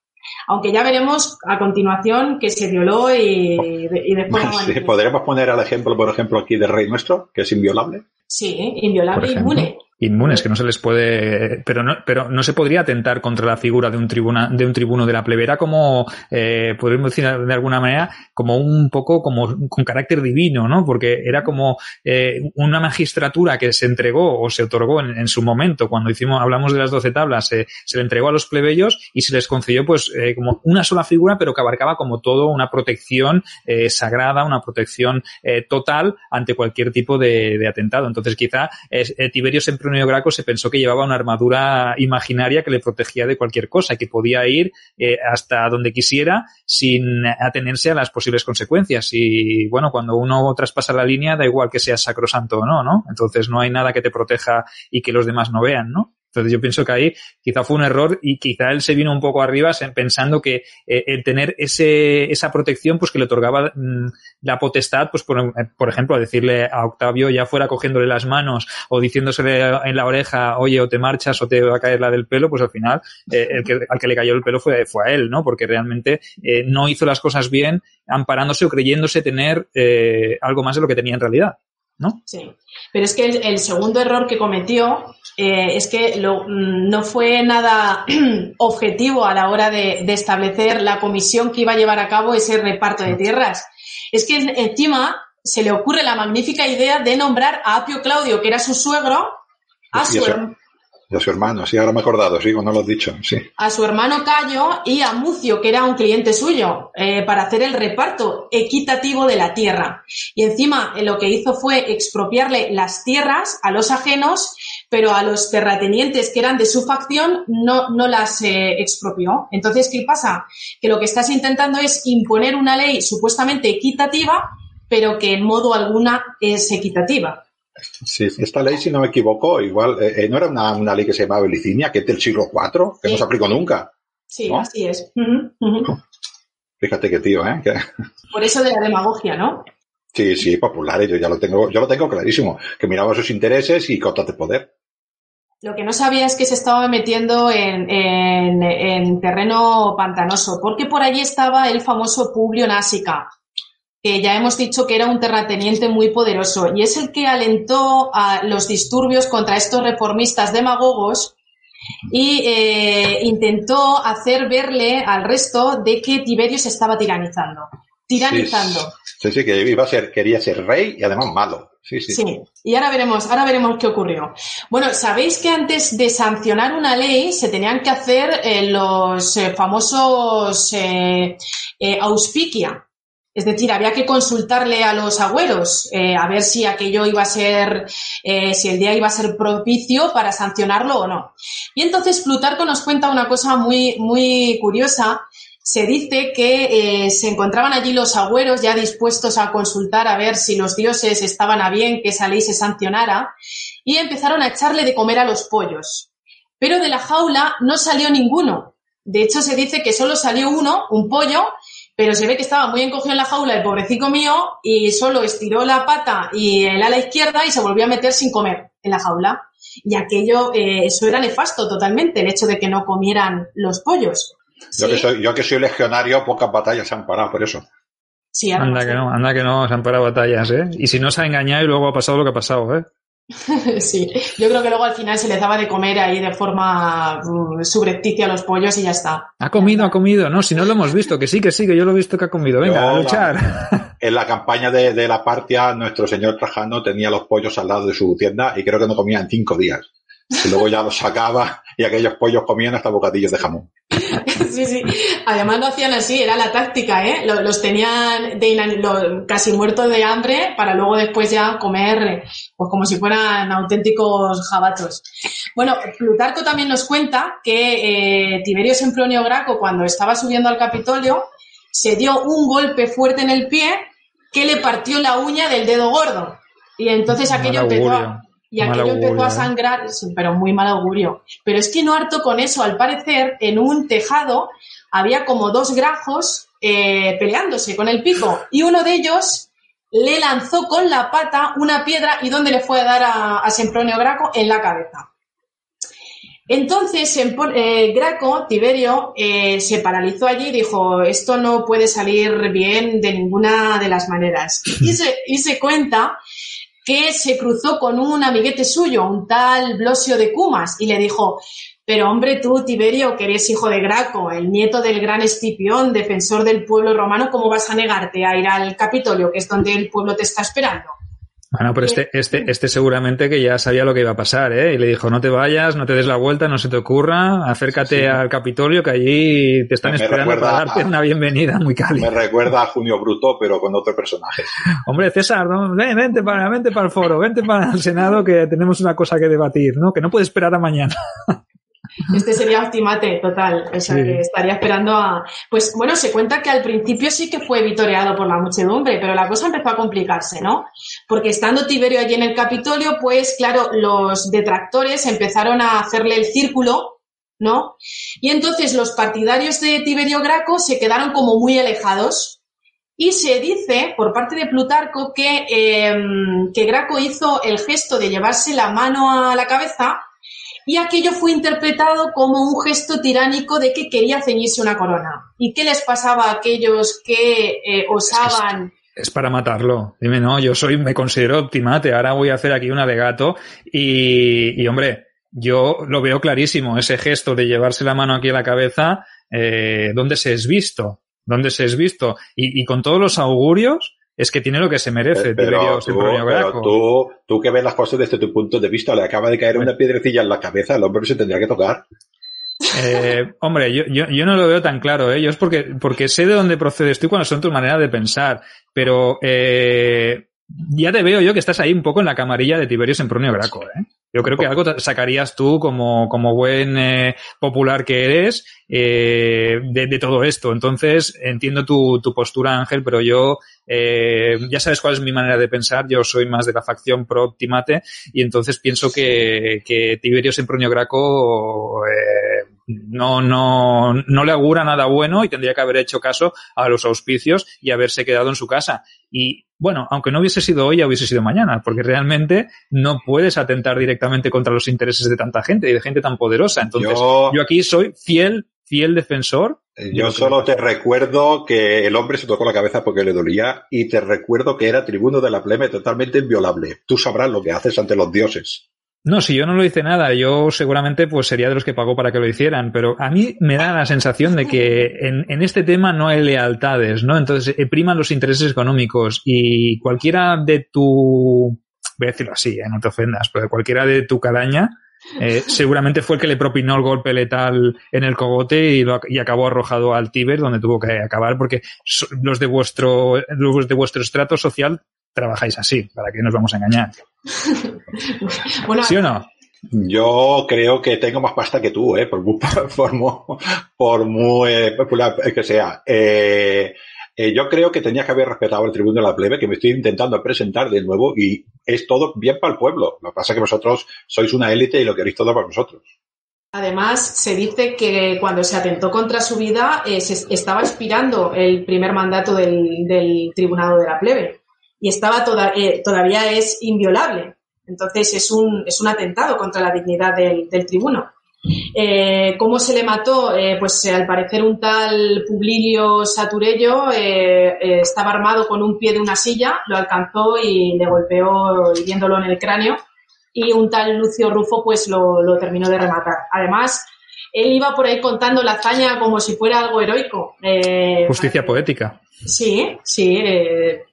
Aunque ya veremos a continuación que se violó y, y después... Sí. ¿Podríamos poner el ejemplo, por ejemplo, aquí del rey nuestro, que es inviolable? Sí, inviolable e inmune. Inmunes, que no se les puede, pero no, pero no se podría atentar contra la figura de un tribuna, de un tribuno de la plebe. Era como, eh, podríamos decir de alguna manera, como un poco como con carácter divino, ¿no? Porque era como eh, una magistratura que se entregó o se otorgó en, su momento, cuando hicimos, hablamos de las doce tablas, se le entregó a los plebeyos y se les concedió pues eh, como una sola figura, pero que abarcaba como todo una protección eh, sagrada, una protección total ante cualquier tipo de, atentado. Entonces quizá eh, eh, Graco se pensó que llevaba una armadura imaginaria que le protegía de cualquier cosa, que podía ir eh, hasta donde quisiera sin atenerse a las posibles consecuencias. Y bueno, cuando uno traspasa la línea, da igual que sea sacrosanto o no, ¿no? Entonces no hay nada que te proteja y que los demás no vean, ¿no? Entonces yo pienso que ahí quizá fue un error y quizá él se vino un poco arriba pensando que eh, el tener ese, esa protección pues que le otorgaba mm, la potestad, pues por, eh, por ejemplo, a decirle a Octavio ya fuera cogiéndole las manos o diciéndosele en la oreja, oye, o te marchas o te va a caer la del pelo, pues al final eh, el que, al que le cayó el pelo fue, fue a él, ¿no? Porque realmente no hizo las cosas bien amparándose o creyéndose tener algo más de lo que tenía en realidad, ¿no? Sí, pero es que el segundo error que cometió eh, es que lo- mm, no fue nada objetivo a la hora de, de establecer la comisión que iba a llevar a cabo ese reparto de tierras. Es que en- encima se le ocurre la magnífica idea de nombrar a Apio Claudio, que era su suegro, a su, eso. her- De su hermano, sí, ahora me he acordado, sí, no lo has dicho, sí. a su hermano Cayo y a Mucio, que era un cliente suyo, eh, para hacer el reparto equitativo de la tierra. Y encima eh, lo que hizo fue expropiarle las tierras a los ajenos pero a los terratenientes que eran de su facción no, no las eh, expropió. Entonces, ¿qué pasa? Que lo que estás intentando es imponer una ley supuestamente equitativa, pero que en modo alguna es equitativa. Sí, esta ley, si no me equivoco, igual, eh, eh, no era una, ley que se llamaba Belicinia, que es del siglo IV, que no se aplicó nunca. Sí, así es. Fíjate qué tío, ¿eh? Por eso de la demagogia, ¿no? Sí, sí, populares, yo ya lo tengo, yo lo tengo clarísimo, que miraba sus intereses y cotas de poder. Lo que no sabía es que se estaba metiendo en, en, terreno pantanoso, porque por allí estaba el famoso Publio Násica, que ya hemos dicho que era un terrateniente muy poderoso, y es el que alentó a los disturbios contra estos reformistas demagogos y eh, intentó hacer verle al resto de que Tiberio se estaba tiranizando. Tiranizando. Sí, sí, que iba a ser, quería ser rey y además malo. Sí, sí. Sí, y ahora veremos, ahora veremos qué ocurrió. Bueno, sabéis que antes de sancionar una ley se tenían que hacer eh, los eh, famosos auspicia, es decir, había que consultarle a los agüeros a ver si aquello iba a ser, si el día iba a ser propicio para sancionarlo o no. Y entonces Plutarco nos cuenta una cosa muy, muy curiosa. Se dice que eh, se encontraban allí los agüeros ya dispuestos a consultar a ver si los dioses estaban a bien que esa ley se sancionara y empezaron a echarle de comer a los pollos. Pero de la jaula no salió ninguno. De hecho, se dice que solo salió uno, un pollo, pero se ve que estaba muy encogido en la jaula el pobrecito mío y solo estiró la pata y el ala izquierda y se volvió a meter sin comer en la jaula. Y aquello, eh, eso era nefasto totalmente, el hecho de que no comieran los pollos. Yo, que soy, yo que soy legionario, pocas batallas se han parado por eso. Sí, anda que no, anda que no, se han parado batallas, ¿eh? Y si no se ha engañado y luego ha pasado lo que ha pasado, ¿eh? sí, yo creo que luego al final se les daba de comer ahí de forma uh, subrepticia a los pollos y ya está. Ha comido, ha comido, no, si no lo hemos visto, que sí, que sí, que yo lo he visto que ha comido. Venga, a luchar. en la campaña de, la Partia, nuestro señor Trajano tenía los pollos al lado de su tienda y creo que no comía en cinco días. Y luego ya los sacaba y aquellos pollos comían hasta bocadillos de jamón. Sí, sí. Además lo hacían así, era la táctica, ¿eh? Los, tenían de, casi muertos de hambre para luego después ya comer, pues como si fueran auténticos jabatos. Bueno, Plutarco también nos cuenta que eh, Tiberio Sempronio Graco, cuando estaba subiendo al Capitolio, se dio un golpe fuerte en el pie que le partió la uña del dedo gordo. Y entonces aquello empezó a, y aquello empezó a ¿eh? sangrar, pero muy mal augurio. Pero es que no harto con eso, al parecer, en un tejado había como dos grajos eh, peleándose con el pico y uno de ellos le lanzó con la pata una piedra y ¿dónde le fue a dar a, Sempronio Graco? En la cabeza. Entonces, eh, Graco, Tiberio, se paralizó allí y dijo, esto no puede salir bien de ninguna de las maneras. Y se, y se cuenta que se cruzó con un amiguete suyo, un tal Blosio de Cumas, y le dijo, pero hombre, tú, Tiberio, que eres hijo de Graco, el nieto del gran Escipión, defensor del pueblo romano, ¿cómo vas a negarte a ir al Capitolio, que es donde el pueblo te está esperando? Bueno, pero este, este, este seguramente que ya sabía lo que iba a pasar, ¿eh? Y le dijo, no te vayas, no te des la vuelta, no se te ocurra, acércate al Capitolio que allí te están esperando para darte una bienvenida muy cálida. Me recuerda a Junio Bruto, pero con otro personaje. Hombre, César, ven, vente para, vente para el foro, vente para el Senado que tenemos una cosa que debatir, ¿no? Que no puedes esperar a mañana. Este sería Optimate, total. O sea, que estaría esperando a. Pues bueno, se cuenta que al principio sí que fue vitoreado por la muchedumbre, pero la cosa empezó a complicarse, ¿no? Porque estando Tiberio allí en el Capitolio, pues claro, los detractores empezaron a hacerle el círculo, ¿no? Y entonces los partidarios de Tiberio Graco se quedaron como muy alejados. Y se dice, por parte de Plutarco, que, em, que Graco hizo el gesto de llevarse la mano a la cabeza y aquello fue interpretado como un gesto tiránico de que quería ceñirse una corona. ¿Y qué les pasaba a aquellos que eh, osaban... Es, para matarlo. Dime, no, yo soy, me considero optimate, ahora voy a hacer aquí un alegato y, hombre, yo lo veo clarísimo, ese gesto de llevarse la mano aquí a la cabeza, eh, ¿dónde se es visto? ¿Dónde se es visto? Y con todos los augurios, es que tiene lo que se merece, pero, tú, pero tú, tú, que ves las cosas desde tu punto de vista, le acaba de caer una piedrecilla en la cabeza, el hombre se tendría que tocar. Eh, hombre, yo, yo, yo, no lo veo tan claro, ¿eh? Yo es porque, porque sé de dónde procedes tú cuando son tu manera de pensar, pero eh, ya te veo yo que estás ahí un poco en la camarilla de Tiberio Sempronio Graco, ¿eh? Yo creo que algo sacarías tú como, como buen eh, popular que eres eh, de, todo esto. Entonces, entiendo tu, tu postura, Ángel, pero yo eh, ya sabes cuál es mi manera de pensar. Yo soy más de la facción pro Optimate y entonces pienso que, que Tiberio Sempronio Graco eh, no, no, no le augura nada bueno y tendría que haber hecho caso a los auspicios y haberse quedado en su casa. Y bueno, aunque no hubiese sido hoy, ya hubiese sido mañana, porque realmente no puedes atentar directamente contra los intereses de tanta gente y de gente tan poderosa. Entonces, yo, aquí soy fiel, fiel defensor. Yo solo te recuerdo que el hombre se tocó la cabeza porque le dolía y te recuerdo que era tribuno de la plebe totalmente inviolable. Tú sabrás lo que haces ante los dioses. No, si yo no lo hice nada, yo seguramente pues sería de los que pagó para que lo hicieran, pero a mí me da la sensación de que en, en este tema no hay lealtades, ¿no? Entonces, eh, priman los intereses económicos y cualquiera de tu, voy a decirlo así, ¿eh? no te ofendas, pero cualquiera de tu cadaña, eh, seguramente fue el que le propinó el golpe letal en el cogote y, lo, y, acabó arrojado al Tíber donde tuvo que acabar porque los de vuestro los de vuestro estrato social trabajáis así, para que nos vamos a engañar. bueno, ¿Sí o no? Yo creo que tengo más pasta que tú, ¿eh? por, muy, por, muy eh, popular que sea. Eh, eh, yo creo que tenía que haber respetado el tribuno de la plebe, que me estoy intentando presentar de nuevo y es todo bien para el pueblo. Lo que pasa es que vosotros sois una élite y lo queréis todo para vosotros. Además, se dice que cuando se atentó contra su vida, se estaba expirando el primer mandato del, del tribunado de la plebe y estaba toda, eh, todavía es inviolable. Entonces es un, es un atentado contra la dignidad del, del tribuno. Eh, ¿Cómo se le mató? Eh, pues al parecer un tal Publilio Saturello estaba armado con un pie de una silla, lo alcanzó y le golpeó hiriéndolo en el cráneo y un tal Lucio Rufo pues lo, lo terminó de rematar. Además, él iba por ahí contando la hazaña como si fuera algo heroico. Justicia poética. Sí, sí. Eh,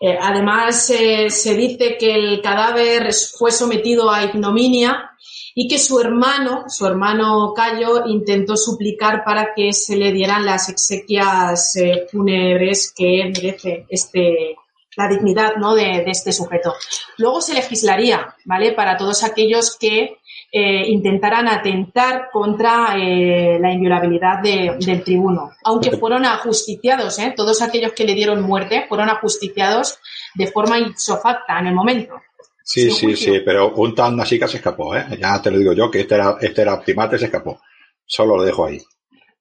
eh, además, eh, se dice que el cadáver fue sometido a ignominia y que su hermano, su hermano Cayo, intentó suplicar para que se le dieran las exequias fúnebres que merece este, la dignidad ¿no? de, de, este sujeto. Luego se legislaría, ¿vale? Para todos aquellos que eh, intentaran atentar contra eh, la inviolabilidad de, del tribuno, aunque fueron ajusticiados, ¿eh? todos aquellos que le dieron muerte fueron ajusticiados de forma isofacta en el momento. Sí, sí, sí, pero un tan así que se escapó, ¿eh? ya te lo digo yo, que este era, este era Optimate, se escapó. Solo lo dejo ahí.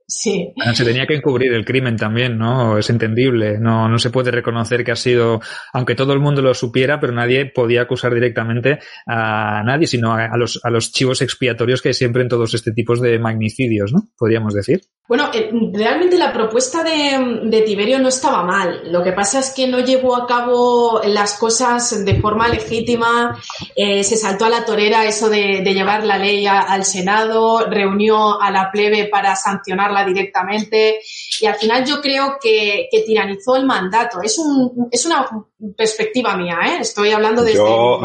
Sí. Se tenía que encubrir el crimen también, ¿no? Es entendible. No, no se puede reconocer que ha sido, aunque todo el mundo lo supiera, pero nadie podía acusar directamente a nadie, sino a, los, a los chivos expiatorios que hay siempre en todos este tipos de magnicidios, ¿no? Podríamos decir. Bueno, eh, realmente la propuesta de, de, Tiberio no estaba mal. Lo que pasa es que no llevó a cabo las cosas de forma legítima. Eh, se saltó a la torera eso de, de llevar la ley a, al Senado, reunió a la plebe para directamente y al final yo creo que, que tiranizó el mandato. Es, un, es una perspectiva mía, ¿eh? Estoy hablando de... Yo,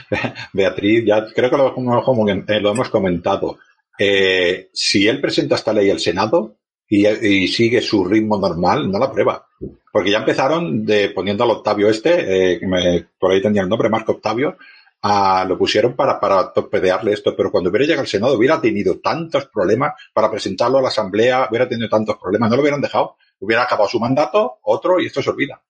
Beatriz, ya creo que lo, lo hemos comentado eh, si él presenta esta ley al Senado y, sigue su ritmo normal, no la aprueba. Porque ya empezaron de poniendo al Octavio este, eh, por ahí tenía el nombre, Marco Octavio, a, lo pusieron para, para torpedearle esto, pero cuando hubiera llegado al Senado hubiera tenido tantos problemas para presentarlo a la Asamblea, hubiera tenido tantos problemas, no lo hubieran dejado, hubiera acabado su mandato, otro, y esto se olvida.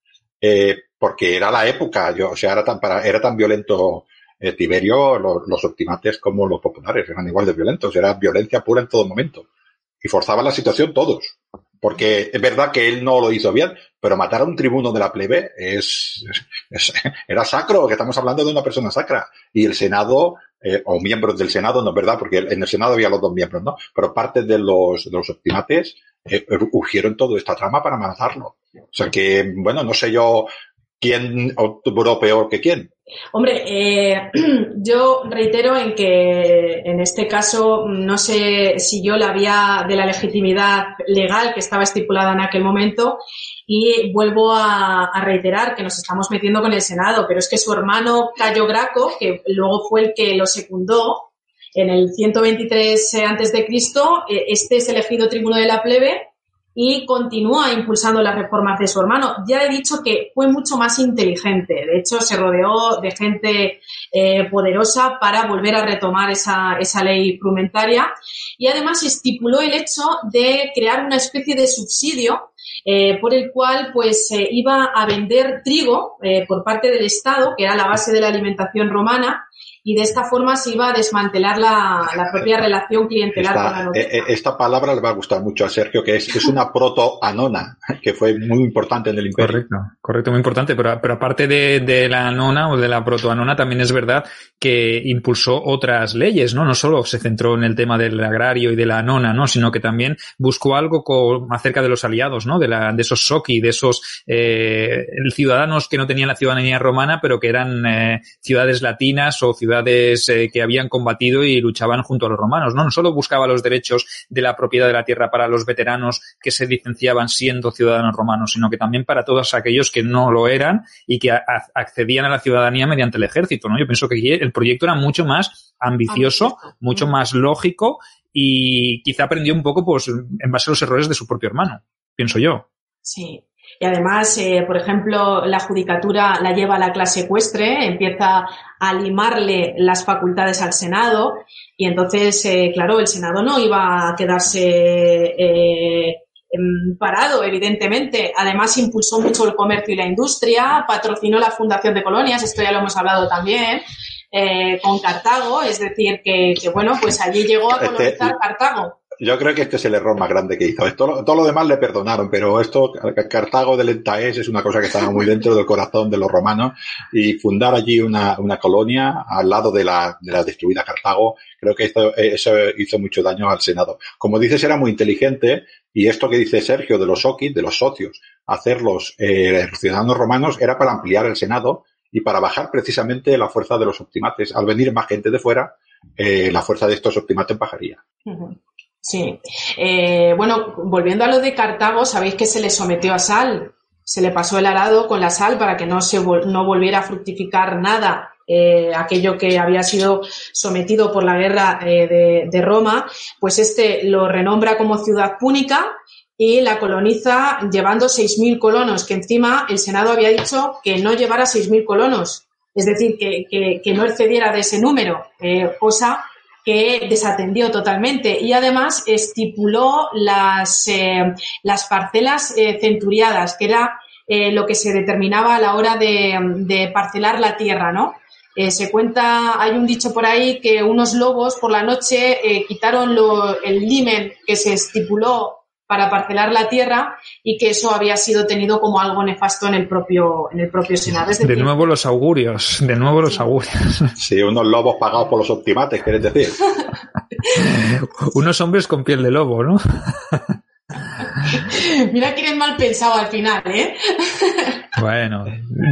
Eh, porque era la época, yo, o sea, era tan, para, era tan violento eh, Tiberio, los optimates como los populares eran igual de violentos, era violencia pura en todo momento. Y forzaba la situación todos. Porque es verdad que él no lo hizo bien, pero matar a un tribuno de la plebe es, es, era sacro, que estamos hablando de una persona sacra. Y el Senado, eh, o miembros del Senado, no es verdad, porque en el Senado había los dos miembros, ¿no? Pero parte de los, de los optimates eh, urgieron toda esta trama para matarlo. O sea que, bueno, no sé yo quién obtuvo peor que quién. Hombre, eh, yo reitero en que en este caso no sé si yo la vía de la legitimidad legal que estaba estipulada en aquel momento y vuelvo a, reiterar que nos estamos metiendo con el Senado, pero es que su hermano Cayo Graco, que luego fue el que lo secundó en el 123 antes de eh, este es elegido tribuno de la plebe y continúa impulsando las reformas de su hermano. Ya he dicho que fue mucho más inteligente. De hecho, se rodeó de gente eh, poderosa para volver a retomar esa, esa ley frumentaria y además estipuló el hecho de crear una especie de subsidio eh, por el cual pues se iba a vender trigo eh, por parte del Estado, que era la base de la alimentación romana, y de esta forma se iba a desmantelar la, propia relación clientelar esta, con la eh, eh, Esta palabra le va a gustar mucho a Sergio, que es, es una proto-anona, que fue muy importante en el imperio. Correcto, correcto, muy importante, pero, pero aparte de, de la anona o de la proto-anona, también es verdad que impulsó otras leyes, ¿no? No solo se centró en el tema del agrario y de la anona, ¿no? Sino que también buscó algo con, acerca de los aliados, ¿no? De, la, de esos soki, de esos eh, ciudadanos que no tenían la ciudadanía romana, pero que eran eh, ciudades latinas o ciudades ciudades eh, que habían combatido y luchaban junto a los romanos. ¿no? no solo buscaba los derechos de la propiedad de la tierra para los veteranos que se licenciaban siendo ciudadanos romanos, sino que también para todos aquellos que no lo eran y que accedían a la ciudadanía mediante el ejército. ¿no? Yo pienso que el proyecto era mucho más ambicioso, mucho más lógico y quizá aprendió un poco pues, en base a los errores de su propio hermano, pienso yo. Sí, y además, eh, por ejemplo, la judicatura la lleva a la clase ecuestre, empieza a limarle las facultades al Senado y entonces, eh, claro, el Senado no iba a quedarse eh, em, parado, evidentemente. Además, impulsó mucho el comercio y la industria, patrocinó la fundación de colonias, esto ya lo hemos hablado también. con Cartago, es decir, que, que, bueno, pues allí llegó a este, colonizar Cartago. Yo creo que este es el error más grande que hizo. Todo lo demás le perdonaron, pero esto, Cartago del Entaes es una cosa que estaba muy dentro del corazón de los romanos y fundar allí una, colonia al lado de la, de la destruida Cartago, creo que eso hizo mucho daño al Senado. Como dices, era muy inteligente y esto que dice Sergio de los okis, de los socios, hacerlos eh, ciudadanos romanos era para ampliar el Senado y para bajar precisamente la fuerza de los optimates. Al venir más gente de fuera, eh, la fuerza de estos optimates bajaría. Sí. Eh, bueno, volviendo a lo de Cartago, sabéis que se le sometió a sal. Se le pasó el arado con la sal para que no, se no volviera a fructificar nada eh, aquello que había sido sometido por la guerra eh, de, de, Roma, pues este lo renombra como ciudad púnica y la coloniza llevando 6.000 colonos, que encima el Senado había dicho que no llevara 6.000 colonos, es decir, que, que, que no excediera de ese número, cosa que desatendió totalmente y además estipuló las, eh, las parcelas eh, centuriadas, que era eh, lo que se determinaba a la hora de, parcelar la tierra, ¿no? se cuenta, hay un dicho por ahí que unos lobos por la noche quitaron lo, el limen que se estipuló para parcelar la tierra y que eso había sido tenido como algo nefasto en el propio, en el propio Senado. de nuevo los augurios, de nuevo los augurios. Sí, unos lobos pagados por los optimates, quieres decir. unos hombres con piel de lobo, ¿no? Mira que eres mal pensado al final, ¿eh? Bueno,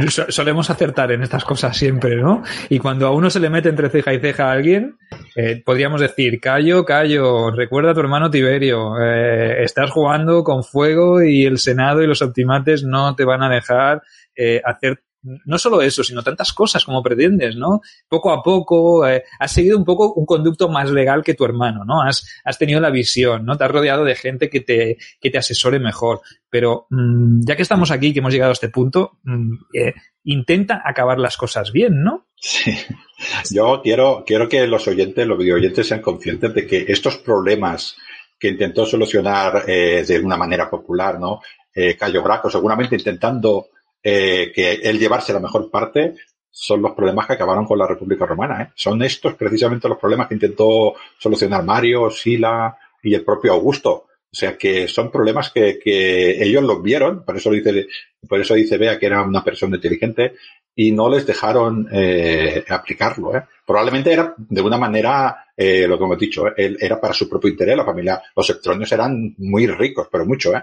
solemos acertar en estas cosas siempre, ¿no? Y cuando a uno se le mete entre ceja y ceja a alguien, eh, podríamos decir, callo, callo, recuerda a tu hermano Tiberio, eh, estás jugando con fuego y el Senado y los optimates no te van a dejar eh, hacer no solo eso, sino tantas cosas como pretendes, ¿no? Poco a poco eh, has seguido un poco un conducto más legal que tu hermano, ¿no? Has, has tenido la visión, ¿no? Te has rodeado de gente que te, que te asesore mejor. Pero mm, ya que estamos aquí, que hemos llegado a este punto, mm, eh, intenta acabar las cosas bien, ¿no? Sí. Yo quiero, quiero que los oyentes, los video oyentes sean conscientes de que estos problemas que intentó solucionar eh, de una manera popular, ¿no? Cayo Braco, seguramente intentando eh, que el llevarse la mejor parte son los problemas que acabaron con la República Romana. ¿eh? Son estos precisamente los problemas que intentó solucionar Mario, Sila y el propio Augusto. O sea que son problemas que, que ellos los vieron, por eso dice, por eso dice Bea que era una persona inteligente y no les dejaron eh, aplicarlo. ¿eh? Probablemente era de una manera, eh, lo que hemos dicho, él era para su propio interés, la familia, los electrones eran muy ricos, pero mucho,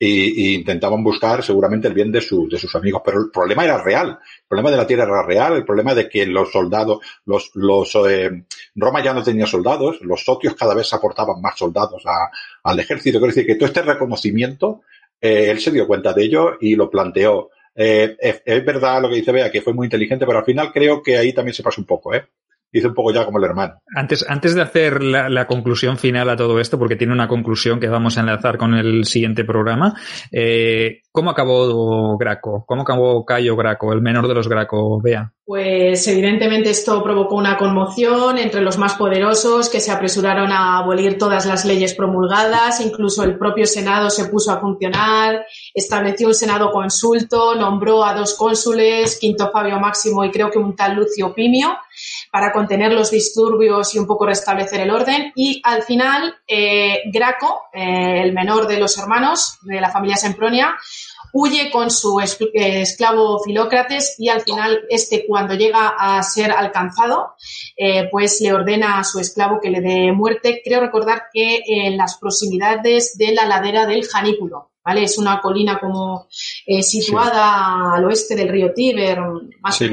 ¿eh? y, intentaban buscar seguramente el bien de, su, de sus amigos. Pero el problema era real. El problema de la tierra era real. El problema de que los soldados, los, los, eh, Roma ya no tenía soldados. Los socios cada vez aportaban más soldados a, al ejército. Quiero decir que todo este reconocimiento, eh, él se dio cuenta de ello y lo planteó. Eh, es, es, verdad lo que dice Bea, que fue muy inteligente, pero al final creo que ahí también se pasa un poco, ¿eh? Hice un poco ya como el hermano. Antes, antes de hacer la, conclusión final a todo esto, porque tiene una conclusión que vamos a enlazar con el siguiente programa, eh, ¿cómo acabó Graco? ¿Cómo acabó Cayo Graco, el menor de los Graco, Bea? Pues evidentemente esto provocó una conmoción entre los más poderosos que se apresuraron a abolir todas las leyes promulgadas, incluso el propio Senado se puso a funcionar, estableció un Senado consulto, nombró a dos cónsules, Quinto Fabio Máximo y creo que un tal Lucio Pimio, para contener los disturbios y un poco restablecer el orden. Y al final, eh, Graco, eh, el menor de los hermanos de la familia Sempronia, huye con su esclavo Filócrates y al final este cuando llega a ser alcanzado eh, pues le ordena a su esclavo que le dé muerte. Creo recordar que en las proximidades de la ladera del Janículo. ¿Vale? Es una colina como situada al oeste del río Tíber, más sí,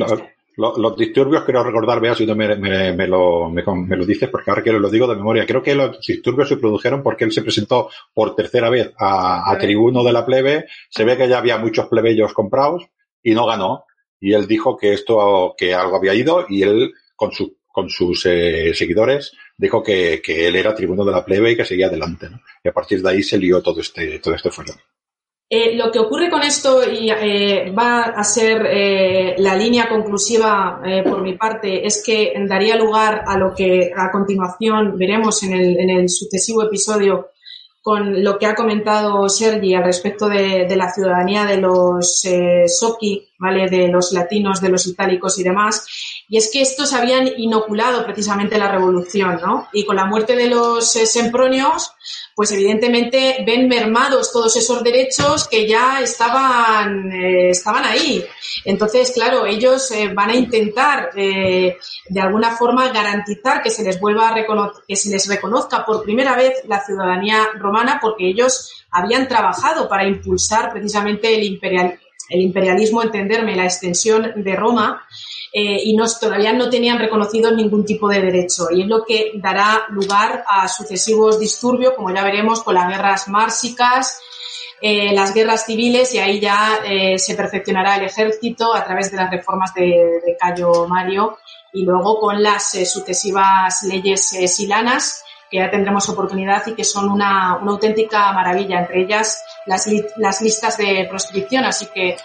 los disturbios, quiero recordar, vea si tú me, me, lo, me, lo, dices, porque ahora que lo digo de memoria. Creo que los disturbios se produjeron porque él se presentó por tercera vez a, tribuno de la plebe. Se ve que ya había muchos plebeyos comprados y no ganó. Y él dijo que esto, que algo había ido y él, con, su, con sus eh, seguidores, dijo que, que, él era tribuno de la plebe y que seguía adelante. Y a partir de ahí se lió todo este, todo este fuego. Eh, lo que ocurre con esto y eh, va a ser eh, la línea conclusiva por mi parte es que daría lugar a lo que a continuación veremos en el, en el sucesivo episodio con lo que ha comentado Sergi al respecto de, la ciudadanía de los Soki, ¿vale? de los latinos, de los itálicos y demás. Y es que estos habían inoculado precisamente la revolución, ¿no? Y con la muerte de los sempronios, pues evidentemente ven mermados todos esos derechos que ya estaban, eh, estaban ahí. Entonces, claro, ellos eh, van a intentar eh, de alguna forma garantizar que se les vuelva a que se les reconozca por primera vez la ciudadanía romana porque ellos habían trabajado para impulsar precisamente el, el imperialismo, entenderme, la extensión de Roma eh, y todavía no tenían reconocido ningún tipo de derecho. Y es lo que dará lugar a sucesivos disturbios, como ya veremos, con las guerras mársicas, eh, las guerras civiles y ahí ya eh, se perfeccionará el ejército a través de las reformas de, Cayo Mario y luego con las sucesivas leyes silanas que ya tendremos oportunidad y que son una, una auténtica maravilla, entre ellas las, las listas de proscripción. Así que